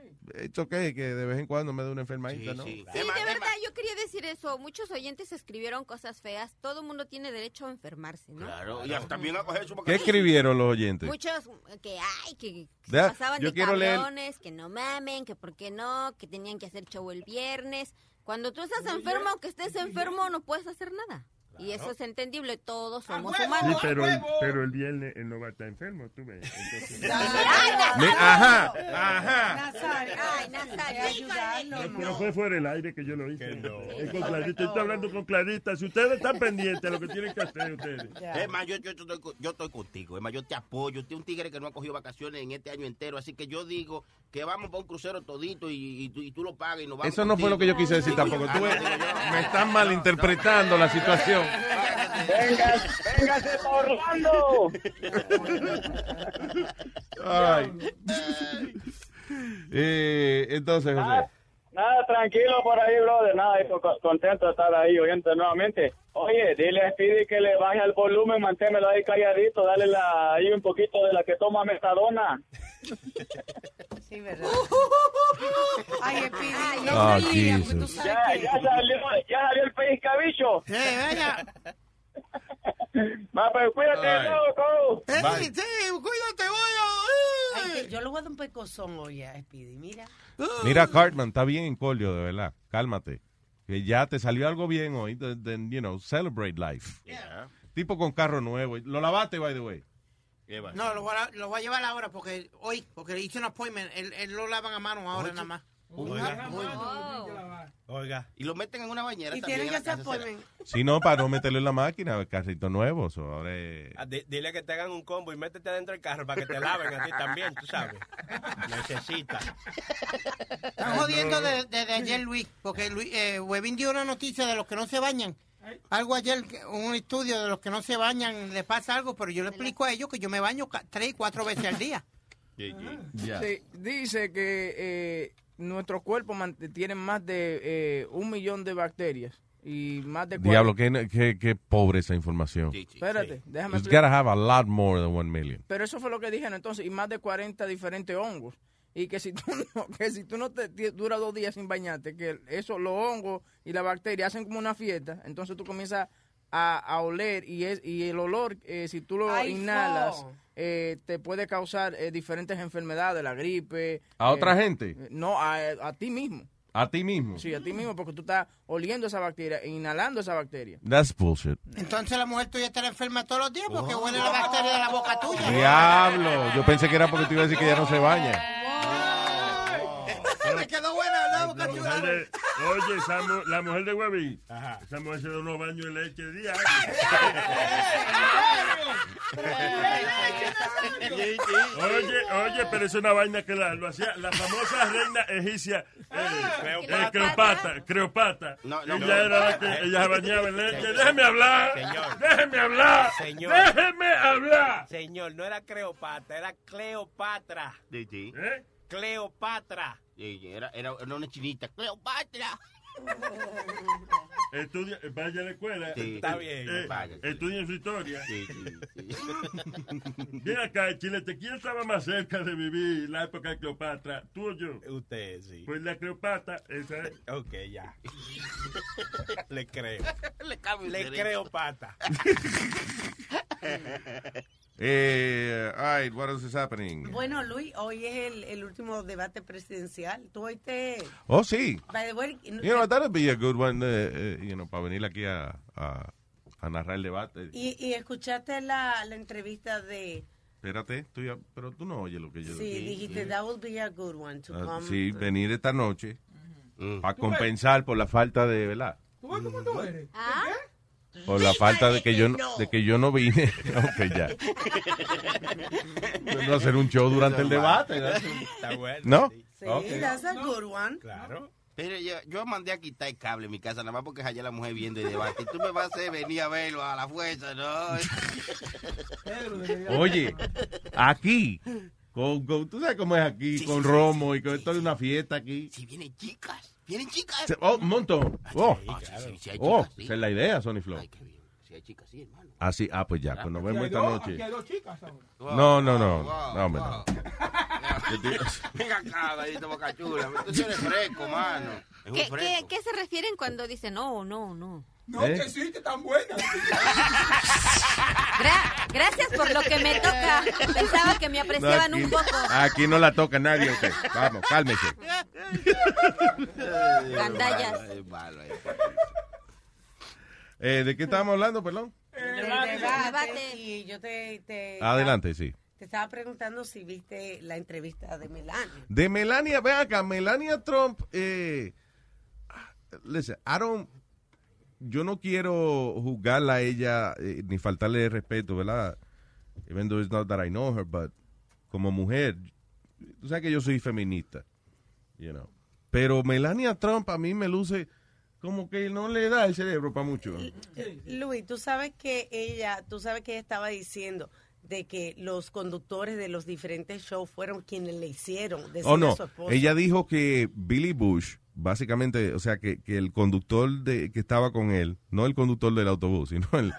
Speaker 17: it's okay que de vez en cuando me dé una enfermadita, ¿no?
Speaker 8: Sí, de verdad, yo quería decir eso. Muchos oyentes escribieron cosas feas. Todo el mundo tiene derecho a enfermarse, ¿no?
Speaker 7: Claro, y también a coger su
Speaker 17: ¿Qué escribieron los oyentes?
Speaker 8: Muchos que, ay, que
Speaker 17: Vea,
Speaker 8: pasaban
Speaker 17: yo
Speaker 8: de
Speaker 17: quiero leer-
Speaker 8: cabrones, que no mamen, que por qué no, que tenían que hacer show el viernes. Cuando tú estás enfermo, aunque estés enfermo, no puedes hacer nada. Y eso es entendible, todos somos
Speaker 4: huevo!
Speaker 8: humanos.
Speaker 20: Sí, pero el, pero el viernes él no va a estar enfermo, tú ves. Entonces-
Speaker 17: Me- ajá, ajá.
Speaker 13: Nazario, ay, Nazario, ayudarlo.
Speaker 20: No, pero fue fuera del aire que yo lo hice. Es con Clarita, estoy hablando con Clarita. Si ustedes están pendientes de lo que tienen que hacer ustedes.
Speaker 7: Es más, yo, yo, yo estoy, yo estoy contigo. Es más, yo te apoyo. Usted es un tigre que no ha cogido vacaciones en este año entero. Así que yo digo que vamos para un crucero todito y, y tú, y tú lo pagas y nos vamos
Speaker 17: Eso no fue lo que yo quise decir tampoco. Tú me están malinterpretando la situación.
Speaker 21: Venga, véngase pa' Orlando.
Speaker 17: Ay. Eh, entonces, José.
Speaker 21: Nada, tranquilo por ahí, brother. Nada, contento de estar ahí oyendo nuevamente. Oye, dile a Speedy que le baje el volumen, manténmelo ahí calladito, dale la, ahí un poquito de la que toma metadona.
Speaker 13: Sí, ¿verdad? Ay, Speedy, no
Speaker 17: Ah,
Speaker 13: ría, porque
Speaker 17: Jesus.
Speaker 13: tú sabes
Speaker 21: Ya,
Speaker 13: que-
Speaker 21: ya salió, ya salió el pescabicho.
Speaker 6: Sí, venga.
Speaker 21: Pues cuídate, loco.
Speaker 6: Sí,
Speaker 17: Bye.
Speaker 6: sí, cuídate.
Speaker 13: Ay, que yo le voy a dar un pecozón hoy a Speedy, mira.
Speaker 17: Mira, Cartman, está bien en colio, de verdad. Cálmate. Que ya te salió algo bien hoy. Then, then, you know, celebrate life. Tipo con carro nuevo. Lo lavaste, by the way.
Speaker 6: No, lo voy, a, lo voy a llevar ahora porque hoy, porque hice un appointment. Él, él lo lavan a mano ahora nada más.
Speaker 7: Oiga.
Speaker 5: Oiga.
Speaker 7: Y lo meten en una bañera
Speaker 13: Y
Speaker 7: también.
Speaker 13: tienen que hacer appointment.
Speaker 17: Si no, para no meterlo en la máquina, el carrito nuevo. so, ahora es-
Speaker 5: Ah, di- Dile que te hagan un combo y métete adentro del carro para que te laven a ti también, tú sabes. Necesita.
Speaker 6: Están jodiendo desde de, ayer, Luis, porque Luis, eh, Webin dio una noticia de los que no se bañan. Algo ayer, un estudio de los que no se bañan, le pasa algo, pero yo le explico a ellos que yo me baño tres y cuatro veces al día.
Speaker 2: Sí, dice que eh, nuestro cuerpo tiene más de eh, un millón de bacterias y más de
Speaker 17: Diablo, qué, qué, qué pobre esa información.
Speaker 2: Espérate, déjame
Speaker 17: It's
Speaker 2: explicar.
Speaker 17: gotta have a lot more than one million.
Speaker 2: Pero eso fue lo que dijeron entonces, y más de 40 diferentes hongos. Y que si tú no, que si tú no te ti- dura dos días sin bañarte, que eso, los hongos y la bacteria hacen como una fiesta, entonces tú comienzas a, a oler y es y el olor, eh, si tú lo
Speaker 13: Ay,
Speaker 2: inhalas,
Speaker 13: fo.
Speaker 2: Eh, te puede causar eh, diferentes enfermedades, la gripe.
Speaker 17: ¿A
Speaker 2: eh,
Speaker 17: otra gente?
Speaker 2: No, a, a ti mismo.
Speaker 17: A ti mismo.
Speaker 2: Sí, a ti mismo, porque tú estás oliendo esa bacteria e inhalando esa bacteria.
Speaker 17: That's bullshit.
Speaker 6: Entonces la mujer tuya estará enferma todos los días porque huele la bacteria de la boca tuya.
Speaker 17: Diablo. Yo pensé que era porque te iba a decir que ya no se baña.
Speaker 6: Me quedó buena la boca
Speaker 20: La mujer de- oye, la mujer de Huevín, esa mujer se da unos baños de leche diario. Oye, oye, pero es una vaina que la, lo hacía la famosa reina egipcia eh, eh. Cleopatra.
Speaker 7: No, no,
Speaker 20: ella
Speaker 7: no.
Speaker 20: era la que ella se bañaba en leche. Déjeme hablar.
Speaker 5: Señor.
Speaker 20: Déjeme hablar.
Speaker 5: Señor.
Speaker 20: Déjeme hablar.
Speaker 5: Señor, no era Cleopatra, era Cleopatra.
Speaker 20: ¿Eh?
Speaker 5: Cleopatra.
Speaker 7: Era, era, era una chinita. Cleopatra.
Speaker 20: Estudia, vaya a la escuela.
Speaker 7: Sí,
Speaker 5: Está bien,
Speaker 20: Eh,
Speaker 7: vaya.
Speaker 20: Estudien su historia.
Speaker 7: Sí, sí, sí.
Speaker 20: Ven acá, Chilete, ¿quién estaba más cerca de vivir la época de Cleopatra? ¿Tú o yo?
Speaker 5: Usted, sí.
Speaker 20: Pues la Cleopatra, esa es.
Speaker 5: Ok, ya. Le creo.
Speaker 7: Le cambio el
Speaker 5: Le creo pata.
Speaker 17: Eh, all right, what else is happening?
Speaker 13: Bueno, Luis, hoy es el, el último debate presidencial. ¿Tú oíste?
Speaker 17: Oh, sí.
Speaker 13: By the way,
Speaker 17: You know, that'd be a good one, eh, eh, you know, para venir aquí a, a, a narrar el debate.
Speaker 13: y, y escuchaste la, la entrevista de...
Speaker 17: Espérate, tú ya- pero tú no oyes lo que yo
Speaker 13: Sí, dijiste, that would be a good one to
Speaker 17: Ah,
Speaker 13: come.
Speaker 17: sí, venir esta noche
Speaker 7: Mm.
Speaker 17: para compensar por la falta de, ¿verdad?
Speaker 4: ¿Tú ves cómo tú eres?
Speaker 8: ¿Ah?
Speaker 17: Por la falta de que yo no, de que yo no vine. ok, ya. No hacer un show durante el debate. ¿no?
Speaker 5: Está bueno.
Speaker 17: ¿No?
Speaker 13: Sí,
Speaker 17: Ok.
Speaker 13: that's a good one.
Speaker 5: Claro.
Speaker 7: Pero yo, yo mandé a quitar el cable en mi casa, nada más porque allá la mujer viendo el debate. Y tú me vas a hacer venir a verlo a la fuerza, ¿no?
Speaker 17: Oye, aquí, con, con- tú sabes cómo es aquí, con Romo y con esto de una fiesta aquí.
Speaker 7: Si vienen chicas, vienen chicas.
Speaker 17: Oh, un montón. Oh,
Speaker 7: Ah, sí, sí, sí hay
Speaker 17: oh,
Speaker 7: sí.
Speaker 17: esa es la idea, Sony Flow.
Speaker 7: Ay, qué bien. Si hay chicas, sí, hermano.
Speaker 17: Ah, sí, ah, pues ya, pues nos vemos esta
Speaker 4: dos,
Speaker 17: noche.
Speaker 4: aquí hay dos chicas ahora.
Speaker 17: No, no, no,
Speaker 7: Wow,
Speaker 17: no, hombre,
Speaker 7: wow.
Speaker 17: no.
Speaker 7: Venga acá. Tú eres fresco, mano. Es un
Speaker 8: ¿Qué,
Speaker 7: fresco.
Speaker 8: qué, ¿Qué se refieren cuando dicen no, no, no?
Speaker 4: No,
Speaker 17: ¿Eh?
Speaker 4: que sí, que están buenas.
Speaker 8: Gra- gracias por lo que me toca. Pensaba que me apreciaban
Speaker 17: aquí,
Speaker 8: un poco.
Speaker 17: aquí no la toca nadie, ok. Vamos, cálmese.
Speaker 8: Gandallas.
Speaker 17: Eh, ¿De qué estábamos hablando, perdón?
Speaker 13: Debate, Y yo te, te,
Speaker 17: Adelante, sí.
Speaker 13: te estaba preguntando si viste la entrevista de Melania.
Speaker 17: De Melania, ven acá, Melania Trump, eh, listen, I don't, yo no quiero juzgarla a ella eh, ni faltarle respeto, ¿verdad? Even though it's not that I know her, but como mujer, tú sabes que yo soy feminista, you know. Pero Melania Trump a mí me luce como que no le da el cerebro para mucho.
Speaker 13: Luis, tú sabes que ella, tú sabes que ella estaba diciendo de que los conductores de los diferentes shows fueron quienes le hicieron decir
Speaker 17: Oh, no.
Speaker 13: a su.
Speaker 17: Ella dijo que Billy Bush, básicamente, o sea, que, que el conductor de, que estaba con él, no el conductor del autobús, sino el,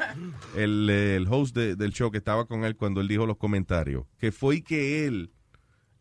Speaker 17: el, el host de- del show que estaba con él cuando él dijo los comentarios, que fue que él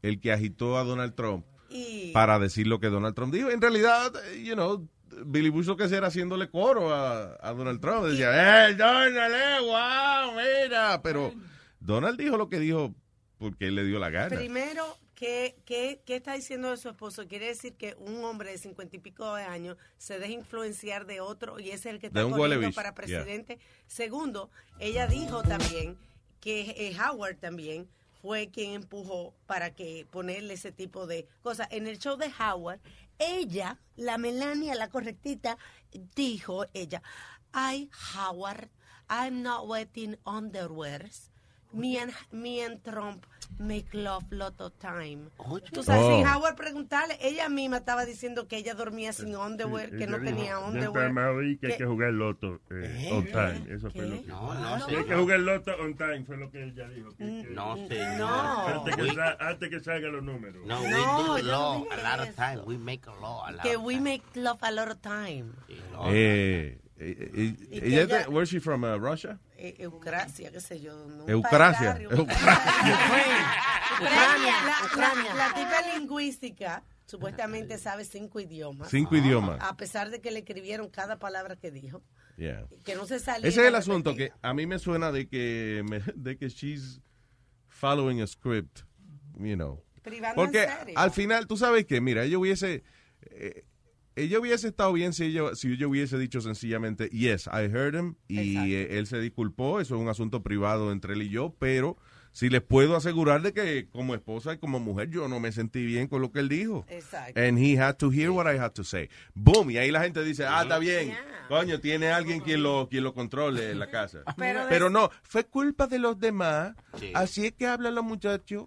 Speaker 17: el que agitó a Donald Trump
Speaker 13: Y-
Speaker 17: para decir lo que Donald Trump dijo. En realidad, you know, Billy Bush lo que hacía era haciéndole coro a, a Donald Trump. Decía, ¡eh, Donald, eh, wow, mira! Pero Donald dijo lo que dijo porque él le dio la gana.
Speaker 13: Primero, ¿qué, qué, qué está diciendo de su esposo? Quiere decir que un hombre de cincuenta y pico de años se deja influenciar de otro y es el que está corriendo para
Speaker 17: yeah.
Speaker 13: presidente. Segundo, ella dijo también que eh, Howard también fue quien empujó para que ponerle ese tipo de cosas. En el show de Howard, ella, la Melania, la correctita, dijo ella, I, Howard, I'm not wetting underwears. Me and, me and Trump make love lot of time. Tú sabes,
Speaker 20: Oh.
Speaker 13: sin Howard preguntarle, ella misma estaba diciendo que ella dormía sin underwear, que no tenía underwear.
Speaker 20: Yo oí que hay
Speaker 13: que-
Speaker 20: jugar loto eh, on time. Eso fue lo que.
Speaker 7: No, no,
Speaker 20: Que hay que jugar loto on time, fue lo que ella dijo. que- que-
Speaker 7: No, señor.
Speaker 13: No.
Speaker 20: Antes que,
Speaker 7: We-
Speaker 20: sa- antes que salgan los números.
Speaker 7: No, we
Speaker 13: No,
Speaker 7: do
Speaker 13: no
Speaker 7: law a lot of time. We make a law a lot
Speaker 13: Que
Speaker 7: of
Speaker 13: we make love a lot of time.
Speaker 17: Eh, eh, eh, ella, es de-
Speaker 13: ella-
Speaker 17: where's she from, uh, Russia?
Speaker 13: Eh, Eucrasia, qué sé yo. un
Speaker 17: Eucrasia.
Speaker 13: país
Speaker 17: Eu-
Speaker 13: Ucrania, la, la- la tipa lingüística supuestamente sabe cinco idiomas.
Speaker 17: Cinco idiomas.
Speaker 13: A pesar de que le escribieron cada palabra que dijo.
Speaker 17: Yeah.
Speaker 13: Que no se salía.
Speaker 17: Ese es el asunto que a mí me suena de que me- de que she's following a script, you know.
Speaker 13: Privando
Speaker 17: Porque
Speaker 13: en serio.
Speaker 17: al final, tú sabes que, mira, ella hubiese eh, ella hubiese estado bien si ella, si ella hubiese dicho sencillamente, yes, I heard him, y eh, él se disculpó, eso es un asunto privado entre él y yo, pero si les puedo asegurar de que como esposa y como mujer yo no me sentí bien con lo que él dijo.
Speaker 13: Exacto.
Speaker 17: And he had to hear what I had to say. Boom, y ahí la gente dice, ah, está bien, coño, tiene alguien quien lo, quien lo controle en la casa.
Speaker 13: Pero
Speaker 17: no, fue culpa de los demás,
Speaker 7: Sí.
Speaker 17: así es que hablan los muchachos,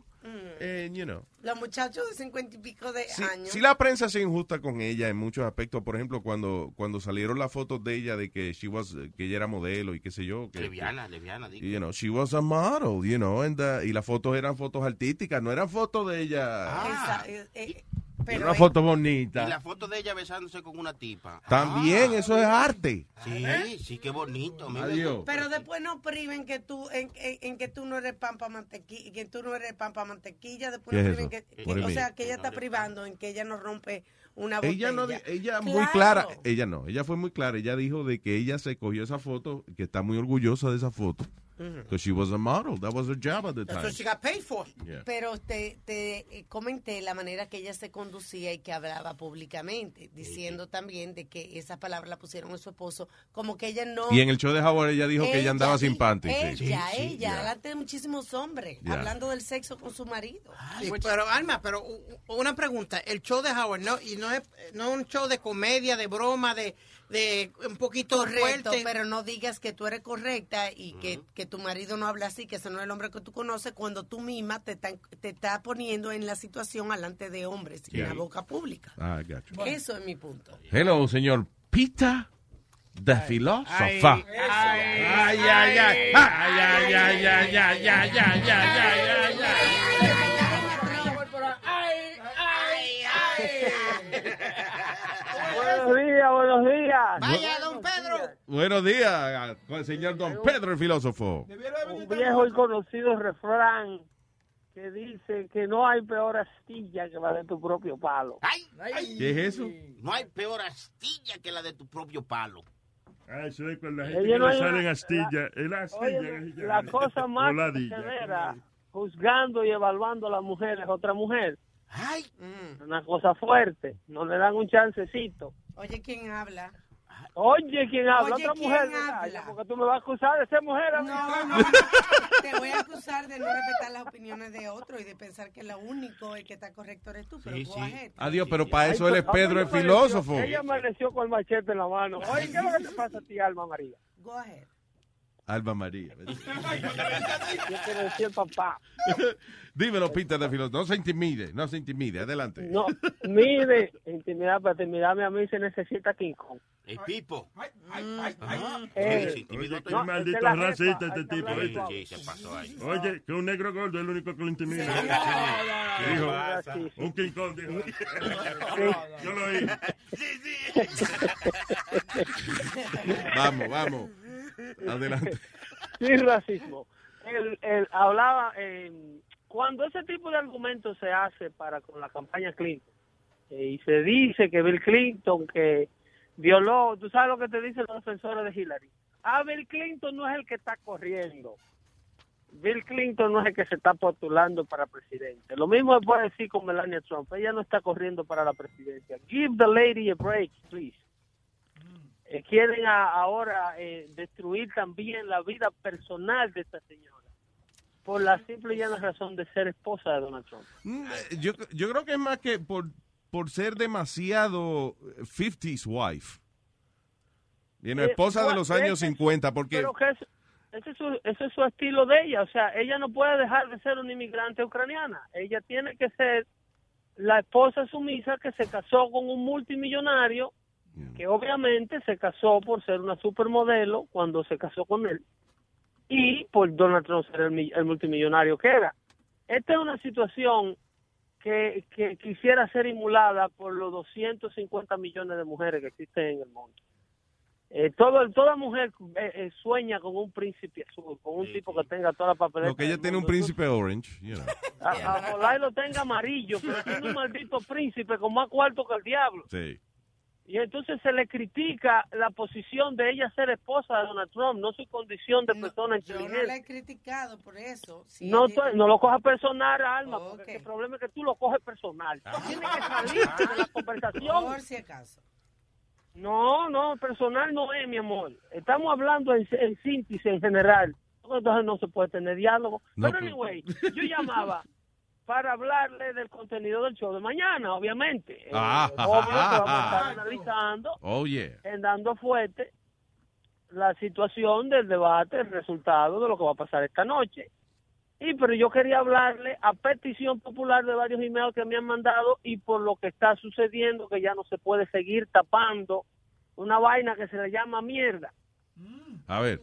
Speaker 17: eh, you know.
Speaker 13: Los muchachos de cincuenta y pico de
Speaker 17: Sí,
Speaker 13: años.
Speaker 17: sí la prensa es injusta con ella en muchos aspectos. Por ejemplo, cuando, cuando salieron las fotos de ella de que she was, que ella era modelo y qué sé yo. Que,
Speaker 7: Leviana, leviana, digo.
Speaker 17: que, you know, she was a model, you know, and, uh, y las fotos eran fotos artísticas, no eran fotos de ella.
Speaker 13: Esa- eh, eh, pero
Speaker 17: una
Speaker 13: eh,
Speaker 17: foto
Speaker 7: Y
Speaker 17: bonita.
Speaker 7: la foto de ella besándose con una tipa.
Speaker 17: También, eso es arte.
Speaker 7: Sí, sí, qué bonito.
Speaker 17: Adiós.
Speaker 13: Pero después no priven que tú, en, en- en que tú no eres pan para mantequilla, que tú no eres pan para mantequilla, después
Speaker 17: ¿Qué
Speaker 13: no
Speaker 17: es
Speaker 13: priven que, que- o sea, que ella está privando en que ella no rompe una botella.
Speaker 17: Ella no, ella muy
Speaker 13: Claro.
Speaker 17: clara, ella no, ella fue muy clara, ella dijo de que ella se cogió esa foto, que está muy orgullosa de esa foto, because she was a model, that was her job at the
Speaker 6: That's
Speaker 17: time.
Speaker 6: what she got paid for.
Speaker 17: Yeah.
Speaker 13: Pero te, te eh, comenté la manera que ella se conducía y que hablaba públicamente, diciendo también de que esa palabra la pusieron a su esposo, como que ella no...
Speaker 17: Y en el show de Howard ella dijo que ella andaba sin panty. sí.
Speaker 13: Ella,
Speaker 17: Sí,
Speaker 13: ella,
Speaker 17: yeah.
Speaker 13: delante de muchísimos hombres,
Speaker 17: Yeah.
Speaker 13: hablando del sexo con su marido.
Speaker 6: Sí, pero Alma, pero una pregunta, el show de Howard no y no es no es un show de comedia, de broma, de, de un poquito
Speaker 13: Correcto,
Speaker 6: fuerte.
Speaker 13: pero no digas que tú eres correcta y que, que tu marido no habla así, que ese no es el hombre que tú conoces, cuando tú misma te está, te está poniendo en la situación delante de hombres, en la boca pública.
Speaker 17: Ah.
Speaker 13: Eso es mi punto.
Speaker 17: Hello, señor Pita, the philosopher.
Speaker 4: Ay, ay, ay. Ay, ay, ay, ay, ay, ay, ay, ay, ay, ay,
Speaker 21: Buenos días, buenos días.
Speaker 6: Vaya, don Pedro.
Speaker 17: Buenos días, con el señor Don Pedro, el filósofo.
Speaker 21: Un viejo y conocido refrán que dice que no hay peor astilla que la de tu propio palo.
Speaker 17: ¿Qué es eso?
Speaker 7: No hay peor astilla que la de tu propio palo.
Speaker 20: Ah, eso es con la gente
Speaker 21: Oye,
Speaker 20: que
Speaker 21: no
Speaker 20: le
Speaker 21: hay
Speaker 20: salen
Speaker 21: una-
Speaker 20: astillas. El astilla.
Speaker 21: Oye, la cosa más severa, juzgando y evaluando a las mujeres, otra mujer.
Speaker 13: Mm.
Speaker 21: Una cosa fuerte, no le dan un chancecito.
Speaker 13: Oye, ¿quién habla?
Speaker 23: Oye, ¿quién habla?
Speaker 13: Oye,
Speaker 23: Otra
Speaker 13: ¿quién
Speaker 23: mujer.
Speaker 13: habla?
Speaker 23: Porque tú me vas a acusar de ser mujer.
Speaker 13: No, no, no. Te voy a acusar de no respetar las opiniones de otro y de pensar que lo único el que está correcto eres tú, pero
Speaker 17: Sí, sí. Adiós, pero para eso él es Pedro el filósofo.
Speaker 23: Ella amaneció con el machete en la mano. Oye, ¿qué es lo que te pasa a ti, Alma María?
Speaker 13: Go ahead.
Speaker 17: Alba María.
Speaker 23: Yo quiero decir papá.
Speaker 17: Dímelo, Peter de filósofo. No se intimide, no se intimide. Adelante.
Speaker 23: No, mire, intimidad, para intimidarme a mí se necesita King Kong.
Speaker 7: El Pipo.
Speaker 23: Eh,
Speaker 20: Oye,
Speaker 23: no,
Speaker 20: qué maldito
Speaker 23: esa es la
Speaker 20: racista este tipo. ¿eh?
Speaker 7: Sí, se pasó ahí.
Speaker 20: Oye, que un negro gordo es el único que lo intimida.
Speaker 23: no,
Speaker 20: Dijo,
Speaker 23: no, no,
Speaker 20: un King Kong dijo.
Speaker 23: Sí.
Speaker 20: Yo lo oí.
Speaker 17: Vamos, vamos. Adelante.
Speaker 23: Sin racismo. Él, hablaba, eh, cuando ese tipo de argumentos se hace para con la campaña Clinton, eh, y se dice que Bill Clinton que violó, tú sabes lo que te dicen los defensores de Hillary. Ah, Bill Clinton no es el que está corriendo. Bill Clinton no es el que se está postulando para presidente. Lo mismo se puede decir con Melania Trump. Ella no está corriendo para la presidencia. Give the lady a break, please. Eh, quieren a- ahora eh, destruir también la vida personal de esta señora por la simple y llana razón de ser esposa de Donald Trump.
Speaker 17: Mm, eh, Yo, yo creo que es más que por, por ser demasiado eh, 50s wife. Y no,
Speaker 23: Eh,
Speaker 17: esposa de los años
Speaker 23: ese-
Speaker 17: 50, porque
Speaker 23: Pero que es- ese, es su, ese es su estilo de ella. O sea, ella no puede dejar de ser una inmigrante ucraniana. Ella tiene que ser la esposa sumisa que se casó con un multimillonario que obviamente se casó por ser una supermodelo cuando se casó con él y por Donald Trump ser el, el multimillonario que era. Esta es una situación que, que quisiera ser emulada por los 250 millones de mujeres que existen en el mundo. Eh, todo, toda mujer eh, eh, sueña con un príncipe azul, con un tipo que tenga toda la papeleta.
Speaker 17: lo que ella tiene un príncipe orange. you know.
Speaker 23: A- a- lo tenga amarillo, pero tiene un maldito príncipe con más cuarto que el diablo.
Speaker 17: Sí.
Speaker 23: Y entonces se le critica la posición de ella ser esposa de Donald Trump, no su condición de persona
Speaker 13: Yo no
Speaker 23: inteligente.
Speaker 13: la he criticado por eso. Sí,
Speaker 23: No,
Speaker 13: ella-
Speaker 23: to- no lo cojas personal, Alma, porque el problema es que tú lo coges personal. Tienes que salir de la conversación.
Speaker 13: Por si acaso.
Speaker 23: No, no, personal no es, mi amor. Estamos hablando en, en síntesis en general. Entonces no se puede tener diálogo.
Speaker 17: No,
Speaker 23: Pero anyway, yo llamaba para hablarle del contenido del show de mañana, obviamente. Eh,
Speaker 17: Ah,
Speaker 23: es obvio que vamos a
Speaker 17: ah,
Speaker 23: estar
Speaker 17: ah.
Speaker 23: analizando,
Speaker 17: Oh, yeah.
Speaker 23: en dando fuerte la situación del debate, el resultado de lo que va a pasar esta noche. Y pero yo quería hablarle a petición popular de varios emails que me han mandado y por lo que está sucediendo que ya no se puede seguir tapando una vaina que se le llama mierda.
Speaker 17: A ver.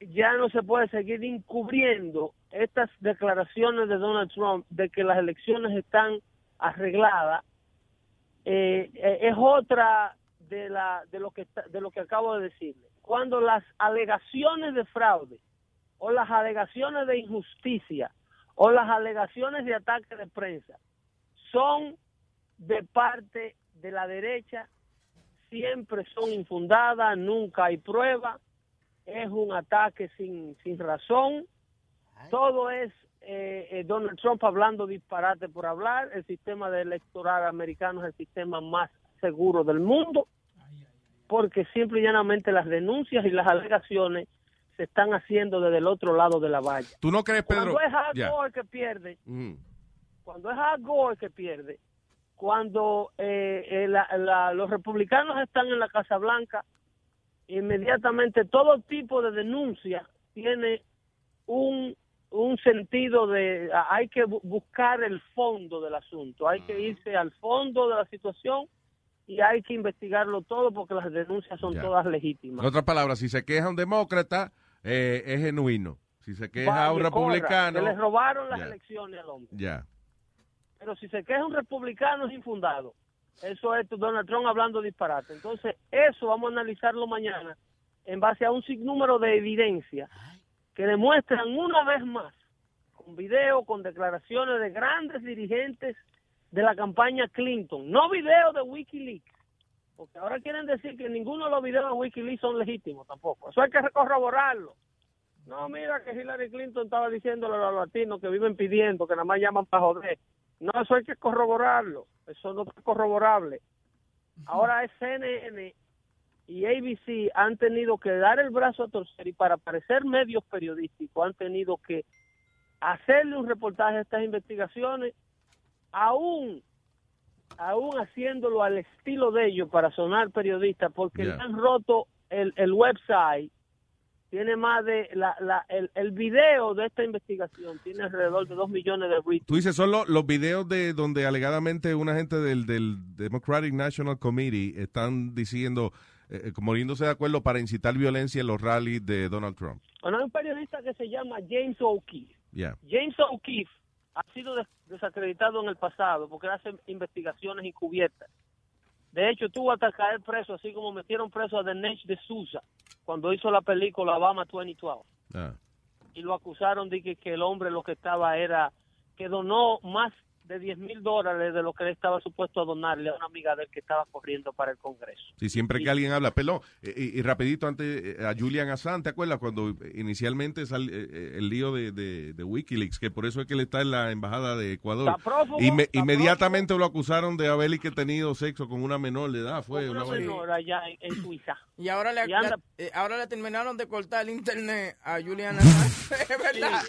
Speaker 23: Ya no se puede seguir encubriendo estas declaraciones de Donald Trump de que las elecciones están arregladas. Eh, eh, es otra de la de lo que de lo que acabo de decirle. Cuando las alegaciones de fraude o las alegaciones de injusticia o las alegaciones de ataque de prensa son de parte de la derecha, siempre son infundadas, nunca hay prueba, es un ataque sin, sin razón, todo es eh, eh, Donald Trump hablando disparate por hablar, el sistema de electoral americano es el sistema más seguro del mundo, porque simple y llanamente las denuncias y las alegaciones se están haciendo desde el otro lado de la valla.
Speaker 17: ¿Tú no crees, Pedro?
Speaker 23: Cuando es Al
Speaker 17: Ya.
Speaker 23: Gore que pierde,
Speaker 17: Mm.
Speaker 23: cuando es Al Gore que pierde, cuando eh, eh, la- la- los republicanos están en la Casa Blanca, inmediatamente todo tipo de denuncia tiene un, un sentido de, hay que bu- buscar el fondo del asunto, hay que irse al fondo de la situación y hay que investigarlo todo porque las denuncias son
Speaker 17: Ya.
Speaker 23: todas legítimas.
Speaker 17: En otras palabras, si se queja un demócrata, eh, es genuino. Si se queja
Speaker 23: Vaya,
Speaker 17: un republicano,
Speaker 23: que le robaron las
Speaker 17: Ya.
Speaker 23: elecciones al hombre.
Speaker 17: ya.
Speaker 23: Pero si se queja un republicano es infundado. Eso es Donald Trump hablando disparate. Entonces, eso vamos a analizarlo mañana en base a un sinnúmero de evidencia que demuestran una vez más, con video, con declaraciones de grandes dirigentes de la campaña Clinton, no videos de Wikileaks, porque ahora quieren decir que ninguno de los videos de Wikileaks son legítimos tampoco. Eso hay que corroborarlo. No, mira que Hillary Clinton estaba diciéndole a los latinos que viven pidiendo, que nada más llaman para joder. No, eso hay que corroborarlo. Eso no es corroborable. Ahora es CNN y ABC han tenido que dar el brazo a torcer y para parecer medios periodísticos han tenido que hacerle un reportaje a estas investigaciones, aún, aún haciéndolo al estilo de ellos para sonar periodistas, porque
Speaker 17: Yeah.
Speaker 23: le han roto el, el website. Tiene más de la, la, el, el video de esta investigación tiene alrededor de dos millones de retweets.
Speaker 17: Tú dices, son lo- los videos de donde alegadamente una gente del, del Democratic National Committee están diciendo, eh, eh, como poniéndose de acuerdo para incitar violencia en los rallies de Donald Trump.
Speaker 23: Bueno, hay un periodista que se llama James O'Keefe.
Speaker 17: Yeah.
Speaker 23: James O'Keefe ha sido des- desacreditado en el pasado porque hace investigaciones encubiertas. De hecho, tuvo hasta caer preso, así como metieron preso a Dinesh de Souza cuando hizo la película Obama 2012.
Speaker 17: Ah.
Speaker 23: Y lo acusaron de que, que el hombre lo que estaba era que donó más de 10 mil dólares de lo que él estaba supuesto a donarle a una amiga de él que estaba corriendo para el Congreso.
Speaker 17: Sí, siempre que alguien habla, perdón, eh, y, y rapidito antes eh, a Julian Assange, ¿te acuerdas cuando inicialmente sal, eh, eh, el lío de, de- de Wikileaks, que por eso es que él está en la embajada de Ecuador?
Speaker 23: Está prófugo,
Speaker 17: Inme- inmediatamente lo acusaron de haber y que tenido sexo con una menor de edad, fue
Speaker 23: Una menor allá en, en Suiza.
Speaker 2: Y ahora le,
Speaker 23: Y anda-
Speaker 2: le- eh, ahora le terminaron de cortar el internet a Julian Assange. Es verdad.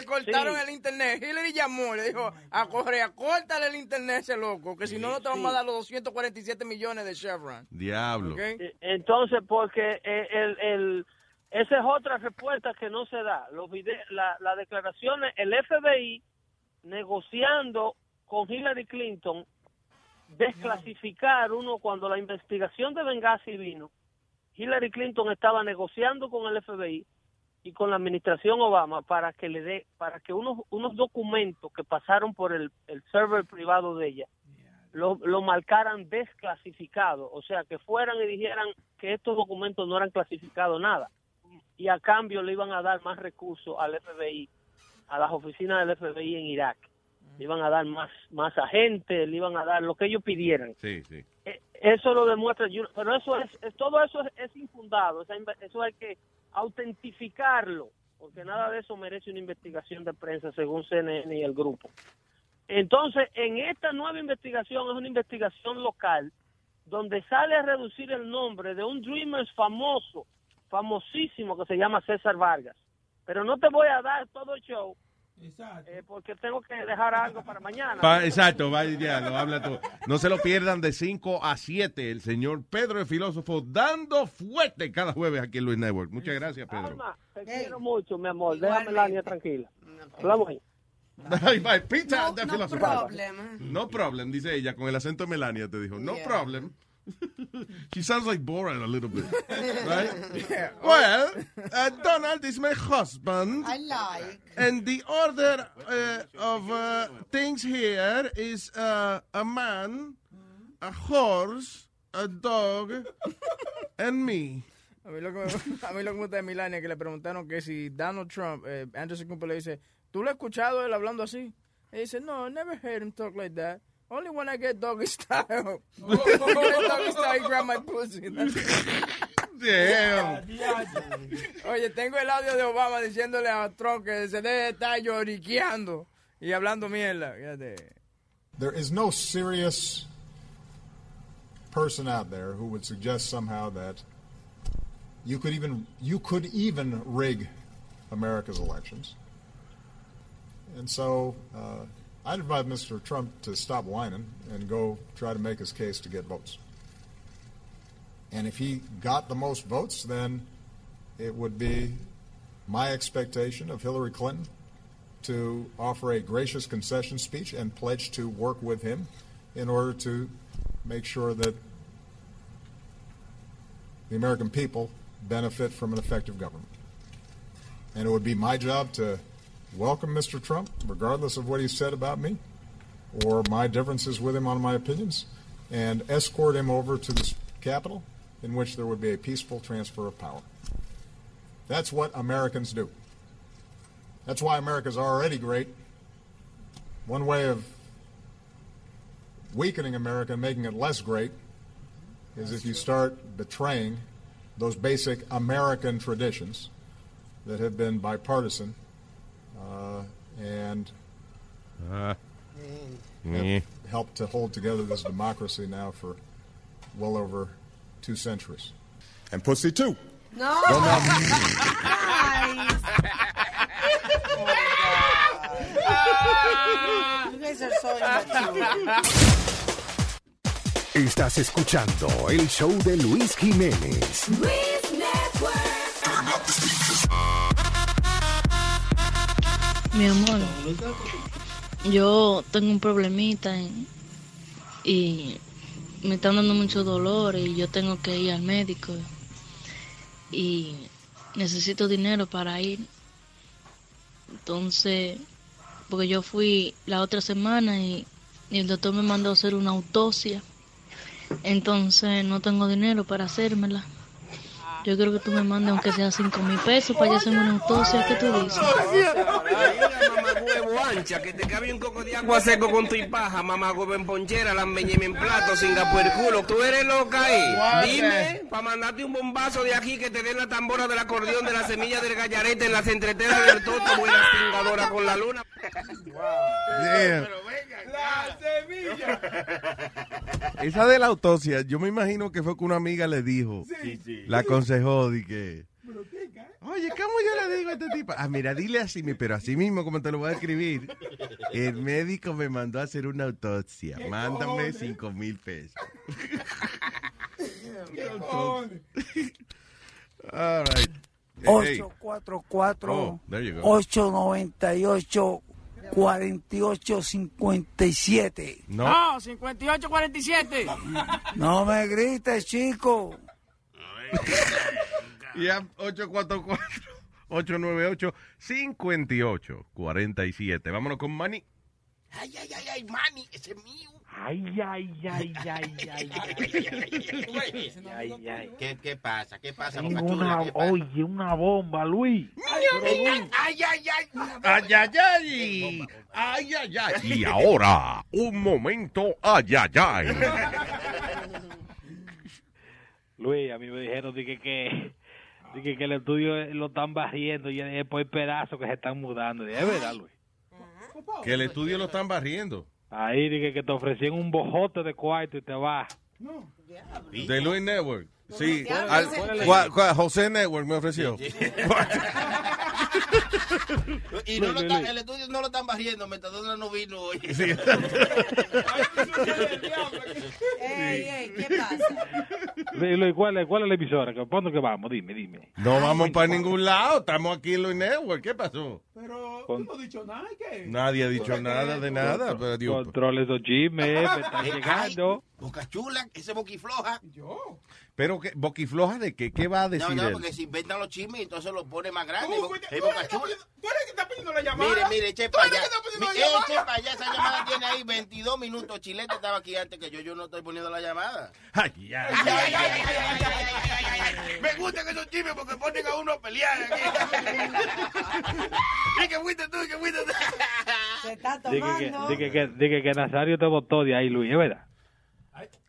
Speaker 2: Le cortaron
Speaker 23: Sí.
Speaker 2: el internet. Hillary llamó, le dijo a Correa, córtale el internet ese loco, que si no, no te vamos a dar los 247 millones de Chevron.
Speaker 17: Diablo.
Speaker 23: Entonces, porque eh, el, el, esa es otra respuesta que no se da. Los vide- la, las declaraciones, el FBI negociando con Hillary Clinton, desclasificar uno cuando la investigación de Benghazi vino, Hillary Clinton estaba negociando con el FBI y con la administración Obama para que le dé, para que unos, unos documentos que pasaron por el, el server privado de ella lo, lo marcaran desclasificado, o sea, que fueran y dijeran que estos documentos no eran clasificados nada, y a cambio le iban a dar más recursos al FBI, a las oficinas del FBI en Irak, le iban a dar más, más agentes, le iban a dar lo que ellos pidieran.
Speaker 17: Sí, sí.
Speaker 23: Eh, Eso lo demuestra, pero eso es, todo eso es, es infundado, eso hay que autentificarlo, porque nada de eso merece una investigación de prensa según CNN y el grupo. Entonces, en esta nueva investigación es una investigación local donde sale a reducir el nombre de un Dreamers famoso, famosísimo, que se llama César Vargas. Pero no te voy a dar todo el show eh, porque tengo que dejar algo para mañana.
Speaker 17: Pa- exacto, vaya, ya, lo habla todo. No se lo pierdan de 5 a 7, el señor Pedro el filósofo dando fuerte cada jueves aquí en Luis Network. Muchas gracias, Pedro.
Speaker 23: Alma, te quiero mucho, mi amor. Déjame la niña tranquila. Hablamos ahí.
Speaker 17: Bye, bye. Peter,
Speaker 23: No-
Speaker 17: the
Speaker 23: no problem.
Speaker 17: No problem, dice ella, con el acento de Melania te dijo. No
Speaker 23: Yeah.
Speaker 17: problem. She sounds like Borat a little bit, right? Well, uh, Donald is my husband.
Speaker 13: I like.
Speaker 17: And the order uh, of uh, things here is uh, a man, a horse, a dog, and me.
Speaker 2: A mí lo que, me- a mí lo que me gusta de Milania es que le preguntaron que si Donald Trump, eh, Anderson Cooper le dice, ¿tú lo has escuchado él hablando así? Y dice, no, I never heard him talk like that. Only when I get doggy style. when I get doggy style, he grab my pussy.
Speaker 17: Damn.
Speaker 2: Oye, tengo el audio de Obama diciéndole a Trump que se debe estar lloriqueando y hablando mierda. Fíjate.
Speaker 24: There is no serious person out there who would suggest somehow that you could even you could even rig America's elections. And so uh, I'd advise Mr. Trump to stop whining and go try to make his case to get votes. And if he got the most votes, then it would be my expectation of Hillary Clinton to offer a gracious concession speech and pledge to work with him in order to make sure that the American people benefit from an effective government. And it would be my job to welcome Mr. Trump, regardless of what he said about me or my differences with him on my opinions, and escort him over to the Capitol, in which there would be a peaceful transfer of power. That's what Americans do. That's why America's already great. One way of weakening America and making it less great is if you start betraying those basic American traditions that have been bipartisan uh, and
Speaker 17: Uh,
Speaker 24: have helped to hold together this democracy now for well over two centuries. And pussy too.
Speaker 13: No.
Speaker 24: Don't know.
Speaker 13: You guys are so immature.
Speaker 3: Estás escuchando el show de Luis Jiménez.
Speaker 25: Mi amor, yo tengo un problemita en- y me están dando mucho dolor y yo tengo que ir al médico y necesito dinero para ir. Entonces, porque yo fui la otra semana y, y el doctor me mandó a hacer una autopsia. Entonces no tengo dinero para hacérmela. Yo creo que tú me mandes aunque sea cinco mil pesos para yo hacerme una autopsia. ¿Qué tú dices?
Speaker 26: huevo ancha, que te cabe un coco de agua seco con tu paja, mamá huevo en ponchera, la embeñeme en plato, sin el culo. Tú eres loca ahí.
Speaker 4: What
Speaker 26: Dime, para mandarte un bombazo de aquí que te den la tambora del acordeón de la semilla del gallarete en las entreteras del toto, buena cingadora con la luna.
Speaker 17: Damn.
Speaker 4: La semilla.
Speaker 17: Esa de la autopsia, yo me imagino que fue que una amiga le dijo, la aconsejó, de que, oye, ¿cómo yo le digo a este tipo? Ah, mira, dile así, pero así mismo como te lo voy a escribir. El médico me mandó a hacer una autopsia. Mándame cinco mil pesos. All right. Hey.
Speaker 27: 844
Speaker 17: Oh, there you go.
Speaker 27: 898 4857
Speaker 17: No.
Speaker 2: No, 5847.
Speaker 27: No me grites, chico.
Speaker 17: Y a 844-898-5847. Vámonos con Manny.
Speaker 7: Ay, ay, ay, ay, mani, ese es mío.
Speaker 28: Ay, ay, ay, ay, ay, ay, ay.
Speaker 7: ¿Qué, ¿Qué pasa? ¿Qué pasa,
Speaker 28: Tengo
Speaker 7: Boca Chula?
Speaker 28: una,
Speaker 7: ¿Qué pasa?
Speaker 28: oye, una bomba, Luis.
Speaker 7: Ay, ay, ay, ay, ay.
Speaker 17: Ay, ay, ay. Ay, ay, ay. Y ahora, un momento, ay, ay, ay.
Speaker 28: Luis, a mí me dijeron dije, que, dije, que el estudio lo están barriendo y es por pedazo que se están mudando. Dije, Es verdad, Luis.
Speaker 17: Que el estudio lo están barriendo.
Speaker 28: Ahí dije que te ofrecían un bojote de cuarto y te vas.
Speaker 17: De Luis Network. Sí,
Speaker 28: ¿Cuál es-
Speaker 17: al- José Network me ofreció.
Speaker 7: Y no lo están- el estudio no lo están barriendo, Metadona no vino hoy.
Speaker 17: Sí.
Speaker 13: Ey, ey, ¿qué pasa?
Speaker 28: ¿cuál es, ¿cuál es la emisora? ¿Para dónde que vamos? Dime, dime.
Speaker 17: No vamos para ningún lado, estamos aquí en Luis Network. ¿Qué pasó?
Speaker 28: Con-
Speaker 14: No he dicho nada, ¿qué?
Speaker 17: Nadie ha dicho nada de nada. Pero, Dios,
Speaker 28: Controle esos chismes, me están
Speaker 7: Ay,
Speaker 28: llegando.
Speaker 7: Boca chula, ese boquifloja. Yo.
Speaker 17: Pero que, boquifloja de qué? ¿Qué va a decir?
Speaker 7: No,
Speaker 17: no,
Speaker 7: porque él? se inventan los chismes y entonces los pone más grandes. Es boca chula.
Speaker 14: Tú eres que está la llamada.
Speaker 7: Mire, mire, eche para allá. Eche para allá, esa llamada tiene ahí 22 minutos. Chilete estaba aquí antes que yo, yo no estoy poniendo la llamada.
Speaker 17: Ay, ay,
Speaker 7: Me gustan esos chismes porque ponen a uno a pelear. y que fuiste tú, que fuiste tú.
Speaker 13: Se está tomando.
Speaker 28: Dije que, que, que Nazario te votó de ahí, Luis, ¿es verdad?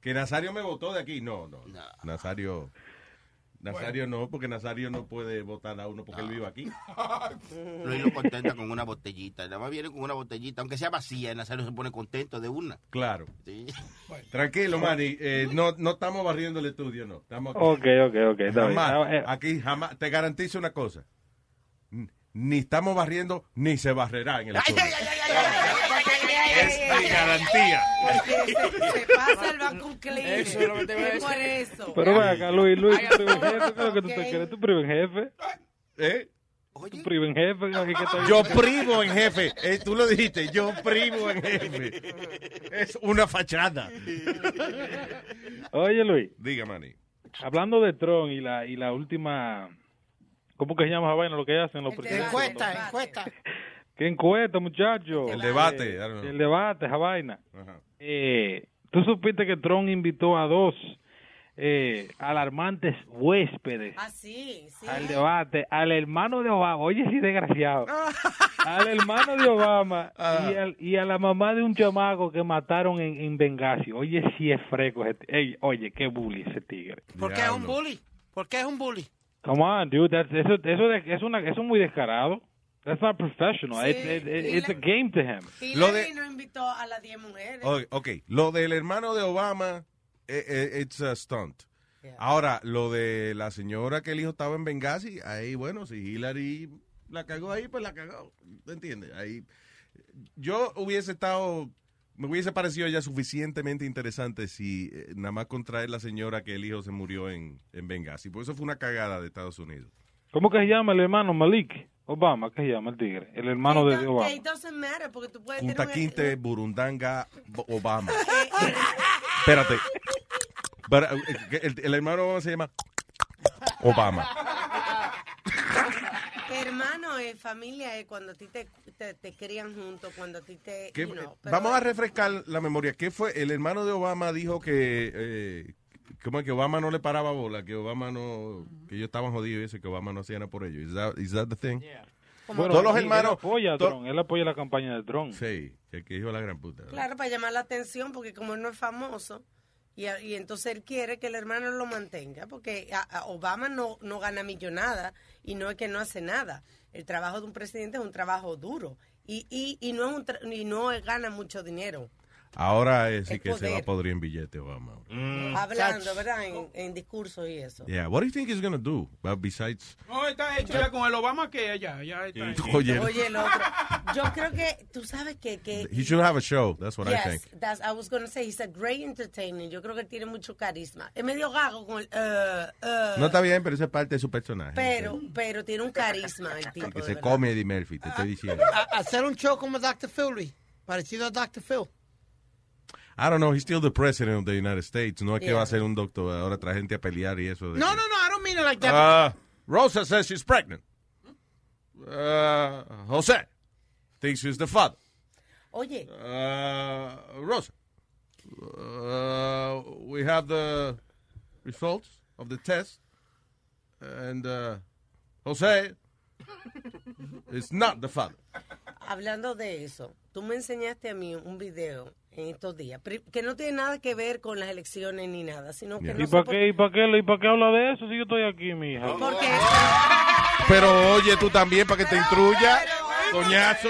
Speaker 17: Que Nazario me votó de aquí. No, no. Nazario. Nazario no, porque Nazario no puede votar a uno porque él vive aquí.
Speaker 7: Luis lo contenta con una botellita. Nada más viene con una botellita, aunque sea vacía, Nazario se pone contento de una.
Speaker 17: Claro.
Speaker 7: Sí.
Speaker 17: Tranquilo, Manny. eh, no, no estamos barriendo el estudio, no. Estamos aquí.
Speaker 28: Ok, ok.
Speaker 17: Jamás, aquí jamás. Te garantizo una cosa. Ni estamos barriendo, ni se barrerá en el estudio. Es garantía.
Speaker 13: Porque se, se pasa el vacuum cleaner.
Speaker 2: Eso es lo que te voy a
Speaker 13: Es por eso.
Speaker 28: Pero ven acá, Luis, Luis, tu primer jefe, ¿qué es lo que tú te quieres? ¿Tu primer jefe?
Speaker 17: ¿Eh?
Speaker 28: ¿Tu primer jefe? Que
Speaker 17: Yo privo en jefe. Eh, tú lo dijiste, yo privo en jefe. Es una fachada.
Speaker 28: Oye, Luis,
Speaker 17: Diga, Manny.
Speaker 28: hablando de Tron y la, y la última... ¿Cómo que se llama esa vaina? Lo que hacen los presidentes.
Speaker 6: Encuesta, encuesta.
Speaker 28: ¿Qué encuesta, muchacho?
Speaker 17: El debate,
Speaker 28: Eh, el debate, esa vaina.
Speaker 17: Ajá.
Speaker 28: Eh, ¿Tú supiste que Trump invitó a dos eh, alarmantes huéspedes
Speaker 13: Ah, sí, sí.
Speaker 28: al debate? Al hermano de Obama, oye, sí, desgraciado. al hermano de Obama y, al- y a la mamá de un chamaco que mataron en, en Benghazi. Oye, sí es fresco. ese Ey, oye, qué bully ese tigre.
Speaker 6: ¿Por qué es un bully? ¿Por qué es un bully?
Speaker 28: Come on, dude. that's- eso, eso, de- es una, eso es muy descarado. That's not professional.
Speaker 13: Sí,
Speaker 28: It's, it- it-
Speaker 13: y
Speaker 28: it's a
Speaker 13: la-
Speaker 28: game to him.
Speaker 13: Hillary
Speaker 17: Lo de-
Speaker 13: no invitó a las 10 mujeres.
Speaker 17: Ok, ok. Lo del hermano de Obama, eh, eh, it's a stunt. Ahora, lo de la señora que el hijo estaba en Benghazi, ahí, bueno, si Hillary la cagó ahí, pues la cagó. ¿Te entiendes? Ahí, yo hubiese estado, me hubiese parecido ya suficientemente interesante si eh, nada más contraer la señora que el hijo se murió en, en Benghazi. Por eso fue una cagada de Estados Unidos.
Speaker 28: ¿Cómo que se llama el hermano Malik? Obama, ¿qué se llama el tigre? El hermano de, Obama.
Speaker 13: It doesn't matter porque tú puedes
Speaker 17: Punta
Speaker 13: tener
Speaker 17: Quinte, Burundanga, Bo- Obama. Espérate. Pero, eh, el, el hermano Obama se llama Obama.
Speaker 13: Hermano, eh, familia es cuando a ti te, te, te crían juntos, cuando a ti te...
Speaker 17: ¿Qué-
Speaker 13: you know, pero-
Speaker 17: vamos a refrescar la memoria. ¿Qué fue? El hermano de Obama dijo que, eh, ¿cómo es que Obama no le paraba bola? Que Obama no, que ellos estaban jodidos y eso, que Obama no hacía nada por ellos. Is that, is that the thing?
Speaker 28: Bueno,
Speaker 17: Todos los hermanos.
Speaker 28: Él apoya a
Speaker 17: to-
Speaker 28: Trump, él apoya la campaña de Trump.
Speaker 17: Sí, el que dijo la gran puta.
Speaker 13: Claro, para llamar la atención, porque como él no es famoso, y, a- y entonces él quiere que el hermano lo mantenga, porque a- a Obama no, no gana millonada y no es que no hace nada. El trabajo de un presidente es un trabajo duro y, y, y no, es un tra- y no gana mucho dinero.
Speaker 17: Ahora es sí
Speaker 13: El
Speaker 17: que se va a
Speaker 13: poder.
Speaker 17: podrir en billete Obama.
Speaker 13: Hablando, ¿verdad? En, en discursos y eso.
Speaker 17: Yeah, what do you think he's gonna do? Well, besides,
Speaker 29: No, está hecho ya con el Obama que ya, ya está hecho.
Speaker 17: Oye.
Speaker 13: Oye, el otro. Yo creo que, tú sabes que... que
Speaker 17: he should have a show. That's what I
Speaker 13: yes,
Speaker 17: think.
Speaker 13: that's, I was going to say, he's a great entertainer. Yo creo que tiene mucho carisma. Es medio gago con el... uh, uh,
Speaker 17: No está bien, pero eso es parte de su personaje.
Speaker 13: Pero, pero tiene un carisma el tipo.
Speaker 17: que
Speaker 13: de
Speaker 17: se
Speaker 13: verdad.
Speaker 17: come Eddie Murphy, te estoy diciendo.
Speaker 6: A- hacer un show como Dr. Phil, Luis, parecido a Dr. Phil.
Speaker 17: I don't know, he's still the president of the United States. No es que
Speaker 6: Yeah.
Speaker 17: va a ser un doctor, ahora trae gente a pelear y eso. de
Speaker 6: No,
Speaker 17: que-
Speaker 6: no, no, I don't mean it like that.
Speaker 17: Uh, Rosa says she's pregnant. Uh, Jose thinks she's the father.
Speaker 13: Oye,
Speaker 17: Uh, Rosa, uh, we have the results of the test, and uh, Jose is not the father.
Speaker 13: Hablando de eso, tú me enseñaste a mí un video en estos días que no tiene nada que ver con las elecciones ni nada, sino que
Speaker 28: ¿Y
Speaker 13: no sé
Speaker 28: para
Speaker 13: por-
Speaker 28: qué, y para qué, y para qué habla de eso si yo estoy aquí, mija?
Speaker 13: Porque
Speaker 17: Pero oye, tú también para que te instruya, coñazo.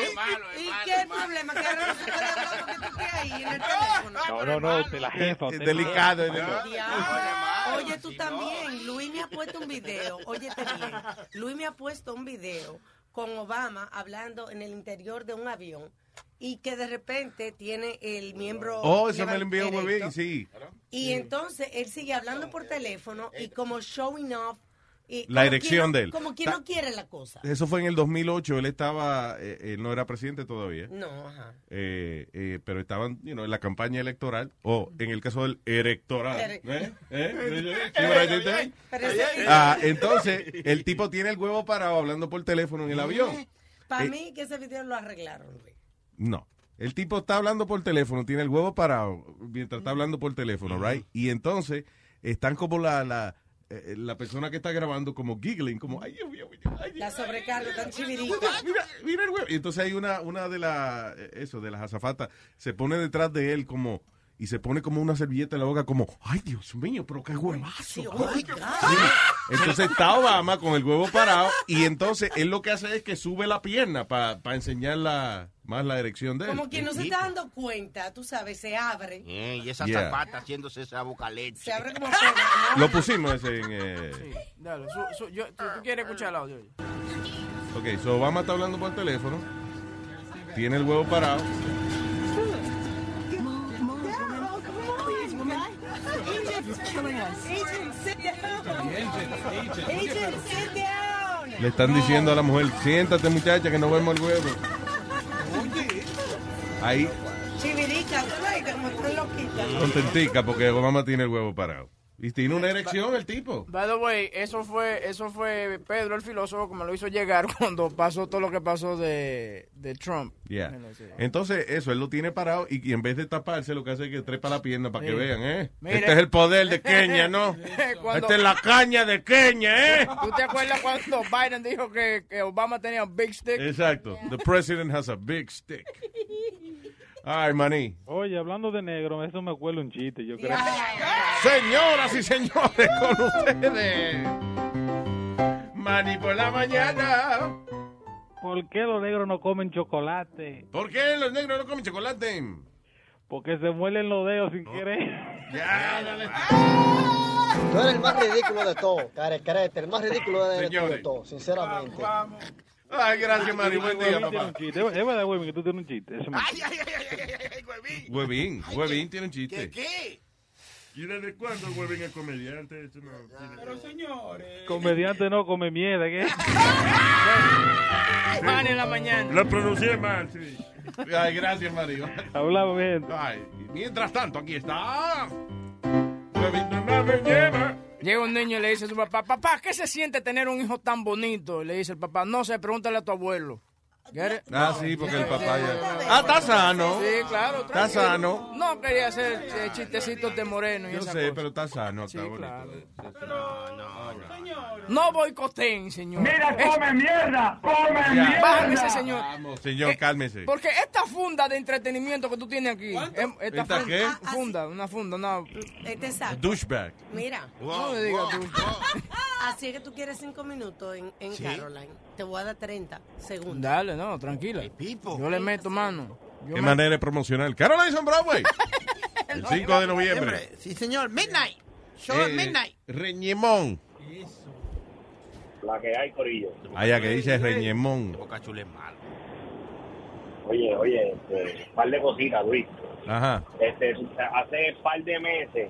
Speaker 13: ¿Y qué es el problema? Que ahora no se puede hablar porque tú estés ahí en el teléfono.
Speaker 28: No, no, no, usted la jefa.
Speaker 17: Es delicado.
Speaker 13: Oye, tú también. Luis me ha puesto un video. Óyete bien. Luis me ha puesto un video con Obama hablando en el interior de un avión y que de repente tiene el miembro.
Speaker 17: Oh, eso me lo envió
Speaker 13: erecto.
Speaker 17: Huevín, sí.
Speaker 13: Y entonces él sigue hablando por teléfono y como showing off.
Speaker 17: La erección
Speaker 13: no-
Speaker 17: de él.
Speaker 13: Como quien
Speaker 17: Ta-
Speaker 13: no quiere la cosa.
Speaker 17: Eso fue en el 2008, él estaba, eh, él no era presidente todavía.
Speaker 13: No, ajá.
Speaker 17: Eh, eh, pero estaban you know, en la campaña electoral o en el caso del electoral. ¿Eh? ¿Eh? Ah, entonces, el tipo tiene el huevo parado hablando por teléfono en el avión.
Speaker 13: Para
Speaker 17: Eh,
Speaker 13: mí que ese video lo arreglaron, Luis.
Speaker 17: No. El tipo está hablando por teléfono, tiene el huevo parado mientras está hablando por teléfono, right? Y entonces están como la, la, eh, la persona que está grabando como giggling, como, ay, mío, ay,
Speaker 13: La sobrecarga tan chivirita.
Speaker 17: Mira, mira el huevo. Y entonces hay una, una de las, eso, de las azafatas, se pone detrás de él como, y se pone como una servilleta en la boca como, ay, Dios mío, pero qué huevazo.
Speaker 13: oh.
Speaker 17: Sí. Entonces está Obama con el huevo parado y entonces él lo que hace es que sube la pierna para enseñar la, más la erección de él.
Speaker 13: Como quien no se está dando cuenta, tú sabes, se abre.
Speaker 7: Eh, y esa
Speaker 17: Yeah.
Speaker 7: zapata haciéndose esa boca leche.
Speaker 13: Se abre como.
Speaker 17: Lo pusimos ese en... eh,
Speaker 2: Dale, su- su- yo- ¿tú, tú quieres escuchar el audio?
Speaker 17: Ok, so Obama está hablando por teléfono, tiene el huevo parado. Le están diciendo a la mujer, siéntate muchacha que no vemos el huevo. Ahí,
Speaker 13: Chivirica, como están loquitas.
Speaker 17: contentica porque Obama tiene el huevo parado. Y tiene una erección el tipo.
Speaker 2: By the way, eso fue, eso fue Pedro el filósofo que me lo hizo llegar cuando pasó todo lo que pasó de, de Trump.
Speaker 17: Yeah. Entonces, eso, él lo tiene parado y, y en vez de taparse, lo que hace es que trepa la pierna para que vean, ¿eh?
Speaker 2: Mire.
Speaker 17: Este es el poder de Kenia, ¿no?
Speaker 2: Cuando-
Speaker 17: Esta es la caña de Kenia, ¿eh?
Speaker 2: ¿Tú te acuerdas cuando Biden dijo que, que Obama tenía un big stick?
Speaker 17: Exacto. The president has a big stick. Ay, maní.
Speaker 28: Oye, hablando de negro, eso me acuerda un chiste, yo creo.
Speaker 17: Señoras y señores, con ustedes. Maní por la mañana.
Speaker 28: ¿Por qué los negros no comen chocolate?
Speaker 17: ¿Por qué los negros no comen chocolate?
Speaker 28: Porque se muelen los dedos sin querer.
Speaker 17: Ya, dale.
Speaker 30: Tú eres el más ridículo de todo, carecrete, el más ridículo de, de todo, sinceramente.
Speaker 17: Ay, gracias, Mari. Buen día,
Speaker 28: Huevín
Speaker 17: papá.
Speaker 28: Es verdad, Huevín, que tú tienes un chiste. Eso me-
Speaker 17: Huevín, Huevín tiene un chiste.
Speaker 7: ¿Qué?
Speaker 4: ¿Y desde cuándo Huevín es comediante? Eso no tiene-
Speaker 29: Pero señores.
Speaker 28: Comediante no come mierda, ¿qué?
Speaker 2: Juan en la mañana.
Speaker 4: Lo pronuncié mal, sí.
Speaker 17: Ay, gracias, Mario.
Speaker 28: Hablamos bien.
Speaker 17: Ay, mientras tanto, aquí está.
Speaker 4: Huevín nomás me lleva.
Speaker 2: Llega un niño y le dice a su papá, papá, ¿qué se siente tener un hijo tan bonito? Y le dice el papá, no sé, pregúntale a tu abuelo.
Speaker 17: Ah, sí, porque el papá ya. Ah, está sano.
Speaker 2: Sí, claro.
Speaker 17: Está sano.
Speaker 2: No quería hacer eh, chistecitos de moreno y
Speaker 17: Yo
Speaker 2: esa
Speaker 17: sé,
Speaker 2: cosa.
Speaker 17: pero está sano, está
Speaker 2: Sí,
Speaker 17: bonito.
Speaker 2: claro. No boicoteen, señor.
Speaker 27: Mira,
Speaker 2: Es-
Speaker 27: come mierda, come
Speaker 17: Ya.
Speaker 27: mierda.
Speaker 2: Bájame ese señor.
Speaker 17: Vamos, señor, cálmese.
Speaker 2: Porque esta funda de entretenimiento que tú tienes aquí. em- Esta,
Speaker 17: ¿Esta
Speaker 2: funda,
Speaker 17: qué?
Speaker 2: Funda, una funda, una...
Speaker 13: Este saco.
Speaker 17: Douchebag.
Speaker 13: Mira,
Speaker 2: No me digas tú.
Speaker 13: así es que tú quieres cinco minutos en, en
Speaker 2: Sí.
Speaker 13: Caroline. Te voy a dar 30 segundos.
Speaker 2: Dale, no, tranquila. Yo le meto mano. Yo
Speaker 17: Qué
Speaker 2: me-
Speaker 17: manera de promocionar. Caroline on Broadway. El 5 de noviembre.
Speaker 6: Sí, señor. Midnight. Show
Speaker 17: Eh,
Speaker 6: midnight.
Speaker 17: Reñemón.
Speaker 21: La que hay, Corillo.
Speaker 17: Allá que dice Reñemón.
Speaker 7: Boca Chula es malo.
Speaker 21: Oye, oye, este, par de cositas, Luis.
Speaker 17: Ajá.
Speaker 21: Este, hace par de meses,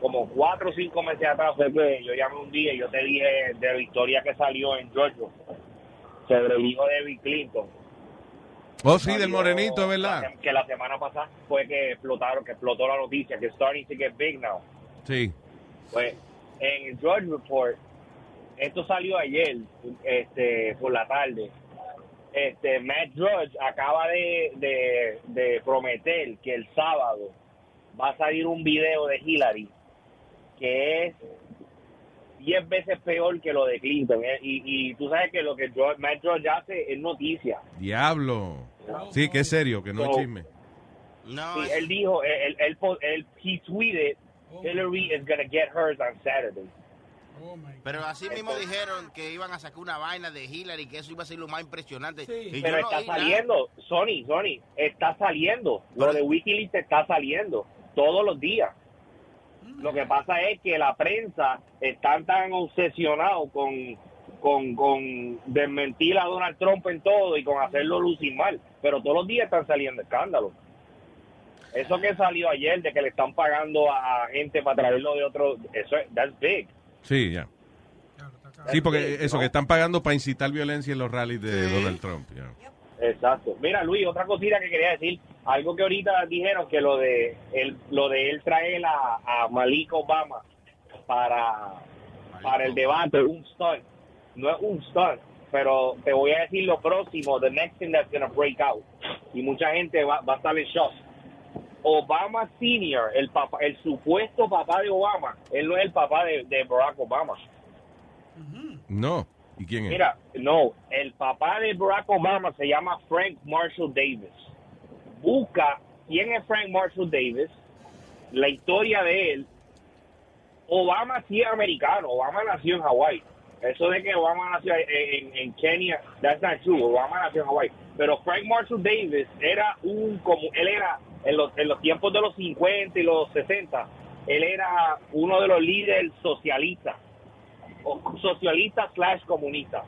Speaker 21: como cuatro o cinco meses atrás, fue que yo llamé un día y yo te dije de la historia que salió en Georgia sobre el hijo de Bill Clinton.
Speaker 17: Oh, sí, del morenito, es verdad.
Speaker 21: Que la semana pasada fue que explotaron, que explotó la noticia, que starting to get big now.
Speaker 17: Sí.
Speaker 21: Pues en George Report, esto salió ayer, este, por la tarde. Este, Matt Drudge acaba de, de, de prometer que el sábado va a salir un video de Hillary que es 10 veces peor que lo de Clinton. ¿eh? Y, y tú sabes que lo que Drudge- Matt Drudge hace es noticia.
Speaker 17: Diablo. Sí, que es serio, que no es
Speaker 21: So-
Speaker 17: chisme.
Speaker 21: Sí, él dijo, él, él, él, él- he tweeted, Hillary is going to get hers on Saturday.
Speaker 7: Pero así mismo dijeron que iban a sacar una vaina de Hillary, que eso iba a ser lo más impresionante. Y yo
Speaker 21: Pero
Speaker 7: no
Speaker 21: está
Speaker 7: nada.
Speaker 21: saliendo, Sony, Sony, está saliendo. Lo de Wikileaks está saliendo todos los días. Lo que pasa es que la prensa están tan obsesionados con, con, con desmentir a Donald Trump en todo y con hacerlo lucir mal. Pero todos los días están saliendo escándalos. Eso que salió ayer de que le están pagando a a gente para traerlo de otro, eso es, that's big.
Speaker 17: Sí, ya. Sí, porque eso, que están pagando para incitar violencia en los rallies de Donald Trump. ya.
Speaker 21: Exacto. Mira, Luis, otra cosita que quería decir, algo que ahorita dijeron que lo de él, lo de él traer a, a Malik Obama para, para el debate, un stunt. No es un stunt, pero te voy a decir lo próximo, the next thing that's gonna break out. Y mucha gente va, va a estar en shock. Obama Senior, el papá, el supuesto papá de Obama, él no es el papá de, de Barack Obama.
Speaker 17: No. ¿Y quién es?
Speaker 21: Mira, no, el papá de Barack Obama se llama Frank Marshall Davis. Busca quién es Frank Marshall Davis, la historia de él. Obama sí es americano, Obama nació en Hawái. Eso de que Obama nació en, en- en Kenia, that's not true. Obama nació en Hawái. Pero Frank Marshall Davis era un, como él era en los, en los tiempos de los 50 y los 60, él era uno de los líderes socialistas o socialista slash comunista.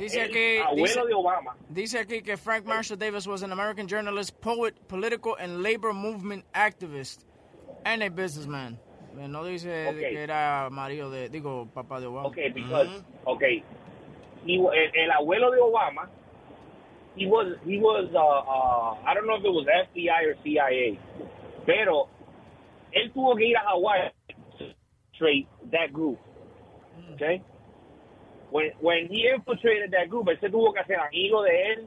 Speaker 2: Dice
Speaker 21: El
Speaker 2: aquí,
Speaker 21: abuelo
Speaker 2: dice,
Speaker 21: de Obama.
Speaker 2: dice aquí que Frank Marshall Davis was an American journalist, poet, political and labor movement activist, and a businessman. Eh, No dice de
Speaker 21: Ok.
Speaker 2: que era marido de, digo, papá de Obama.
Speaker 21: Okay, because okay, he, el, el abuelo de Obama, he was he was uh, uh, I don't know if it was FBI or CIA, pero él tuvo que ir a Hawaii infiltrate that group. Okay, when when he infiltrated that group, él se tuvo que hacer amigo de él,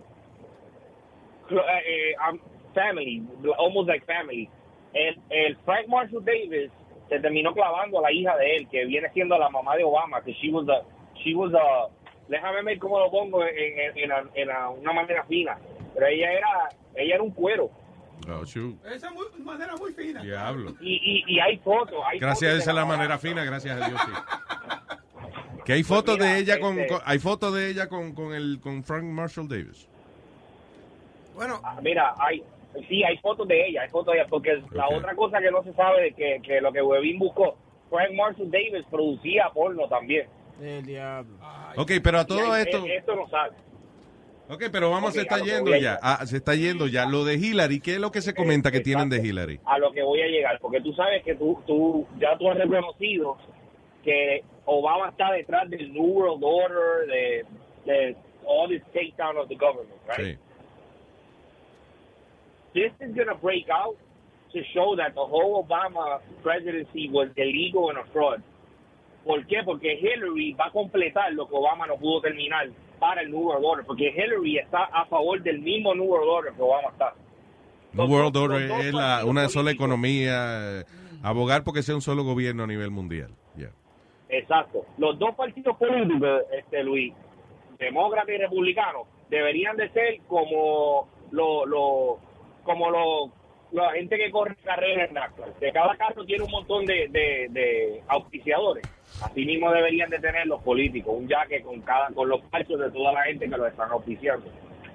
Speaker 21: eh, eh, um, family, almost like family. El, el Frank Marshall Davis se terminó clavando a la hija de él, que viene siendo la mamá de Obama, que she was a, she was a, déjame ver cómo lo pongo en, en, en, en- en una manera fina, pero ella era, ella era un cuero.
Speaker 17: Oh.
Speaker 29: Esa es muy, manera muy fina.
Speaker 17: Diablo.
Speaker 21: Y, y, y hay fotos, hay
Speaker 17: Gracias a esa la manera fina, gracias a Dios, sí. Que hay fotos
Speaker 21: mira,
Speaker 17: de ella con,
Speaker 21: este-
Speaker 17: con- hay fotos de ella con, con el con Frank Marshall Davis.
Speaker 21: Bueno, mira, hay, sí, hay fotos de ella, hay fotos de ella, porque la otra cosa que no se sabe de que, que lo que Webin buscó Frank Marshall Davis producía porno también.
Speaker 2: El diablo.
Speaker 17: Ok, pero a todo esto...
Speaker 21: eh, Esto no sabe.
Speaker 17: Ok, pero vamos, se está yendo ya. Ah, se está yendo ya. Lo de Hillary, ¿qué es lo que se comenta que tienen de Hillary?
Speaker 21: a lo que voy a llegar, porque tú sabes que tú, tú ya tú has reconocido que Obama está detrás del New World Order, de, de all this takedown of the government, right?
Speaker 17: Sí.
Speaker 21: This is going to break out to show that the whole Obama presidency was illegal and a fraud. ¿Por qué? Porque Hillary va a completar lo que Obama no pudo terminar para el New World Order, porque Hillary está a favor del mismo New World Order que Obama está.
Speaker 17: New World Order es la- una sola economía, eh, abogar porque sea un solo gobierno a nivel mundial.
Speaker 21: Exacto. Los dos partidos políticos, este Luis, demócrata y republicano, deberían de ser como lo, como lo, la gente que corre carreras en NASCAR. De cada carro tiene un montón de, de, de auspiciadores. Así mismo deberían de tener los políticos, un jaque con cada, con los parchos de toda la gente que lo están auspiciando.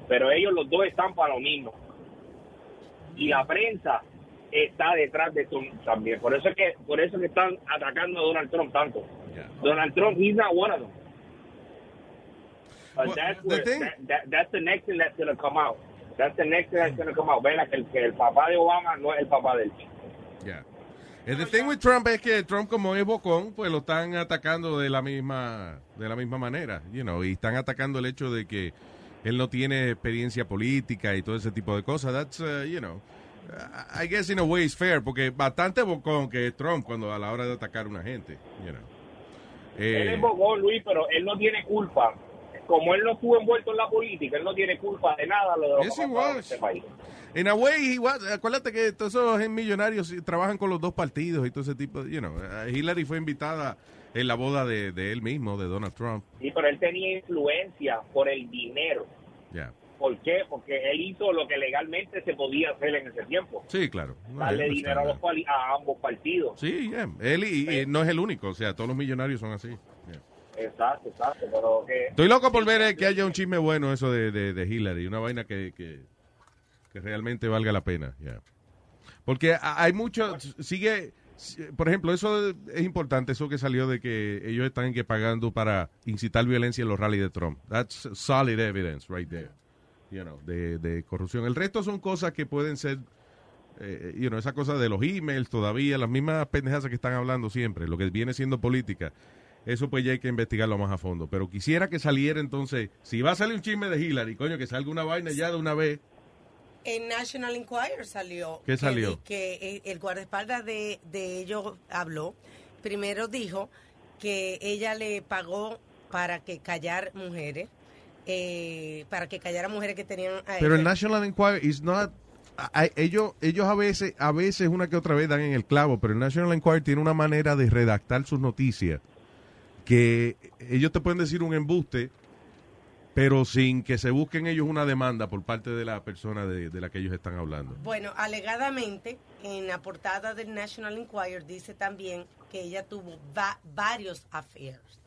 Speaker 21: Pero ellos los dos están para lo mismo. Y la prensa está detrás de esto también. Por eso es que, por eso es que están atacando a Donald Trump tanto. Donald Trump, he's not one of them. But that's, where, that, that- that's the next thing that's going to come out. That's the next thing that's going to come out. Ven, que el, que el papá de Obama no es el papá de él.
Speaker 17: Yeah. The thing with Trump es que Trump como es bocón, pues lo están atacando de la misma de la misma manera, you know, y están atacando el hecho de que él no tiene experiencia política y todo ese tipo de cosas. That's, uh, you know, I guess in a way is fair, porque bastante bocón que es Trump cuando a la hora de atacar a una gente, you know.
Speaker 21: Él
Speaker 17: Eh,
Speaker 21: es bocón, Luis, pero él no tiene culpa. Como él no estuvo envuelto en la política, él no tiene culpa de nada de lo
Speaker 17: Yes,
Speaker 21: en este país.
Speaker 17: In a way, he was- acuérdate que todos esos millonarios trabajan con los dos partidos y todo ese tipo. You know, uh, Hillary fue invitada en la boda de, de él mismo, de Donald Trump.
Speaker 21: Sí, pero él tenía influencia por el dinero.
Speaker 17: Ya.
Speaker 21: ¿Por qué? Porque él hizo lo que legalmente se podía hacer en ese tiempo.
Speaker 17: Sí, claro. No,
Speaker 21: Darle dinero a, los ambos partidos.
Speaker 17: Sí, yeah. él y, y no es el único, o sea, todos los millonarios son así. Yeah.
Speaker 21: Exacto, exacto. Pero que
Speaker 17: Estoy loco por ver eh, que haya un chisme bueno eso de, de, de Hillary, una vaina que, que, que realmente valga la pena. yeah. Porque ha- hay mucho, sigue, por ejemplo, eso es importante, eso que salió de que ellos están que pagando para incitar violencia en los rallies de Trump. That's solid evidence right there, you know, de, de corrupción. El resto son cosas que pueden ser, eh, you know, esa cosa de los emails todavía, las mismas pendejas que están hablando siempre, lo que viene siendo política. Eso pues ya hay que investigarlo más a fondo. Pero quisiera que saliera entonces, si va a salir un chisme de Hillary, coño, que salga una vaina ya de una vez.
Speaker 13: En National Enquirer salió.
Speaker 17: ¿Qué
Speaker 13: que
Speaker 17: salió?
Speaker 13: Que, eh, el guardaespaldas de, de ellos habló. Primero dijo que ella le pagó para que callar mujeres, eh, para que callara mujeres que tenían... eh,
Speaker 17: Pero el National Enquirer is not ellos ellos a veces a veces una que otra vez dan en el clavo, pero el National Enquirer tiene una manera de redactar sus noticias que ellos te pueden decir un embuste, pero sin que se busquen ellos una demanda por parte de la persona de, de la que ellos están hablando.
Speaker 13: Bueno, alegadamente, en la portada del National Enquirer dice también que ella tuvo va- varios affairs.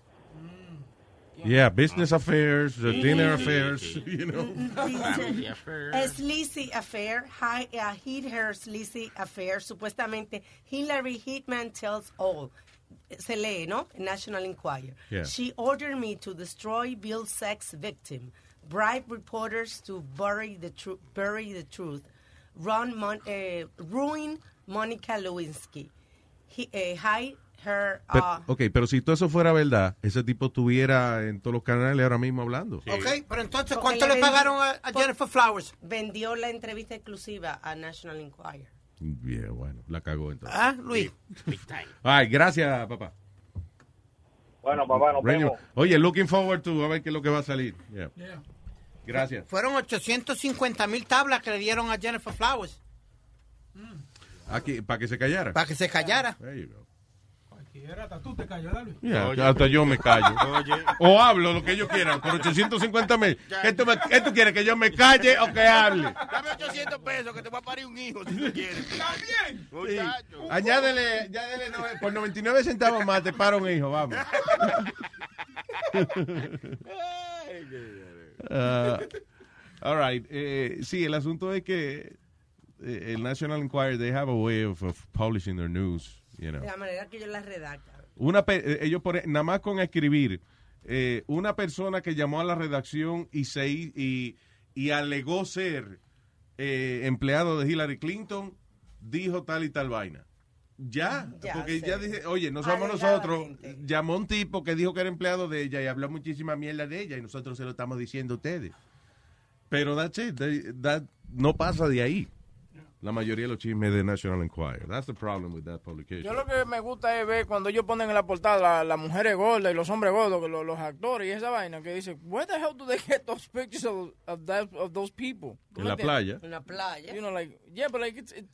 Speaker 17: Yeah, business affairs, uh, dinner affairs, you know.
Speaker 13: Dice, a sleazy affair, hi, a hit her sleazy affair, supuestamente Hillary Hitman tells all. Se lee, ¿no? National Enquirer.
Speaker 31: Yeah.
Speaker 13: She ordered me to destroy Bill's sex victim, bribe reporters to bury the, tru- bury the truth, run mon- eh, ruin Monica Lewinsky, He- eh, hide her...
Speaker 17: Pero-
Speaker 13: uh,
Speaker 17: ok, pero si todo eso fuera verdad, ese tipo estuviera en todos los canales ahora mismo hablando.
Speaker 6: Ok, pero entonces,
Speaker 13: Porque
Speaker 6: ¿cuánto le
Speaker 13: vendi-
Speaker 6: pagaron a, a Jennifer Flowers?
Speaker 13: Vendió la entrevista exclusiva a National Enquirer.
Speaker 17: Bien, bueno, la cagó entonces.
Speaker 6: Ah, Luis.
Speaker 17: Ay, gracias, papá.
Speaker 21: Bueno, papá, nos
Speaker 17: Reño.
Speaker 21: vemos.
Speaker 17: Oye, looking forward to a ver qué es lo que va a salir. Yeah. Gracias.
Speaker 6: Fueron 850 mil tablas que le dieron a Jennifer Flowers
Speaker 17: Aquí, para que se callara.
Speaker 6: para que se callara.
Speaker 17: There you go.
Speaker 4: Hasta tú te callas.
Speaker 17: Yeah, hasta yo me callo. O hablo lo que ellos quieran por 850 mil. ¿Qué tú, me- qué tú quieres? ¿Que yo me calle o que hable?
Speaker 7: Dame 800 pesos que te va a parir un hijo si tú quieres.
Speaker 4: También.
Speaker 7: Muchacho.
Speaker 17: Añádele, añádele no- por 99 centavos más te paro un hijo, vamos. Ah, all right. Eh, sí, el asunto es que eh, el National Enquirer, they have a way of, of publishing their news. You know.
Speaker 13: De la manera que ellos las redactan.
Speaker 17: Una eh, ellos ponen, nada más con escribir, eh, una persona que llamó a la redacción y se y, y alegó ser eh, empleado de Hillary Clinton, dijo tal y tal vaina. Ya,
Speaker 13: Ya
Speaker 17: porque
Speaker 13: sé.
Speaker 17: ya dije, oye, no somos nosotros. Llamó un tipo que dijo que era empleado de ella y habló muchísima mierda de ella y nosotros se lo estamos diciendo a ustedes. Pero that's it, they- that no pasa de ahí. La mayoría de los chismes de National Enquirer. That's the problem with that publication.
Speaker 2: Yo lo que me gusta es ver cuando ellos ponen en la portada la- las mujeres gordas y los hombres gordos, que lo- los, actores y esa vaina, que dicen, where the hell do they get those pictures of, of, that, of those people? ¿Tú
Speaker 17: En la playa.
Speaker 13: En la playa.
Speaker 2: You know, like, yeah, but like, it's, it's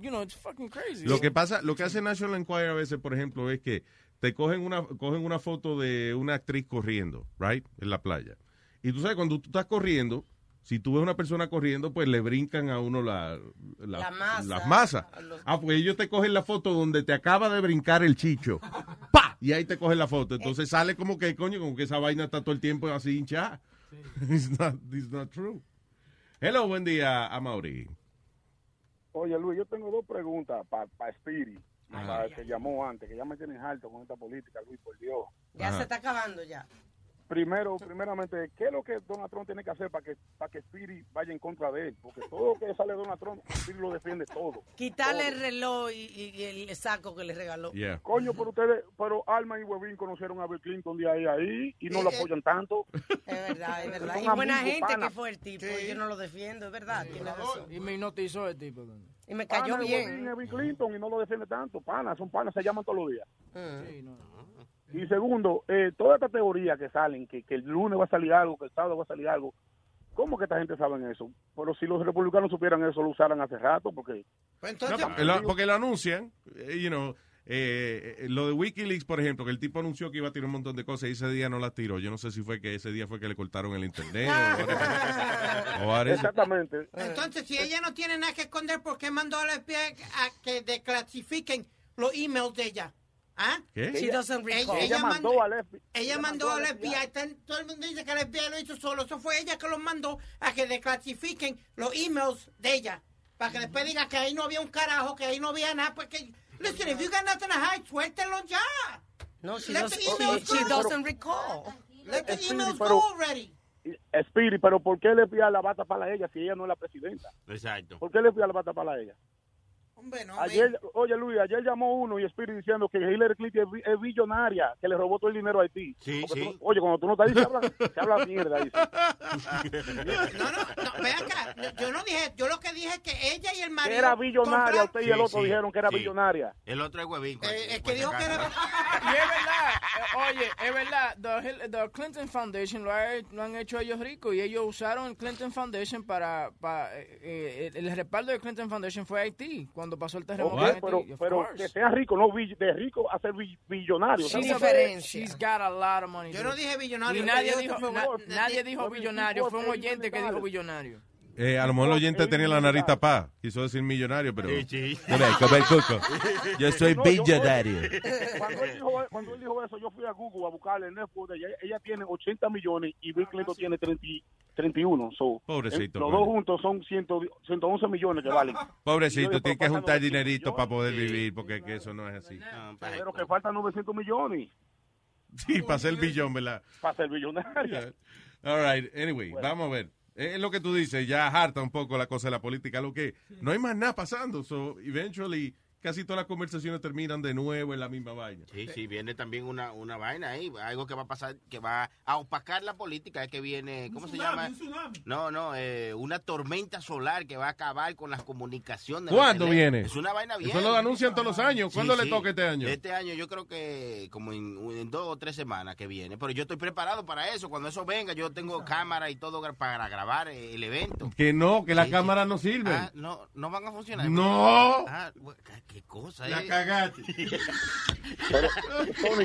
Speaker 2: you know, it's fucking crazy.
Speaker 17: Lo que pasa, lo que hace National Enquirer a veces, por ejemplo, es que te cogen una, cogen una foto de una actriz corriendo, right, en la playa. Y tú sabes, cuando tú estás corriendo, si tú ves una persona corriendo, pues le brincan a uno la, la-
Speaker 13: La masa.
Speaker 17: las masas. Ah, pues ellos te cogen la foto donde te acaba de brincar el chicho. ¡Pa! Y ahí te cogen la foto. Entonces sale como que, coño, como que esa vaina está todo el tiempo así hinchada. It's not, it's not true. Hello, buen día, Amaury.
Speaker 32: Oye, Luis, yo tengo dos preguntas para pa Spiri,
Speaker 17: Ajá.
Speaker 32: para el que llamó antes, que ya me tienen harto con esta política, Luis, por Dios.
Speaker 13: Ya se está acabando ya.
Speaker 32: Primero, primeramente, ¿qué es lo que Donald Trump tiene que hacer para que para que Spiri vaya en contra de él? Porque todo lo que sale de Donald Trump, Spiri lo defiende todo.
Speaker 13: Quitarle el reloj y, y- y el saco que le regaló.
Speaker 32: Coño, pero ustedes, pero Alma y Webin conocieron a Bill Clinton de ahí a ahí y no lo apoyan tanto.
Speaker 13: Es verdad, es verdad. Y buena gente
Speaker 32: pana.
Speaker 13: que fue el tipo. Yo no lo defiendo, es verdad. tiene razón.
Speaker 2: Y me hipnotizó el tipo.
Speaker 13: Y me cayó
Speaker 32: Pana
Speaker 13: bien.
Speaker 32: Es Bill Clinton y no lo defiende tanto. Panas, son panas, se llaman todos los días.
Speaker 13: Mm.
Speaker 32: Y segundo, eh, toda esta teoría que salen, que, que el lunes va a salir algo, que el sábado va a salir algo, ¿cómo que esta gente sabe eso? Pero si los republicanos supieran eso, lo usaran hace rato, porque...
Speaker 17: No, porque, lo, porque lo anuncian, eh, you know, eh, eh, lo de Wikileaks, por ejemplo, que el tipo anunció que iba a tirar un montón de cosas y ese día no las tiró. Yo no sé si fue que ese día fue que le cortaron el internet o.
Speaker 32: Exactamente.
Speaker 6: Entonces, si ella no tiene nada que esconder, ¿por qué mandó a la FBI a que desclasifiquen los emails de ella? ¿Ah?
Speaker 17: ¿Qué?
Speaker 13: She doesn't recall.
Speaker 6: Ella,
Speaker 32: Ella mandó
Speaker 6: mandó,
Speaker 32: al FBI.
Speaker 6: ella mandó al FBI. Todo el mundo dice que el FBI lo hizo solo. Eso fue ella que los mandó a que desclasifiquen los emails de ella. Para que después diga que ahí no había un carajo, que ahí no había nada. Pues que, listen, if you got nothing to hide, suéltelo ya.
Speaker 13: No, she,
Speaker 6: Let
Speaker 13: doesn't,
Speaker 6: the emails
Speaker 13: she, she
Speaker 6: go.
Speaker 13: doesn't recall.
Speaker 6: Let the
Speaker 32: Speedy,
Speaker 6: emails
Speaker 32: pero-
Speaker 6: go already.
Speaker 32: Spiri, pero ¿por qué le FBI la bata para ella si ella no es la presidenta?
Speaker 7: Exacto.
Speaker 32: ¿Por qué le FBI la bata para ella?
Speaker 6: Hombre, no,
Speaker 32: Ayer, oye Luis, ayer llamó uno y Spiri diciendo que Hillary Clinton es, bi- es billonaria, que le robó todo el dinero a Haití.
Speaker 7: Sí, sí.
Speaker 32: tú- oye, cuando tú no estás ahí, se habla, se habla mierda. Dice.
Speaker 6: No, no, no, ve acá. Yo no dije, yo lo que dije es que ella y el marido.
Speaker 32: Que era billonaria,
Speaker 6: compran-
Speaker 32: usted y el otro
Speaker 7: sí,
Speaker 32: dijeron que era
Speaker 7: sí.
Speaker 32: billonaria.
Speaker 7: El otro es huevín.
Speaker 6: Eh, es que dijo que era.
Speaker 2: Y es verdad, eh, oye, es verdad, the, the Clinton Foundation lo, ha- lo han hecho ellos ricos y ellos usaron el Clinton Foundation para, para eh, eh, el, el respaldo de Clinton Foundation fue Haití cuando pasó el terremoto
Speaker 32: Ok,
Speaker 2: en Haití.
Speaker 32: pero, pero que sea rico, no de rico a ser bill- billonario.
Speaker 2: She's,
Speaker 32: ¿sabes?
Speaker 2: a very- she's got a lot of money.
Speaker 6: Yo no dije billonario,
Speaker 2: nadie
Speaker 6: dijo
Speaker 2: na- nadie dijo billonario, fue un oyente que dijo
Speaker 32: billonario.
Speaker 17: Eh, a lo mejor el oyente tenía la nariz tapada. Quiso decir millonario, pero.
Speaker 7: Sí, sí.
Speaker 17: Cuco. Yo soy
Speaker 32: No,
Speaker 17: billonario.
Speaker 32: Cuando él, dijo, cuando él dijo eso, yo fui a Google a buscarle el network de ella. Ella tiene 80 millones y Bill Clinton tiene 30, y- 31. So,
Speaker 17: Pobrecito,
Speaker 32: eh, los dos juntos son 100, 111 millones que valen.
Speaker 17: Pobrecito, tiene que juntar dinerito
Speaker 32: 900
Speaker 17: para poder vivir, porque que eso no es así.
Speaker 32: Pero que faltan 900 millones
Speaker 17: Sí, para ser billón, ¿verdad?
Speaker 32: para ser billonario.
Speaker 17: Yeah. All right, anyway, vamos a ver. Es lo que tú dices, ya harta un poco la cosa de la política, lo que no hay más nada pasando, so eventually casi todas las conversaciones terminan de nuevo en la misma vaina.
Speaker 7: Sí, sí, viene también una, una vaina ahí, algo que va a pasar, que va a opacar la política, es que viene, ¿cómo se llama? No, no, eh, una tormenta solar que va a acabar con las comunicaciones.
Speaker 17: ¿Cuándo viene?
Speaker 7: Es una vaina bien.
Speaker 17: Eso lo anuncian todos los años. ¿Cuándo
Speaker 7: Sí,
Speaker 17: le
Speaker 7: sí.
Speaker 17: toca este año?
Speaker 7: Este año yo creo que como en, en dos o tres semanas que viene, pero yo estoy preparado para eso. Cuando eso venga, yo tengo cámara y todo para grabar eh, el evento.
Speaker 17: Que no, que las
Speaker 7: Sí,
Speaker 17: cámaras no sirven.
Speaker 7: Ah, no, no van a funcionar.
Speaker 17: No.
Speaker 7: Ah, qué cosa,
Speaker 17: La
Speaker 7: eh.
Speaker 17: cagaste.
Speaker 32: Pero, Tony,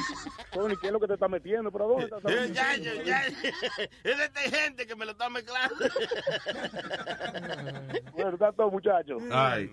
Speaker 32: Tony, ¿qué es lo que te está metiendo? ¿Pero dónde estás
Speaker 7: Eh, ya,
Speaker 32: metiendo?
Speaker 7: ya, ya. Es de esta gente que me lo está mezclando.
Speaker 32: ¿Verdad, todo, muchachos?
Speaker 17: Ay.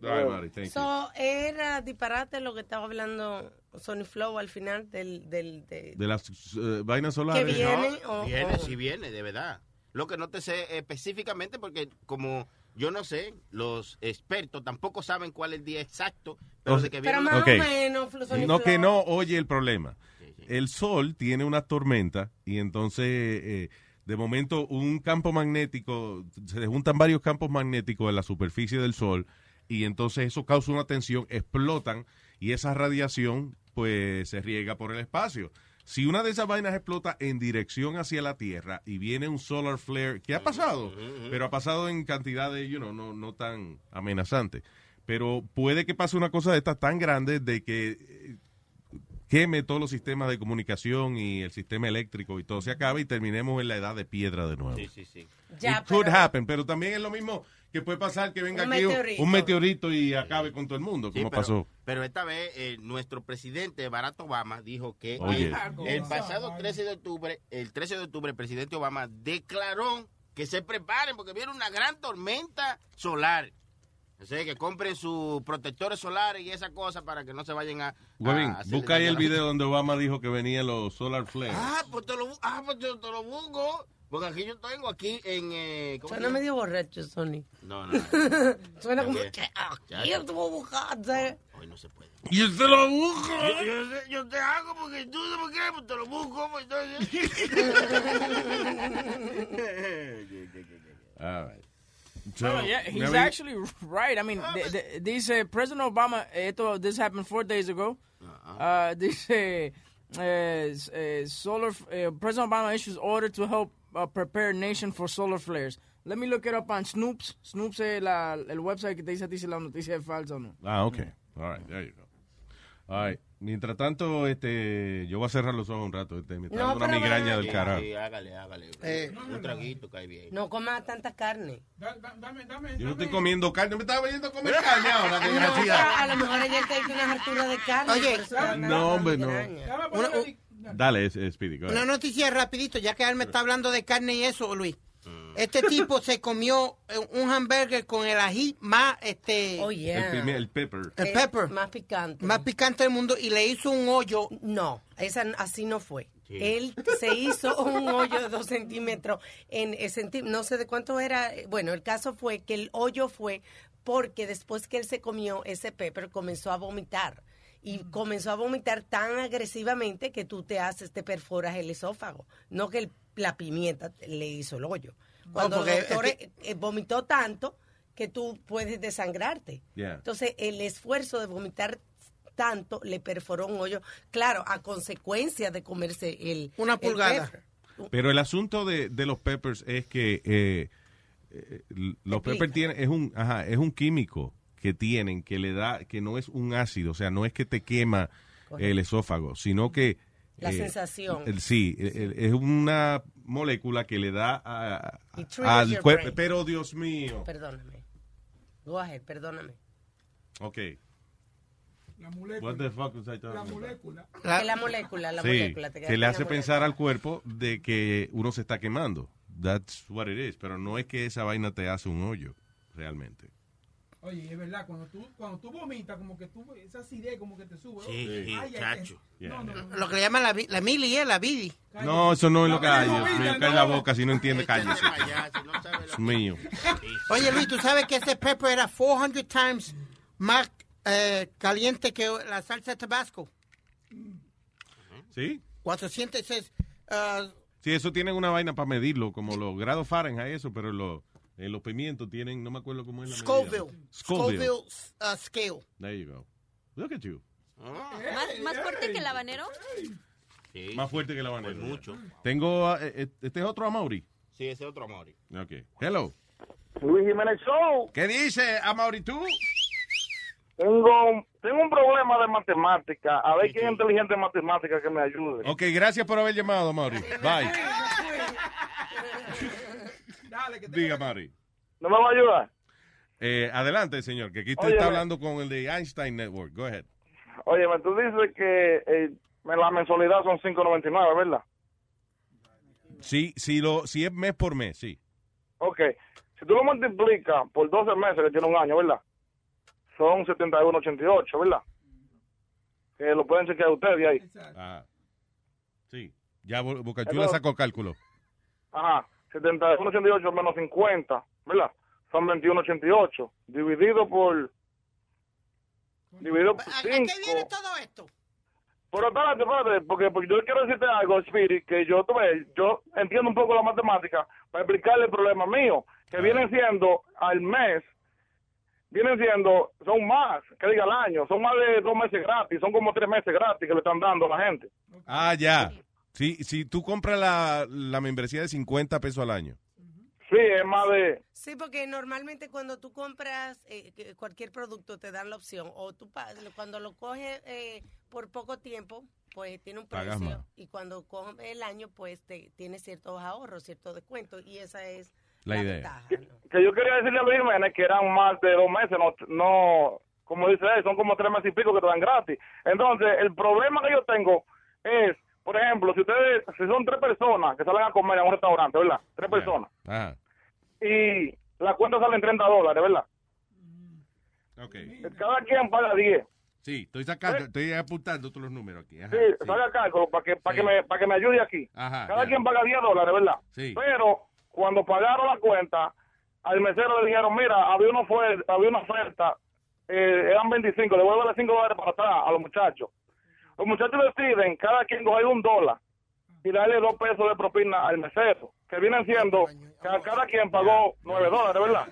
Speaker 17: Right, buddy, thank you.
Speaker 13: So, era disparate lo que estaba hablando Sony Flow al final del... del de,
Speaker 17: De las eh, vainas solares.
Speaker 13: Que viene
Speaker 7: No,
Speaker 13: o-
Speaker 7: viene,
Speaker 13: o-
Speaker 7: sí viene, de verdad. Lo que no te sé específicamente porque como Yo no sé, los expertos tampoco saben cuál es el día exacto, pero
Speaker 17: O-
Speaker 7: que viene
Speaker 17: Ok.
Speaker 13: Flor y
Speaker 17: No que no oye el problema. El sol tiene una tormenta y entonces eh, de momento un campo magnético, se juntan varios campos magnéticos en la superficie del sol y entonces eso causa una tensión, explotan y esa radiación pues se riega por el espacio. Si una de esas vainas explota en dirección hacia la Tierra y viene un solar flare, ¿qué ha pasado? Pero ha pasado en cantidades, you know, no, no tan amenazantes. Pero puede que pase una cosa de estas tan grande de que eh, queme todos los sistemas de comunicación y el sistema eléctrico y todo se acabe y terminemos en la edad de piedra de nuevo.
Speaker 7: Sí, sí, sí.
Speaker 13: Ya,
Speaker 17: It could happen, pero también es lo mismo que puede pasar que venga
Speaker 13: Un
Speaker 17: aquí un-
Speaker 13: meteorito.
Speaker 17: un meteorito y acabe con todo el mundo,
Speaker 7: Sí,
Speaker 17: como
Speaker 7: pero,
Speaker 17: pasó.
Speaker 7: Pero esta vez eh, nuestro presidente Barack Obama dijo que
Speaker 17: Oye.
Speaker 7: el, el pasado 13 de octubre, el 13 de octubre, el presidente Obama declaró que se preparen porque viene una gran tormenta solar. O sea, que compren sus protectores solares y esas cosas para que no se vayan a... Hacer
Speaker 17: busca ahí el video donde Obama dijo que venían los solar flares.
Speaker 7: Ah, pues te lo, ah, pues te, te lo busco. Porque aquí yo tengo aquí en... Eh, ¿cómo se
Speaker 13: Suena medio borracho, Sony.
Speaker 7: No, no.
Speaker 13: Suena como
Speaker 7: ¿Qué?
Speaker 13: que aquí
Speaker 7: Ya.
Speaker 13: estuvo buscando.
Speaker 7: Hoy no se puede.
Speaker 17: Yo te lo busco.
Speaker 7: Yo, yo yo te hago porque tú no me quieres, pues te lo busco. Pues, entonces.
Speaker 17: All right. So,
Speaker 2: Well, yeah, he's
Speaker 17: maybe-
Speaker 2: actually right. I mean, th- th- dice President Obama, esto, this happened four days ago. Uh, dice, eh, eh, solar, eh, President Obama issues order to help uh, prepare nation for solar flares. Let me look it up on Snoops. Snoops es la, el website que te dice a ti si la noticia es falsa o no.
Speaker 17: Ah, ok. All right, there you go. All right. Mientras tanto, este, yo voy a cerrar los ojos un rato. Este, me está
Speaker 13: No,
Speaker 17: dando una migraña del carajo.
Speaker 7: Sí, hágale, hágale.
Speaker 13: Eh.
Speaker 7: Un traguito cae bien.
Speaker 13: No comas tanta carne.
Speaker 17: Yo no estoy comiendo carne, me estaba veniendo a comer carne ahora,
Speaker 13: No,
Speaker 17: desgraciada.
Speaker 13: a lo mejor ayer te hizo unas harturas de carne.
Speaker 6: Oye,
Speaker 13: da
Speaker 17: No, hombre, no.
Speaker 6: Una,
Speaker 17: Dale, es, es Speedy,
Speaker 6: una noticia rapidito, ya que él me está hablando de carne y eso, Luis. Este tipo se comió eh, un hamburger con el ají más, este...
Speaker 13: Oh,
Speaker 17: el,
Speaker 13: yeah.
Speaker 17: el pepper.
Speaker 6: El
Speaker 13: Es
Speaker 6: pepper.
Speaker 13: Más picante.
Speaker 6: Más picante del mundo y le hizo un hoyo.
Speaker 13: No, esa, así no fue. Él se hizo un hoyo de dos centímetros en centí- no sé de cuánto era. Bueno, el caso fue que el hoyo fue porque después que él se comió ese pepper comenzó a vomitar y comenzó a vomitar tan agresivamente que tú te haces, te perforas el esófago. No que el- la pimienta le hizo el hoyo. Cuando los
Speaker 6: es
Speaker 13: doctores eh, vomitó tanto que tú puedes desangrarte.
Speaker 17: Yeah.
Speaker 13: Entonces, el esfuerzo de vomitar tanto le perforó un hoyo, claro, a consecuencia de comerse el
Speaker 6: Una
Speaker 13: el
Speaker 6: pulgada.
Speaker 17: Pero el asunto de, de los peppers es que eh, eh, los peppers tienen, es un, ajá, es un químico que tienen que le da, que no es un ácido, o sea, no es que te quema
Speaker 13: Correcto.
Speaker 17: el esófago, sino que
Speaker 13: La
Speaker 17: eh,
Speaker 13: sensación.
Speaker 17: el- sí, el- el- es una molécula que le da a- al cuerpo. Pero Dios mío.
Speaker 13: Perdóname. Go ahead, perdóname.
Speaker 17: Ok.
Speaker 29: La molécula.
Speaker 17: What the fuck was I talking
Speaker 29: La molécula.
Speaker 13: Que la molécula, la
Speaker 17: sí,
Speaker 13: molécula. te
Speaker 17: que le hace pensar al cuerpo de que uno se está quemando. That's what it is. Pero no es que esa vaina te hace un hoyo, realmente.
Speaker 29: Oye, es verdad, cuando tú, cuando tú vomitas, como que tú, esa acidez como que te sube.
Speaker 7: Sí, sí,
Speaker 29: Ay, ay,
Speaker 7: chacho.
Speaker 29: ay. No, no, no.
Speaker 6: Lo que le llaman la, la mili, ¿eh? La bidi.
Speaker 17: No, eso no es lo que hay.
Speaker 29: no.
Speaker 17: cae la boca si no entiende, cállese. Dios mío.
Speaker 6: Oye, Luis, ¿tú sabes que ese pepper era 400 times más eh, caliente que la salsa de Tabasco?
Speaker 17: ¿Sí?
Speaker 6: 406. ah,
Speaker 17: Sí, eso tienen una vaina para medirlo, como los grados Fahrenheit, eso, pero los, eh, los pimientos tienen, no me acuerdo cómo es la medida.
Speaker 6: Scoville.
Speaker 17: Scoville.
Speaker 6: Scoville uh, scale.
Speaker 17: There you go. Look at you.
Speaker 33: ¿Más, más fuerte que el habanero?
Speaker 7: Sí,
Speaker 17: Más fuerte que
Speaker 7: pues
Speaker 17: banera.
Speaker 7: mucho.
Speaker 17: Tengo, ah, eh, este es otro Amaury.
Speaker 7: Sí, ese es otro amor.
Speaker 17: Ok. Hello.
Speaker 14: Luis Jiménez Show.
Speaker 17: ¿Qué dice Amaury tú?
Speaker 14: Tengo, tengo un problema de matemática. A ver quién es inteligente en matemática que me ayude.
Speaker 17: Ok, gracias por haber llamado, Amaury. Bye.
Speaker 29: Dale, que te
Speaker 17: Diga, Amaury.
Speaker 14: ¿No me va a ayudar?
Speaker 17: Eh, adelante, señor, que aquí usted
Speaker 14: Óyeme.
Speaker 17: está hablando con el de Einstein Network. Go ahead.
Speaker 14: Oye, tú dices que eh, la mensualidad son 5.99, ¿verdad?
Speaker 17: Sí, si, lo, si es mes por mes, sí.
Speaker 14: Ok. Si tú lo multiplicas por 12 meses, que tiene un año, ¿verdad? Son 71.88, ¿verdad? Que lo pueden chequear ustedes ahí.
Speaker 17: Ah, sí. Ya Bo- Bocachula
Speaker 14: Entonces-
Speaker 17: sacó cálculo.
Speaker 14: Ajá. 71.88 menos 50, ¿verdad?
Speaker 34: son 21.88. Dividido por... Dividido por
Speaker 6: ¿A, a
Speaker 34: 5.
Speaker 6: qué viene todo esto?
Speaker 34: Pero espérate, espérate, porque, porque yo quiero decirte algo, Spirit, que yo, tú ves, yo entiendo un poco la matemática para explicarle el problema mío, que vienen siendo al mes, vienen siendo, son más, que diga al año, son más de dos meses gratis, son como tres meses gratis que le están dando a la gente.
Speaker 17: Ah, ya. Si, si tú compras la, la membresía de 50 pesos al año.
Speaker 34: Sí, es más de...
Speaker 13: Sí, porque normalmente cuando tú compras eh, cualquier producto te dan la opción o tú cuando lo coges eh, por poco tiempo pues tiene un precio y cuando coges el año pues te, tiene ciertos ahorros, cierto descuento y esa es
Speaker 17: La idea.
Speaker 13: ventaja.
Speaker 34: Que yo quería decirle a Luis Jiménez que eran más de dos meses, no, no como dice él, son como tres meses y pico que te dan gratis. Entonces, el problema que yo tengo es, por ejemplo, si ustedes, si son tres personas que salen a comer a un restaurante, ¿verdad? Tres personas.
Speaker 17: Ajá.
Speaker 34: Y la cuenta sale en 30 dólares, ¿verdad?
Speaker 17: Ok.
Speaker 34: Cada quien paga 10.
Speaker 17: Sí, estoy sacando, estoy apuntando todos los números aquí. Ajá,
Speaker 34: Sí, salga cálculo para que, para que, me, para que me ayude aquí.
Speaker 17: Ajá,
Speaker 34: Cada
Speaker 17: ya.
Speaker 34: quien paga 10 dólares, ¿verdad?
Speaker 17: Sí.
Speaker 34: Pero cuando pagaron la cuenta, al mesero le dijeron, mira, había una oferta, había una oferta eh, eran 25, devuélvele 5 dólares para atrás a los muchachos. Los muchachos deciden cada quien coger un dólar y darle dos pesos de propina al mesero, que vienen siendo, cada, cada quien pagó 9 dólares, ¿verdad?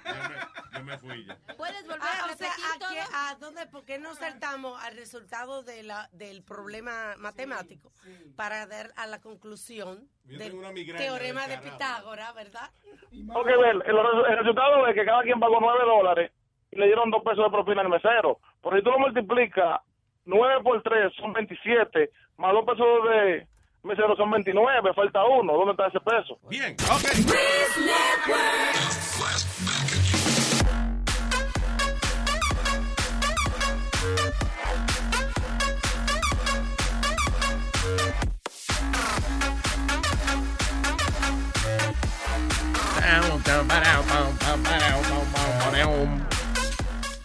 Speaker 17: Yo me fui ya.
Speaker 33: ¿Puedes volver
Speaker 13: Ah,
Speaker 33: a
Speaker 13: o sea, ¿a, qué- a dónde, ¿por qué no saltamos al resultado de la, del problema matemático para dar a la conclusión
Speaker 17: Yo
Speaker 13: del
Speaker 17: tengo una migraña
Speaker 13: teorema de
Speaker 17: carajo.
Speaker 13: Pitágoras, verdad?
Speaker 34: Ok, ver, el, el resultado es que cada quien pagó 9 dólares y le dieron dos pesos de propina al mesero. Por si tú lo multiplicas, 9 por 3 son 27, más dos pesos de mesero son 29, falta uno. ¿Dónde está ese peso?
Speaker 17: Bien, ok.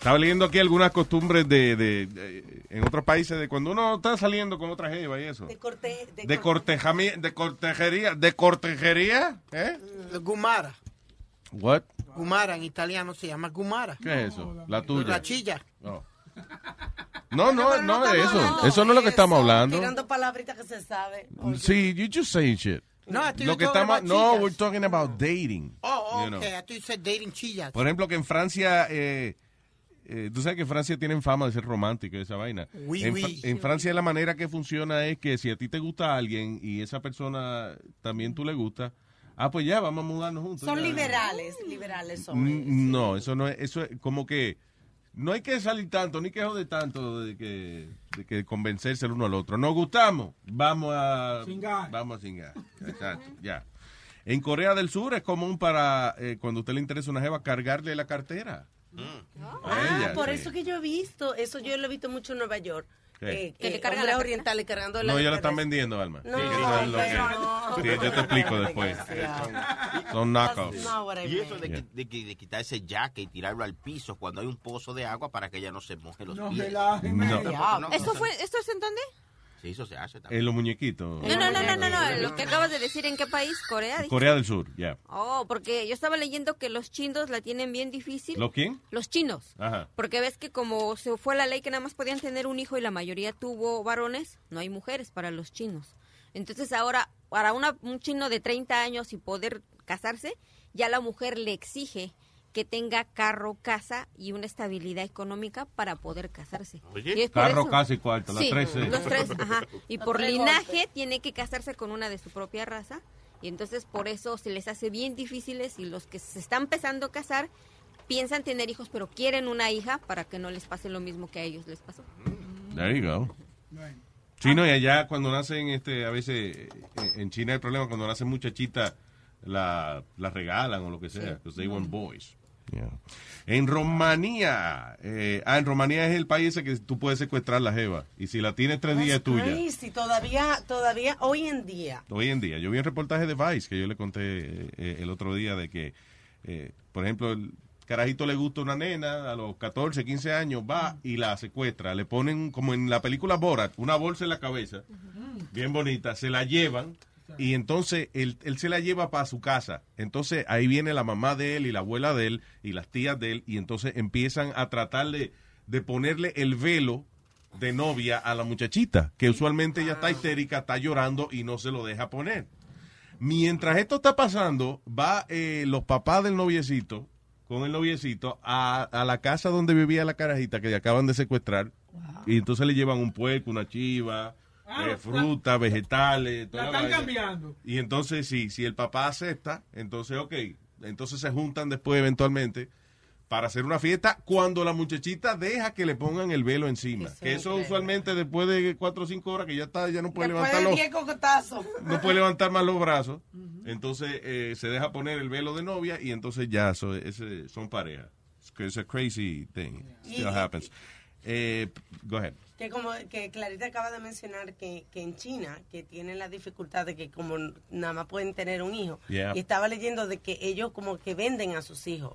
Speaker 17: Estaba leyendo aquí algunas costumbres de, de- de- en otros países de cuando uno está saliendo con otra jeva y eso.
Speaker 13: De, corte, de,
Speaker 17: De cortejami- de cortejería, de cortejería, ¿eh?
Speaker 6: Gumara.
Speaker 17: What?
Speaker 6: Gumara en italiano se llama Gumara.
Speaker 17: ¿Qué es eso? La tuya.
Speaker 6: La chilla.
Speaker 17: No. No, no, no es eso. Eso no es lo que estamos hablando.
Speaker 13: Tirando palabritas que se sabe.
Speaker 17: Sí, you just saying shit.
Speaker 6: No, I
Speaker 17: Lo que estamos, no, we're talking about dating.
Speaker 6: Oh,
Speaker 17: you know.
Speaker 6: okay. I thought you said dating chillas.
Speaker 17: Por ejemplo, que en Francia, eh, eh, tú sabes que Francia tienen fama de ser romántico y esa vaina.
Speaker 6: Oui,
Speaker 17: en,
Speaker 6: oui.
Speaker 17: Fra- en Francia la manera que funciona es que si a ti te gusta alguien y esa persona también tú le gusta, ah, pues ya, vamos a mudarnos juntos.
Speaker 13: Son
Speaker 17: ya.
Speaker 13: liberales, liberales son.
Speaker 17: N- No, eso no es, eso es como que no hay que salir tanto, ni que joder tanto de que, de que convencerse el uno al otro. Nos gustamos, vamos a
Speaker 29: Cingar.
Speaker 17: Vamos a cingar. Exacto, ya. En Corea del Sur es común para eh, cuando a usted le interesa una jeva cargarle la cartera.
Speaker 13: Ah,
Speaker 17: ella,
Speaker 13: por
Speaker 17: sí.
Speaker 13: eso que yo he visto, eso yo lo he visto mucho en Nueva York. Eh,
Speaker 33: Que le
Speaker 13: eh,
Speaker 33: cargan
Speaker 13: hombres
Speaker 33: la
Speaker 13: orientales cargando
Speaker 17: No, ya la están vendiendo, Alma.
Speaker 13: No,
Speaker 17: Sí, eso es lo que-
Speaker 13: pero no.
Speaker 17: Sí, yo te explico después. Son knockoffs.
Speaker 7: Y eso de, de, qui- de quitar ese jaque y tirarlo al piso cuando hay un pozo de agua para que ella no se moje los
Speaker 29: No
Speaker 7: pies.
Speaker 29: relajen.
Speaker 17: No.
Speaker 33: ¿Esto, fue, ¿Esto es en dónde?
Speaker 7: Sí, eso se hace también.
Speaker 17: En los muñequitos.
Speaker 33: No, no, no, no, no, no, lo que acabas de decir, ¿en qué país? ¿Corea? dijiste?
Speaker 17: Corea del Sur, ya.
Speaker 33: Oh, porque yo estaba leyendo que los chinos la tienen bien difícil.
Speaker 17: ¿Lo quién?
Speaker 33: Los chinos.
Speaker 17: Ajá.
Speaker 33: Porque ves que como se fue la ley que nada más podían tener un hijo y la mayoría tuvo varones, no hay mujeres para los chinos. Entonces ahora, para una- un chino de 30 años y poder casarse, ya la mujer le exige que tenga carro, casa y una estabilidad económica para poder casarse.
Speaker 7: Oye.
Speaker 33: Y es por
Speaker 17: Carro,
Speaker 33: eso-
Speaker 17: casa y cuarto, las
Speaker 33: Sí,
Speaker 17: tres
Speaker 33: los tres, ajá. Y por linaje
Speaker 13: golpes.
Speaker 33: tiene que casarse con una de su propia raza. Y entonces por eso se les hace bien difíciles y los que se están empezando a casar piensan tener hijos pero quieren una hija para que no les pase lo mismo que a ellos les pasó.
Speaker 17: There you go. Sí, no, y allá cuando nacen, este, a veces, eh, en China hay problema, cuando nacen muchachitas, la, la regalan o lo que sea, because they want boys. Yeah. En Rumanía, eh, ah, en Rumanía es el país que tú puedes secuestrar la jeva, y si la tienes tres días es tuya.
Speaker 13: Crazy, todavía, todavía hoy en día.
Speaker 17: Hoy en día, yo vi un reportaje de Vice que yo le conté eh, eh, el otro día de que, eh, por ejemplo, el carajito le gusta una nena a los 14, 15 años, va y la secuestra, le ponen como en la película Borat, una bolsa en la cabeza, bien bonita, se la llevan y entonces él, él se la lleva para su casa. Entonces ahí viene la mamá de él y la abuela de él y las tías de él y entonces empiezan a tratar de, de ponerle el velo de novia a la muchachita, que usualmente ella está histérica, está llorando y no se lo deja poner. Mientras esto está pasando, va eh, los papás del noviecito con el noviecito a, a la casa donde vivía la carajita que acaban de secuestrar y entonces le llevan un puerco, una chiva,
Speaker 4: Ah,
Speaker 17: eh, fruta, vegetales, toda
Speaker 4: La
Speaker 17: la
Speaker 4: están cambiando.
Speaker 17: Y entonces sí, si el papá acepta, entonces ok, entonces se juntan después eventualmente para hacer una fiesta cuando la muchachita deja que le pongan el velo encima. que eso usualmente después de cuatro o cinco horas que ya está, ya no puede
Speaker 13: Después
Speaker 17: levantar los,
Speaker 13: 10 cocotazos.
Speaker 17: no puede levantar más los brazos. Entonces eh, se deja poner el velo de novia y entonces ya so- ese- son pareja. Es a crazy thing. Still happens. Eh, go ahead.
Speaker 13: Que como que Clarita acaba de mencionar que, que en China, que tienen la dificultad de que como nada más pueden tener un hijo,
Speaker 17: Yeah.
Speaker 13: y estaba leyendo de que ellos como que venden a sus hijos.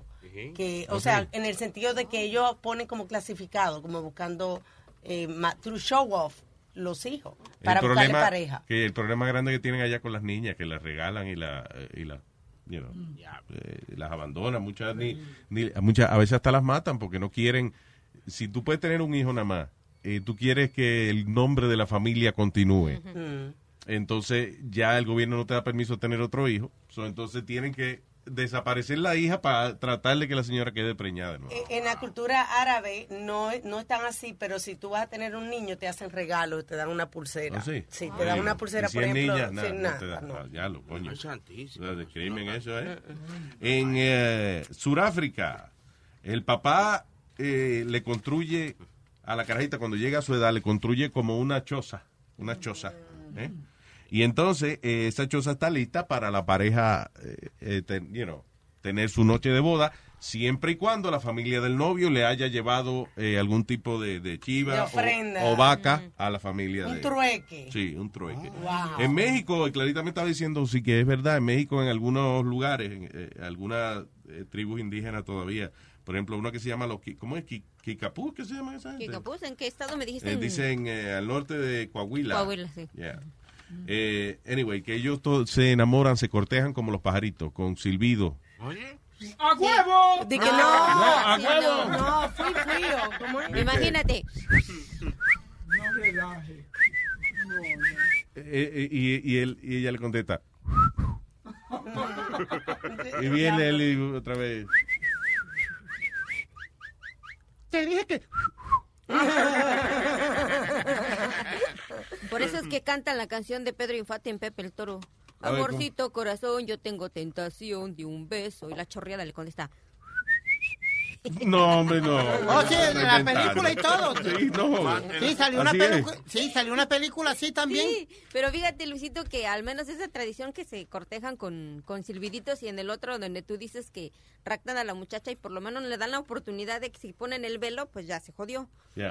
Speaker 13: que O sea, en el sentido de que ellos ponen como clasificado, como buscando, eh, through show off, los hijos, para
Speaker 17: el
Speaker 13: buscarle
Speaker 17: problema,
Speaker 13: pareja.
Speaker 17: Que el problema grande que tienen allá con las niñas, que las regalan y la, y la you know, eh, las abandonan. Muchas, ni, ni- muchas, a veces hasta las matan porque no quieren. Si tú puedes tener un hijo nada más, eh, tú quieres que el nombre de la familia continúe.
Speaker 13: Mm.
Speaker 17: Entonces ya el gobierno no te da permiso de tener otro hijo. So, entonces tienen que desaparecer la hija para tratar de que la señora quede preñada. de nuevo.
Speaker 13: Eh, En la cultura árabe no, no están así, pero si tú vas a tener un niño, te hacen regalos, te dan una pulsera.
Speaker 17: ¿Ah, sí?
Speaker 13: te dan
Speaker 17: Sí.
Speaker 13: una pulsera,
Speaker 17: si
Speaker 13: por
Speaker 17: es
Speaker 13: ejemplo.
Speaker 17: niña, nada, no
Speaker 13: nada,
Speaker 17: te da-
Speaker 13: no.
Speaker 17: ah, ya lo, coño.
Speaker 7: Ay, santísimo.
Speaker 17: De crimen eso, ¿eh? En eh, Sudáfrica, el papá eh, le construye a la carajita, cuando llega a su edad, le construye como una choza, una choza. ¿eh? Y entonces, eh, esa choza está lista para la pareja, eh, ten- you know, tener su noche de boda, siempre y cuando la familia del novio le haya llevado algún tipo de, de chiva
Speaker 13: De
Speaker 17: o- vaca a la familia.
Speaker 13: Un
Speaker 17: de-
Speaker 13: trueque.
Speaker 17: Sí, un trueque.
Speaker 13: Wow.
Speaker 17: En México, y Clarita me estaba diciendo, sí que es verdad, en México en algunos lugares, en algunas tribus indígenas todavía, por ejemplo, uno que se llama los, ¿cómo es? Ki- Kikapú, ¿qué se llama esa gente?
Speaker 8: Kikapús, ¿en qué estado me dijiste?
Speaker 17: Eh,
Speaker 8: En-
Speaker 17: dicen eh, al norte de Coahuila.
Speaker 8: Coahuila, sí.
Speaker 17: Yeah. Eh, anyway, que ellos to- se enamoran, se cortejan como los pajaritos, con silbido.
Speaker 7: Oye.
Speaker 4: ¡A huevo!
Speaker 13: Di que no,
Speaker 17: No, a
Speaker 13: sí,
Speaker 17: huevo.
Speaker 13: no, no, fui frío. ¿Cómo es?
Speaker 8: Imagínate.
Speaker 4: No relaje. No, no.
Speaker 17: Eh, eh, y, y él, y ella le contesta. y viene él y otra vez. Te dije que.
Speaker 8: Por eso es que cantan la canción de Pedro Infante en Pepe el Toro.
Speaker 17: Ver,
Speaker 8: Amorcito corazón, yo tengo tentación de un beso. Y la chorreada le contesta.
Speaker 17: No, hombre, no.
Speaker 6: Oh, sí,
Speaker 17: No
Speaker 6: la película y todo.
Speaker 17: Sí, no.
Speaker 6: Sí, salió una sí, salió una película así también.
Speaker 8: Sí, pero fíjate, Luisito, que al menos esa tradición que se cortejan con, con silbiditos y en el otro donde tú dices que raptan a la muchacha y por lo menos le dan la oportunidad de que si ponen el velo, pues ya se jodió.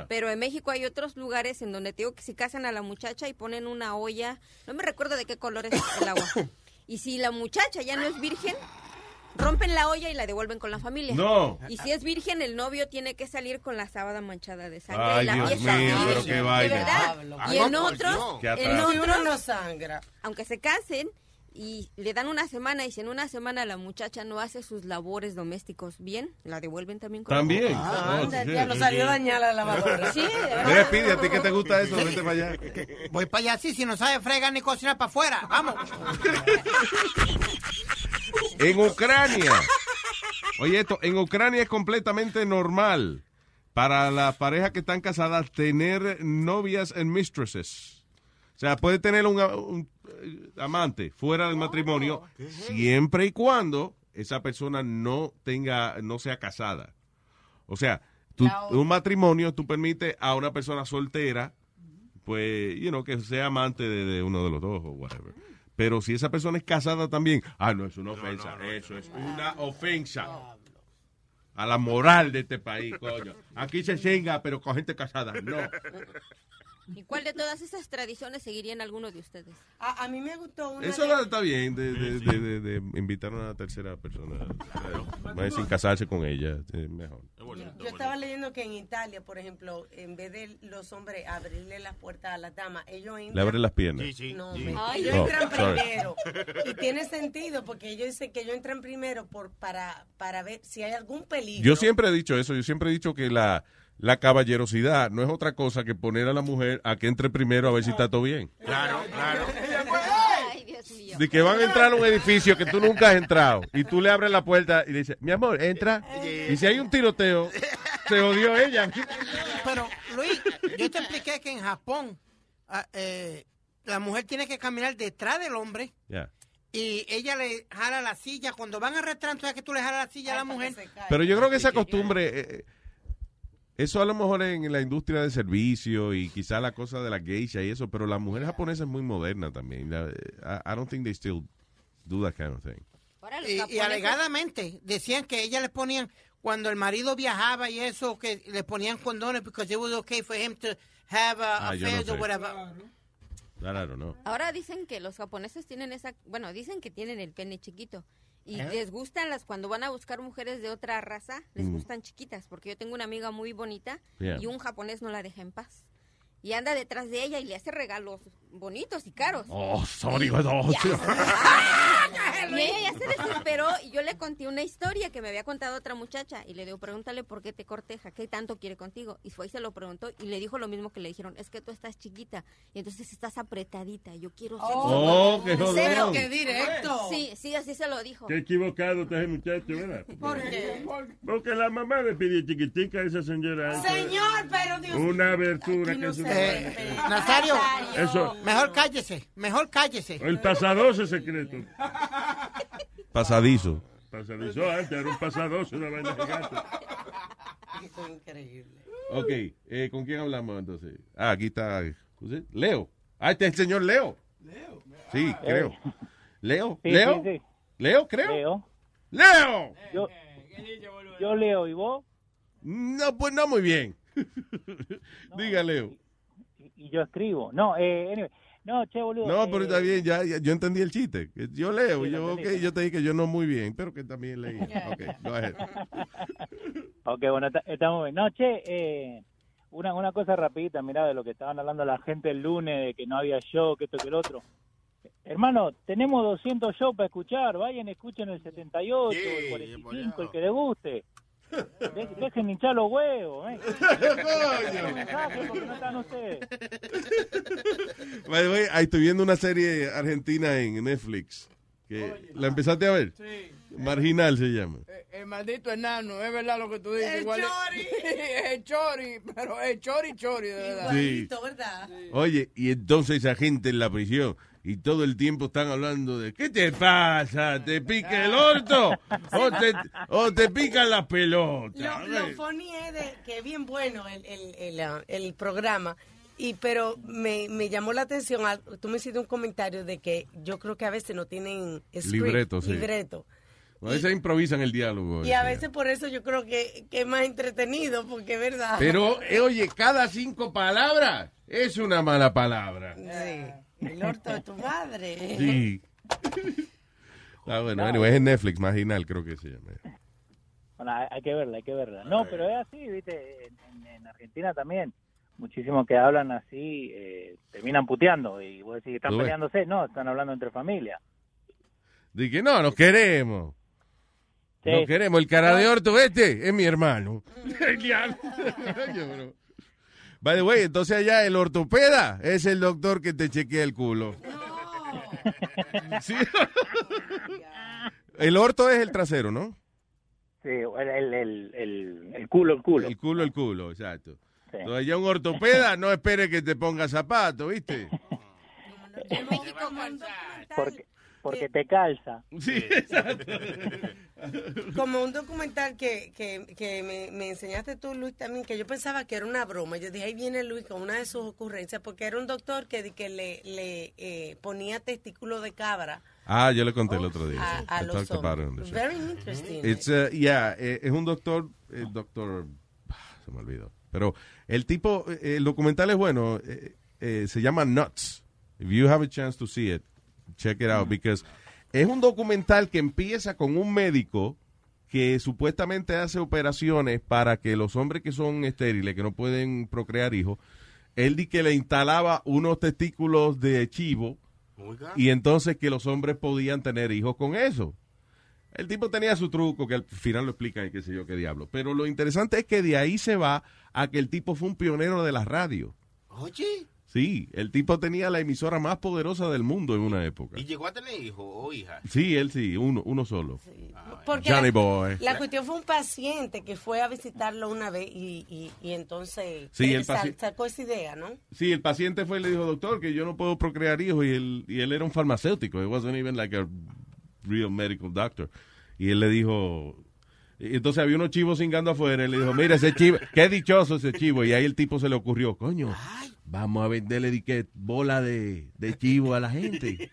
Speaker 8: Pero en México hay otros lugares en donde te digo que si casan a la muchacha y ponen una olla, no me recuerdo de qué color es el agua. Y si la muchacha ya no es virgen, rompen la olla y la devuelven con la familia.
Speaker 17: No.
Speaker 8: Y si es virgen, el novio tiene que salir con la sábana manchada de sangre.
Speaker 17: Ay,
Speaker 8: y la
Speaker 17: Dios
Speaker 8: fiesta
Speaker 17: mío,
Speaker 8: sigue.
Speaker 17: pero qué
Speaker 8: De verdad.
Speaker 17: Ay,
Speaker 8: Y en
Speaker 17: por
Speaker 8: otros, en otros,
Speaker 13: uno no sangra.
Speaker 8: aunque se casen y le dan una semana y si en una semana la muchacha no hace sus labores domésticos bien, la devuelven también con
Speaker 17: También.
Speaker 8: Ah,
Speaker 17: Oh,
Speaker 8: anda,
Speaker 17: sí.
Speaker 8: ya
Speaker 13: Lo salió dañada la lavadora.
Speaker 8: Sí, de verdad.
Speaker 17: Mira, Speedy, ¿a ti qué te gusta eso? Vete para allá.
Speaker 6: Voy para allá, sí, si no sabe fregar ni cocinar para afuera. Vamos.
Speaker 17: En Ucrania. Oye, esto, en Ucrania es completamente normal para las parejas que están casadas tener novias and mistresses. O sea, puede tener un, un, eh, amante fuera del matrimonio siempre y cuando esa persona no tenga, no sea casada. O sea, tú- un matrimonio tú permites a una persona soltera, pues, you know, que sea amante de, de uno de los dos o whatever. Pero si esa persona es casada también, ah, no, es una ofensa. Eso es una ofensa a la moral de este país, coño. Aquí se chinga, pero con gente casada, no.
Speaker 8: ¿Y cuál de todas esas tradiciones seguirían alguno de ustedes?
Speaker 13: A, a mí me gustó una
Speaker 17: Eso
Speaker 13: de-
Speaker 17: está bien, de, de, de, de- de invitar a una tercera persona, eh, más sin casarse con ella, es mejor.
Speaker 4: bonito.
Speaker 13: Yo estaba leyendo que en Italia, por ejemplo, en vez de los hombres abrirle las puertas a las damas, ellos entran...
Speaker 17: Le abren las piernas.
Speaker 13: No,
Speaker 17: Sí.
Speaker 13: me-
Speaker 17: Ay,
Speaker 13: ellos
Speaker 17: Oh,
Speaker 13: entran
Speaker 17: sorry.
Speaker 13: primero. Y tiene sentido porque ellos dicen que ellos entran primero por para, para ver si hay algún peligro.
Speaker 17: Yo siempre he dicho eso, yo siempre he dicho que la, la caballerosidad no es otra cosa que poner a la mujer a que entre primero a ver si está todo bien.
Speaker 4: Claro, claro.
Speaker 8: Ay, Dios mío.
Speaker 17: De que van a entrar a un edificio que tú nunca has entrado y tú le abres la puerta y le dices, mi amor, entra. Y si hay un tiroteo, se odió ella.
Speaker 6: Pero, Luis, yo te expliqué que en Japón ah, eh, la mujer tiene que caminar detrás del hombre
Speaker 17: Ya.
Speaker 6: y ella le jala la silla. Cuando van restaurante, ¿sabes que tú le jalas la silla a la mujer?
Speaker 17: Pero yo creo que esa costumbre, eh, eh, eso a lo mejor en la industria de servicio y quizá la cosa de la geisha y eso, pero la mujer japonesa es muy moderna también. I, I don't think they still do that kind of thing.
Speaker 6: Y, y alegadamente decían que ella les ponían, cuando el marido viajaba y eso, que le ponían condones because it was okay for him to have uh,
Speaker 17: Ah, yo no
Speaker 6: affairs
Speaker 17: sé.
Speaker 6: or whatever.
Speaker 17: That I don't know.
Speaker 8: Ahora dicen que los japoneses tienen esa, bueno, dicen que tienen el pene chiquito y
Speaker 17: ¿Eh?
Speaker 8: les gustan las cuando van a buscar mujeres de otra raza, les
Speaker 17: Mm.
Speaker 8: gustan chiquitas, porque yo tengo una amiga muy bonita
Speaker 17: Yeah.
Speaker 8: y un japonés no la deja en paz. Y anda detrás de ella y le hace regalos bonitos y caros.
Speaker 17: Oh, sorry, oh,
Speaker 8: Y ella ya se desesperó y yo le conté una historia que me había contado otra muchacha y le digo, pregúntale por qué te corteja, qué tanto quiere contigo. Y fue y se lo preguntó y le dijo lo mismo que le dijeron, es que tú estás chiquita y entonces estás apretadita, yo quiero sexo.
Speaker 17: Oh, qué
Speaker 8: ¿En
Speaker 17: jodón.
Speaker 8: serio?
Speaker 17: Qué
Speaker 13: directo.
Speaker 8: Sí, sí, así se lo dijo.
Speaker 20: Qué equivocado está ese muchacho, ¿verdad?
Speaker 13: ¿Por qué?
Speaker 20: Porque la mamá le pidió chiquitica a esa señora.
Speaker 13: Señor, pero Dios
Speaker 20: Una abertura que
Speaker 13: no
Speaker 20: es
Speaker 13: se
Speaker 20: una...
Speaker 6: Eh, Nazario,
Speaker 20: Eso.
Speaker 6: Mejor cállese, mejor cállese.
Speaker 20: El pasadoce secreto.
Speaker 17: Pasadizo.
Speaker 20: Pasadizo antes, era un pasadoce, una vaina gigante.
Speaker 13: Esto es increíble.
Speaker 17: Ok, eh, ¿con quién hablamos entonces? Ah, aquí está ¿cómo se- Leo. Ah, este es el señor Leo. Leo. Sí, creo. Leo.
Speaker 35: Sí,
Speaker 17: Leo.
Speaker 35: sí, sí.
Speaker 17: Leo, creo.
Speaker 35: Leo.
Speaker 17: Leo.
Speaker 35: Yo, yo leo, ¿y vos?
Speaker 17: No, pues no muy bien. Diga, Leo.
Speaker 35: Y yo escribo. No, eh, anyway. No, che, boludo.
Speaker 17: No,
Speaker 35: eh,
Speaker 17: pero está bien, ya, ya- yo entendí el chiste. Yo leo,
Speaker 35: Sí,
Speaker 17: yo, ok,
Speaker 35: entendiste.
Speaker 17: yo te dije que yo no muy bien, pero que también leí. Ok, go ahead.
Speaker 35: Ok, bueno, muy bien. No, che, eh, una, una cosa rapidita, mirá, de lo que estaban hablando la gente el lunes, de que no había show, que esto, que el otro. Hermano, tenemos 200 shows para escuchar, vayan, escuchen el 78, el 45, el que les guste. De- dejen hinchar los huevos, ¿eh? No están ustedes.
Speaker 17: Ahí estoy viendo una serie argentina en Netflix. Que, ¿La empezaste a ver?
Speaker 2: Sí.
Speaker 17: Marginal se llama.
Speaker 2: El maldito enano, es verdad lo que tú dices.
Speaker 13: El
Speaker 2: igual es-
Speaker 13: chori.
Speaker 2: el chori, pero el chori chori, de verdad.
Speaker 17: Sí.
Speaker 13: Igualito, ¿verdad?
Speaker 17: Oye, y entonces esa gente en la prisión y todo el tiempo están hablando de ¿qué te pasa? ¿Te pica el orto? ¿O te, o te pican las pelotas?
Speaker 13: Lo, lo funny es de que es bien bueno el, el, el, ah, el programa. Y pero me, me llamó la atención, tú me hiciste un comentario de que yo creo que a veces no tienen script,
Speaker 17: Libreto, sí.
Speaker 13: libreto.
Speaker 17: A veces improvisan el diálogo.
Speaker 13: Y a veces por eso yo creo que, que es más entretenido, porque es verdad.
Speaker 17: Pero, eh, oye, cada cinco palabras es una mala palabra.
Speaker 13: Sí, el orto de tu madre.
Speaker 17: Sí. Ah, bueno,
Speaker 35: No,
Speaker 17: anyway, es en Netflix, marginal creo que se llama.
Speaker 35: Bueno, hay, que verla, hay que verla. No, pero es así, viste, en, en- en Argentina también. Muchísimos que hablan así eh, terminan puteando y vos decís, ¿están
Speaker 17: Tú ves.
Speaker 35: peleándose? No, están hablando entre familia.
Speaker 17: Dije, no, nos queremos.
Speaker 35: Sí.
Speaker 17: Nos queremos. El cara de orto este es mi hermano. By the way, entonces allá el ortopeda es el doctor que te chequea el culo. Sí. El orto es el trasero, ¿no?
Speaker 35: Sí, el, el, el, el, el culo, el culo.
Speaker 17: El culo, el culo, exacto. Entonces allá un ortopeda no espere que te ponga zapatos, ¿viste?
Speaker 35: Porque, porque te calza.
Speaker 17: Sí, exacto.
Speaker 13: como un documental que, que, que me, me enseñaste tú, Luis, también, que yo pensaba que era una broma. Yo dije, ahí viene Luis con una de sus ocurrencias, porque era un doctor que, que le, le eh, ponía testículo de cabra
Speaker 17: Ah, yo le conté el otro día.
Speaker 13: a,
Speaker 17: sí.
Speaker 13: a
Speaker 17: I
Speaker 13: los
Speaker 17: talked about it on
Speaker 13: hombres. Very interesting.
Speaker 17: It's, uh, yeah, eh, es un doctor, el doctor, ah, se me olvidó. Pero el tipo, eh, el documental es bueno, eh, eh, se llama Nuts. If you have a chance to see it, check it out, because es un documental que empieza con un médico que supuestamente hace operaciones para que los hombres que son estériles, que no pueden procrear hijos, él di que le instalaba unos testículos de chivo y entonces que los hombres podían tener hijos con eso. El tipo tenía su truco, que al final lo explican y qué sé yo qué diablo. Pero lo interesante es que de ahí se va a que el tipo fue un pionero de la radio.
Speaker 7: Oye.
Speaker 17: Sí, el tipo tenía la emisora más poderosa del mundo en una época.
Speaker 7: ¿Y llegó a tener hijo o hija?
Speaker 17: Sí, él sí, uno, uno solo.
Speaker 13: Porque
Speaker 17: Johnny
Speaker 13: la,
Speaker 17: Boy.
Speaker 13: la cuestión fue un paciente que fue a visitarlo una vez y, y, y entonces
Speaker 17: Sí,
Speaker 13: él sacó esa idea, ¿no?
Speaker 17: Sí, el paciente fue y le dijo, doctor, que yo no puedo procrear hijos y él, y él era un farmacéutico. It wasn't even like a real medical doctor. Y él le dijo, entonces había unos chivos cingando afuera y le dijo, mira ese chivo, qué dichoso ese chivo. Y ahí el tipo se le ocurrió, coño, vamos a venderle que bola de, de chivo a la gente.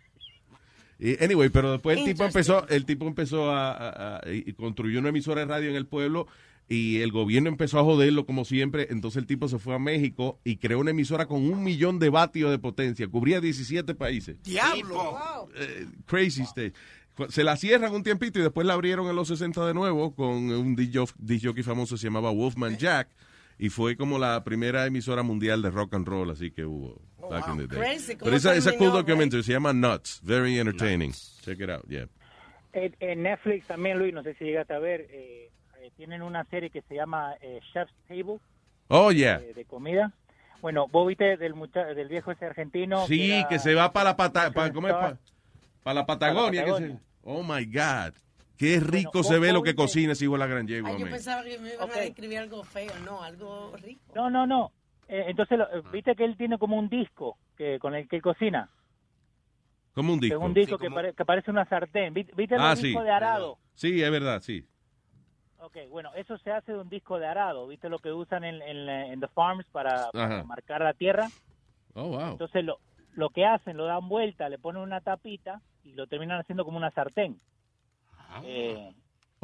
Speaker 17: Y, anyway, pero después el tipo empezó, el tipo empezó a, a- a- y construyó una emisora de radio en el pueblo y el gobierno empezó a joderlo como siempre. Entonces el tipo se fue a México y creó una emisora con un millón de vatios de potencia. Cubría 17 países.
Speaker 7: ¡Diablo!
Speaker 17: Eh, crazy state. Cu- Se la cierran un tiempito y después la abrieron en los 60 de nuevo con un DJ jockey famoso que se llamaba Wolfman Jack y fue como la primera emisora mundial de rock and roll así que hubo back in the day.
Speaker 13: Crazy, ¿cómo
Speaker 17: Pero esa, esa cool documentary se llama Nuts, very entertaining. Check it out, yeah.
Speaker 35: En, en Netflix también, Luis, no sé si llegaste a ver, eh, eh, tienen una serie que se llama eh, Chef's Table,
Speaker 17: Oh yeah.
Speaker 35: eh, de comida. Bueno, vos viste del, mucha- del viejo ese argentino.
Speaker 17: Sí,
Speaker 35: era-
Speaker 17: que se va para la pata, para, ¿cómo es?
Speaker 35: Star.
Speaker 17: Pa- pa la Patagonia. que se- oh my God. Qué rico se ve lo que cocina ese hijo de la gran yegua,
Speaker 13: Ay, yo pensaba que me iban a describir algo feo, no, algo rico.
Speaker 35: No, no, no. Eh, entonces, lo- viste que él tiene como un disco que con el que él cocina.
Speaker 17: Como un
Speaker 35: Que es
Speaker 17: disco.
Speaker 35: un disco que, pare- que parece una sartén. ¿Viste, viste
Speaker 17: Ah, sí.
Speaker 35: discos de arado?
Speaker 17: Sí, es verdad, sí.
Speaker 35: Ok, bueno, eso se hace de un disco de arado. ¿Viste lo que usan en, en, en the farms para, para marcar la tierra?
Speaker 17: Oh, wow.
Speaker 35: Entonces lo, lo que hacen, lo dan vuelta, le ponen una tapita y lo terminan haciendo como una sartén. Eh,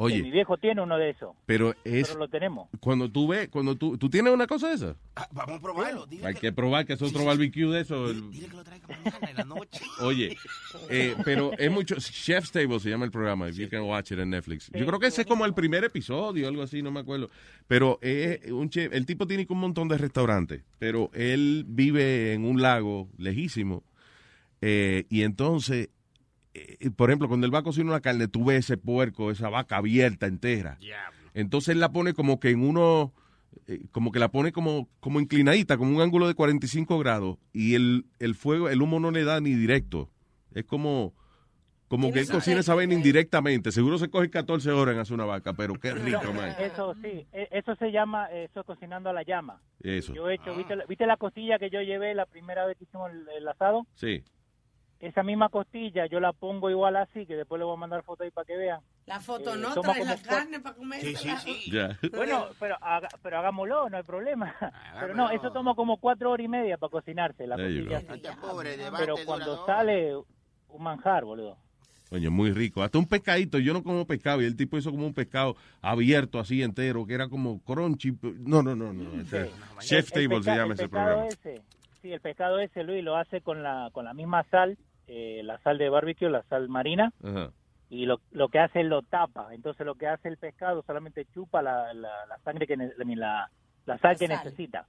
Speaker 17: Oye.
Speaker 35: que mi viejo tiene uno de esos.
Speaker 17: Pero es
Speaker 35: Pero lo tenemos.
Speaker 17: cuando tú ves, cuando tú, tú tienes una cosa de esa.
Speaker 7: Vamos a probarlo. Dile
Speaker 17: Hay que probar que es otro barbecue de eso. el-
Speaker 7: en la noche.
Speaker 17: Oye, eh, pero es mucho. Chef's Table se llama el programa. If you can watch it en Netflix. Yo creo que ese es como el primer episodio, algo así, no me acuerdo. Pero es un chef. El tipo tiene un montón de restaurantes, pero él vive en un lago lejísimo. eh, y entonces, eh, por ejemplo, cuando él va a cocinar una carne, tú ves ese puerco, esa vaca abierta entera. Entonces él la pone como que en uno, eh, como que la pone como, como inclinadita, como un ángulo de 45 grados, y el, el fuego, el humo no le da ni directo. Es como, como que él cocina esa vaina indirectamente. Seguro se coge 14 horas en hacer una vaca, pero qué rico, man.
Speaker 35: Eso sí, e- eso se llama, eso es cocinando a la llama.
Speaker 17: Eso.
Speaker 35: Yo he hecho, ¿viste, la- ¿viste la costilla que yo llevé la primera vez que hicimos el, el asado?
Speaker 17: Sí.
Speaker 35: Esa misma costilla yo la pongo igual así, que después le voy a mandar foto ahí para que vean.
Speaker 13: La foto
Speaker 35: Eh,
Speaker 13: no trae la carne para comer.
Speaker 17: Ya.
Speaker 35: Bueno, pero, haga- pero hagámoslo, no hay problema. Pero no, eso toma como cuatro horas y media para cocinarse la costilla así.
Speaker 7: Pobre,
Speaker 35: Pero cuando sale, un manjar, boludo.
Speaker 17: Coño, muy rico. Hasta un pescadito. Yo no como pescado. Y el tipo hizo como un pescado abierto así entero, que era como crunchy. No, no, no, no. Chef
Speaker 35: El- el
Speaker 17: Table se
Speaker 35: pesca-
Speaker 17: llama
Speaker 35: el
Speaker 17: ese programa.
Speaker 35: Ese, sí, el pescado ese, Luis, lo hace con la, con la misma sal, eh, la sal de barbecue, la sal marina, y lo, lo que hace es lo tapa. Entonces lo que hace el pescado solamente chupa la, la, la sangre, que la, la sal que
Speaker 13: sal.
Speaker 35: necesita.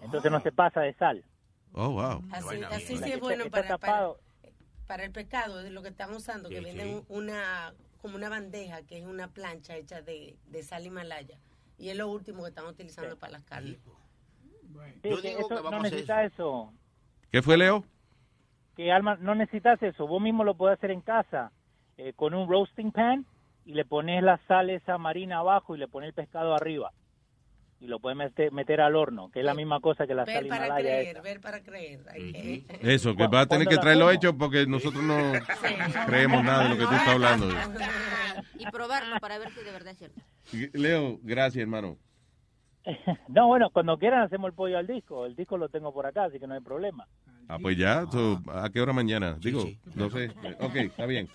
Speaker 35: Entonces no se pasa de sal.
Speaker 17: Oh, wow.
Speaker 13: Así, así sí es bueno
Speaker 35: está
Speaker 13: para, para,
Speaker 35: tapado.
Speaker 13: para el pescado, es lo que están usando, que
Speaker 35: Sí,
Speaker 13: venden
Speaker 35: sí.
Speaker 13: una como una bandeja que es una plancha hecha de, de sal Himalaya. Y es lo último que están utilizando para las carnes.
Speaker 35: Sí,
Speaker 7: Yo digo
Speaker 35: eso,
Speaker 7: que
Speaker 35: no
Speaker 7: vamos a hacer
Speaker 35: necesitas eso.
Speaker 17: ¿Qué fue, Leo?
Speaker 35: Que Alma, no necesitas eso. Vos mismo lo podés hacer en casa eh, con un roasting pan y le pones la sal esa marina abajo y le pones el pescado arriba. Y lo puedes meter, meter al horno, que es la misma cosa que la sal
Speaker 13: Ver para
Speaker 35: Himalaya
Speaker 13: creer,
Speaker 35: esa.
Speaker 13: ver para creer. Hay que-
Speaker 17: Eso, que va a tener que traerlo hecho porque nosotros no creemos nada de lo que tú estás hablando.
Speaker 33: Y probarlo para ver si de verdad es cierto.
Speaker 17: Leo, gracias, hermano.
Speaker 35: No, bueno, cuando quieran hacemos el pollo al disco. El disco lo tengo por acá, así que no hay problema.
Speaker 17: Ah, pues ya, so, ¿a qué hora mañana? Digo, no sé. Ok, está bien.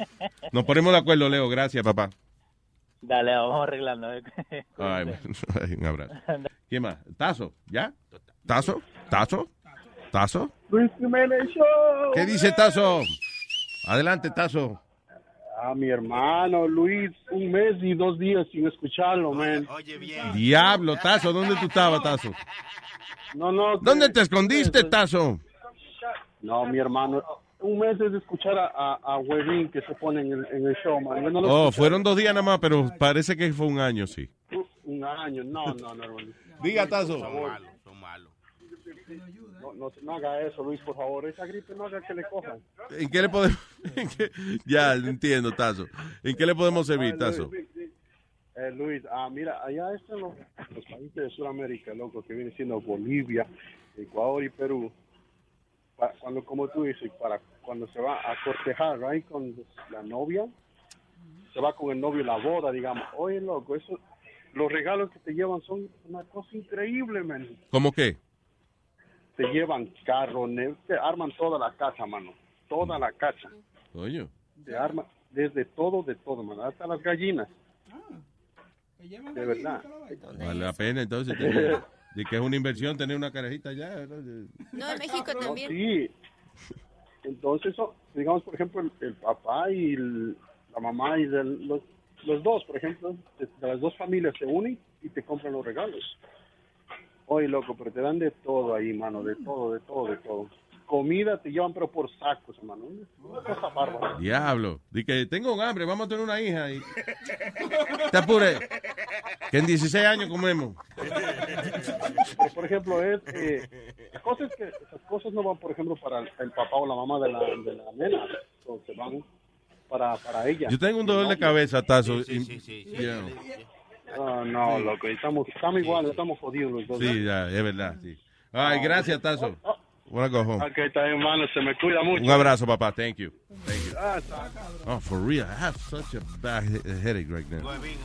Speaker 17: Nos ponemos de acuerdo, Leo. Gracias, papá.
Speaker 35: Dale, vamos arreglando.
Speaker 17: Ay, un abrazo. ¿Quién más? ¿Tazo? ¿Ya? ¿Tazo? ¿Tazo? ¿Tazo?
Speaker 34: Luis Jiménez Show.
Speaker 17: ¿Qué dice Tazo? Adelante, Tazo.
Speaker 14: A mi hermano Luis, un mes y dos días sin escucharlo, man.
Speaker 7: Oye, bien.
Speaker 17: Diablo, Tazo, ¿dónde tú estabas, Tazo?
Speaker 14: No, no.
Speaker 17: ¿Dónde te escondiste, Tazo?
Speaker 14: No, mi hermano. Un mes es escuchar a, a, a Huevín que se pone en el, en el show, man. Yo no lo
Speaker 17: Oh, fueron dos días nada más, pero parece que fue un año, sí.
Speaker 14: Un año. No, no, no, hermano.
Speaker 17: Diga, Tazo.
Speaker 14: Por favor. No, no, no haga eso, Luis, por favor. Esa gripe no haga que le cojan.
Speaker 17: ¿En qué le podemos...? qué- Ya, entiendo, Tazo. ¿En qué le podemos servir, Tazo?
Speaker 14: Eh, Luis, ah, mira, allá están los, los países de Sudamérica, loco, que viene siendo Bolivia, Ecuador y Perú. Pa- cuando, como tú dices, para cuando se va a cortejar, right, con la novia, se va con el novio a la boda, digamos. Oye, loco, eso, los regalos que te llevan son una cosa increíble, man.
Speaker 17: ¿Cómo qué?
Speaker 14: Te llevan carro, te arman toda la casa, mano. Toda la casa.
Speaker 17: Coño.
Speaker 14: Te arman desde todo, de todo, mano. Hasta las gallinas. De verdad.
Speaker 17: Vale la pena, entonces. de que es una inversión tener una carajita ya. ¿verdad?
Speaker 33: No, en México
Speaker 14: No,
Speaker 33: también.
Speaker 14: sí. Entonces, digamos, por ejemplo, el, el papá y el- la mamá y del- los, los dos, por ejemplo, de, de las dos familias se unen y te compran los regalos. Oye, loco, pero te dan de todo ahí, mano, de todo, de todo, de todo. Comida te llevan, pero por sacos, hermano. Una cosa bárbara.
Speaker 17: Diablo. Di que tengo un hambre, vamos a tener una hija. Y... Te apure. Que en 16 años comemos.
Speaker 14: Pero, por ejemplo, es eh, la cosa es que esas cosas no van, por ejemplo, para el, el papá o la mamá de la, de la nena, o se van para, para ella.
Speaker 17: Yo tengo un dolor de cabeza, Tazo.
Speaker 14: Sí, sí, sí, sí.
Speaker 17: Yeah.
Speaker 14: Ah, no, loco, estamos, estamos iguales, estamos jodidos los dos.
Speaker 17: Sí, ya, es verdad, sí. Ay, gracias, Tazo. Wanna go home.
Speaker 14: Ok, está bien, hermano, se me cuida mucho.
Speaker 17: Un abrazo, papá. Thank you. Thank you.
Speaker 14: Ah.
Speaker 17: Oh, for real, I have such a bad he- headache right now.
Speaker 7: Huevín,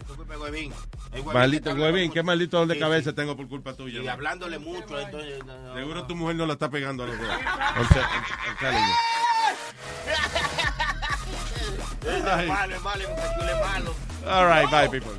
Speaker 17: Maldito Huevín, qué maldito dolor de cabeza
Speaker 7: sí.
Speaker 17: tengo por culpa tuya.
Speaker 7: Y hablándole mucho, entonces... no, no,
Speaker 17: Seguro
Speaker 7: no.
Speaker 17: tu mujer no la está pegando a los dos.
Speaker 7: Es malo, es malo, es malo.
Speaker 17: All right, bye, people.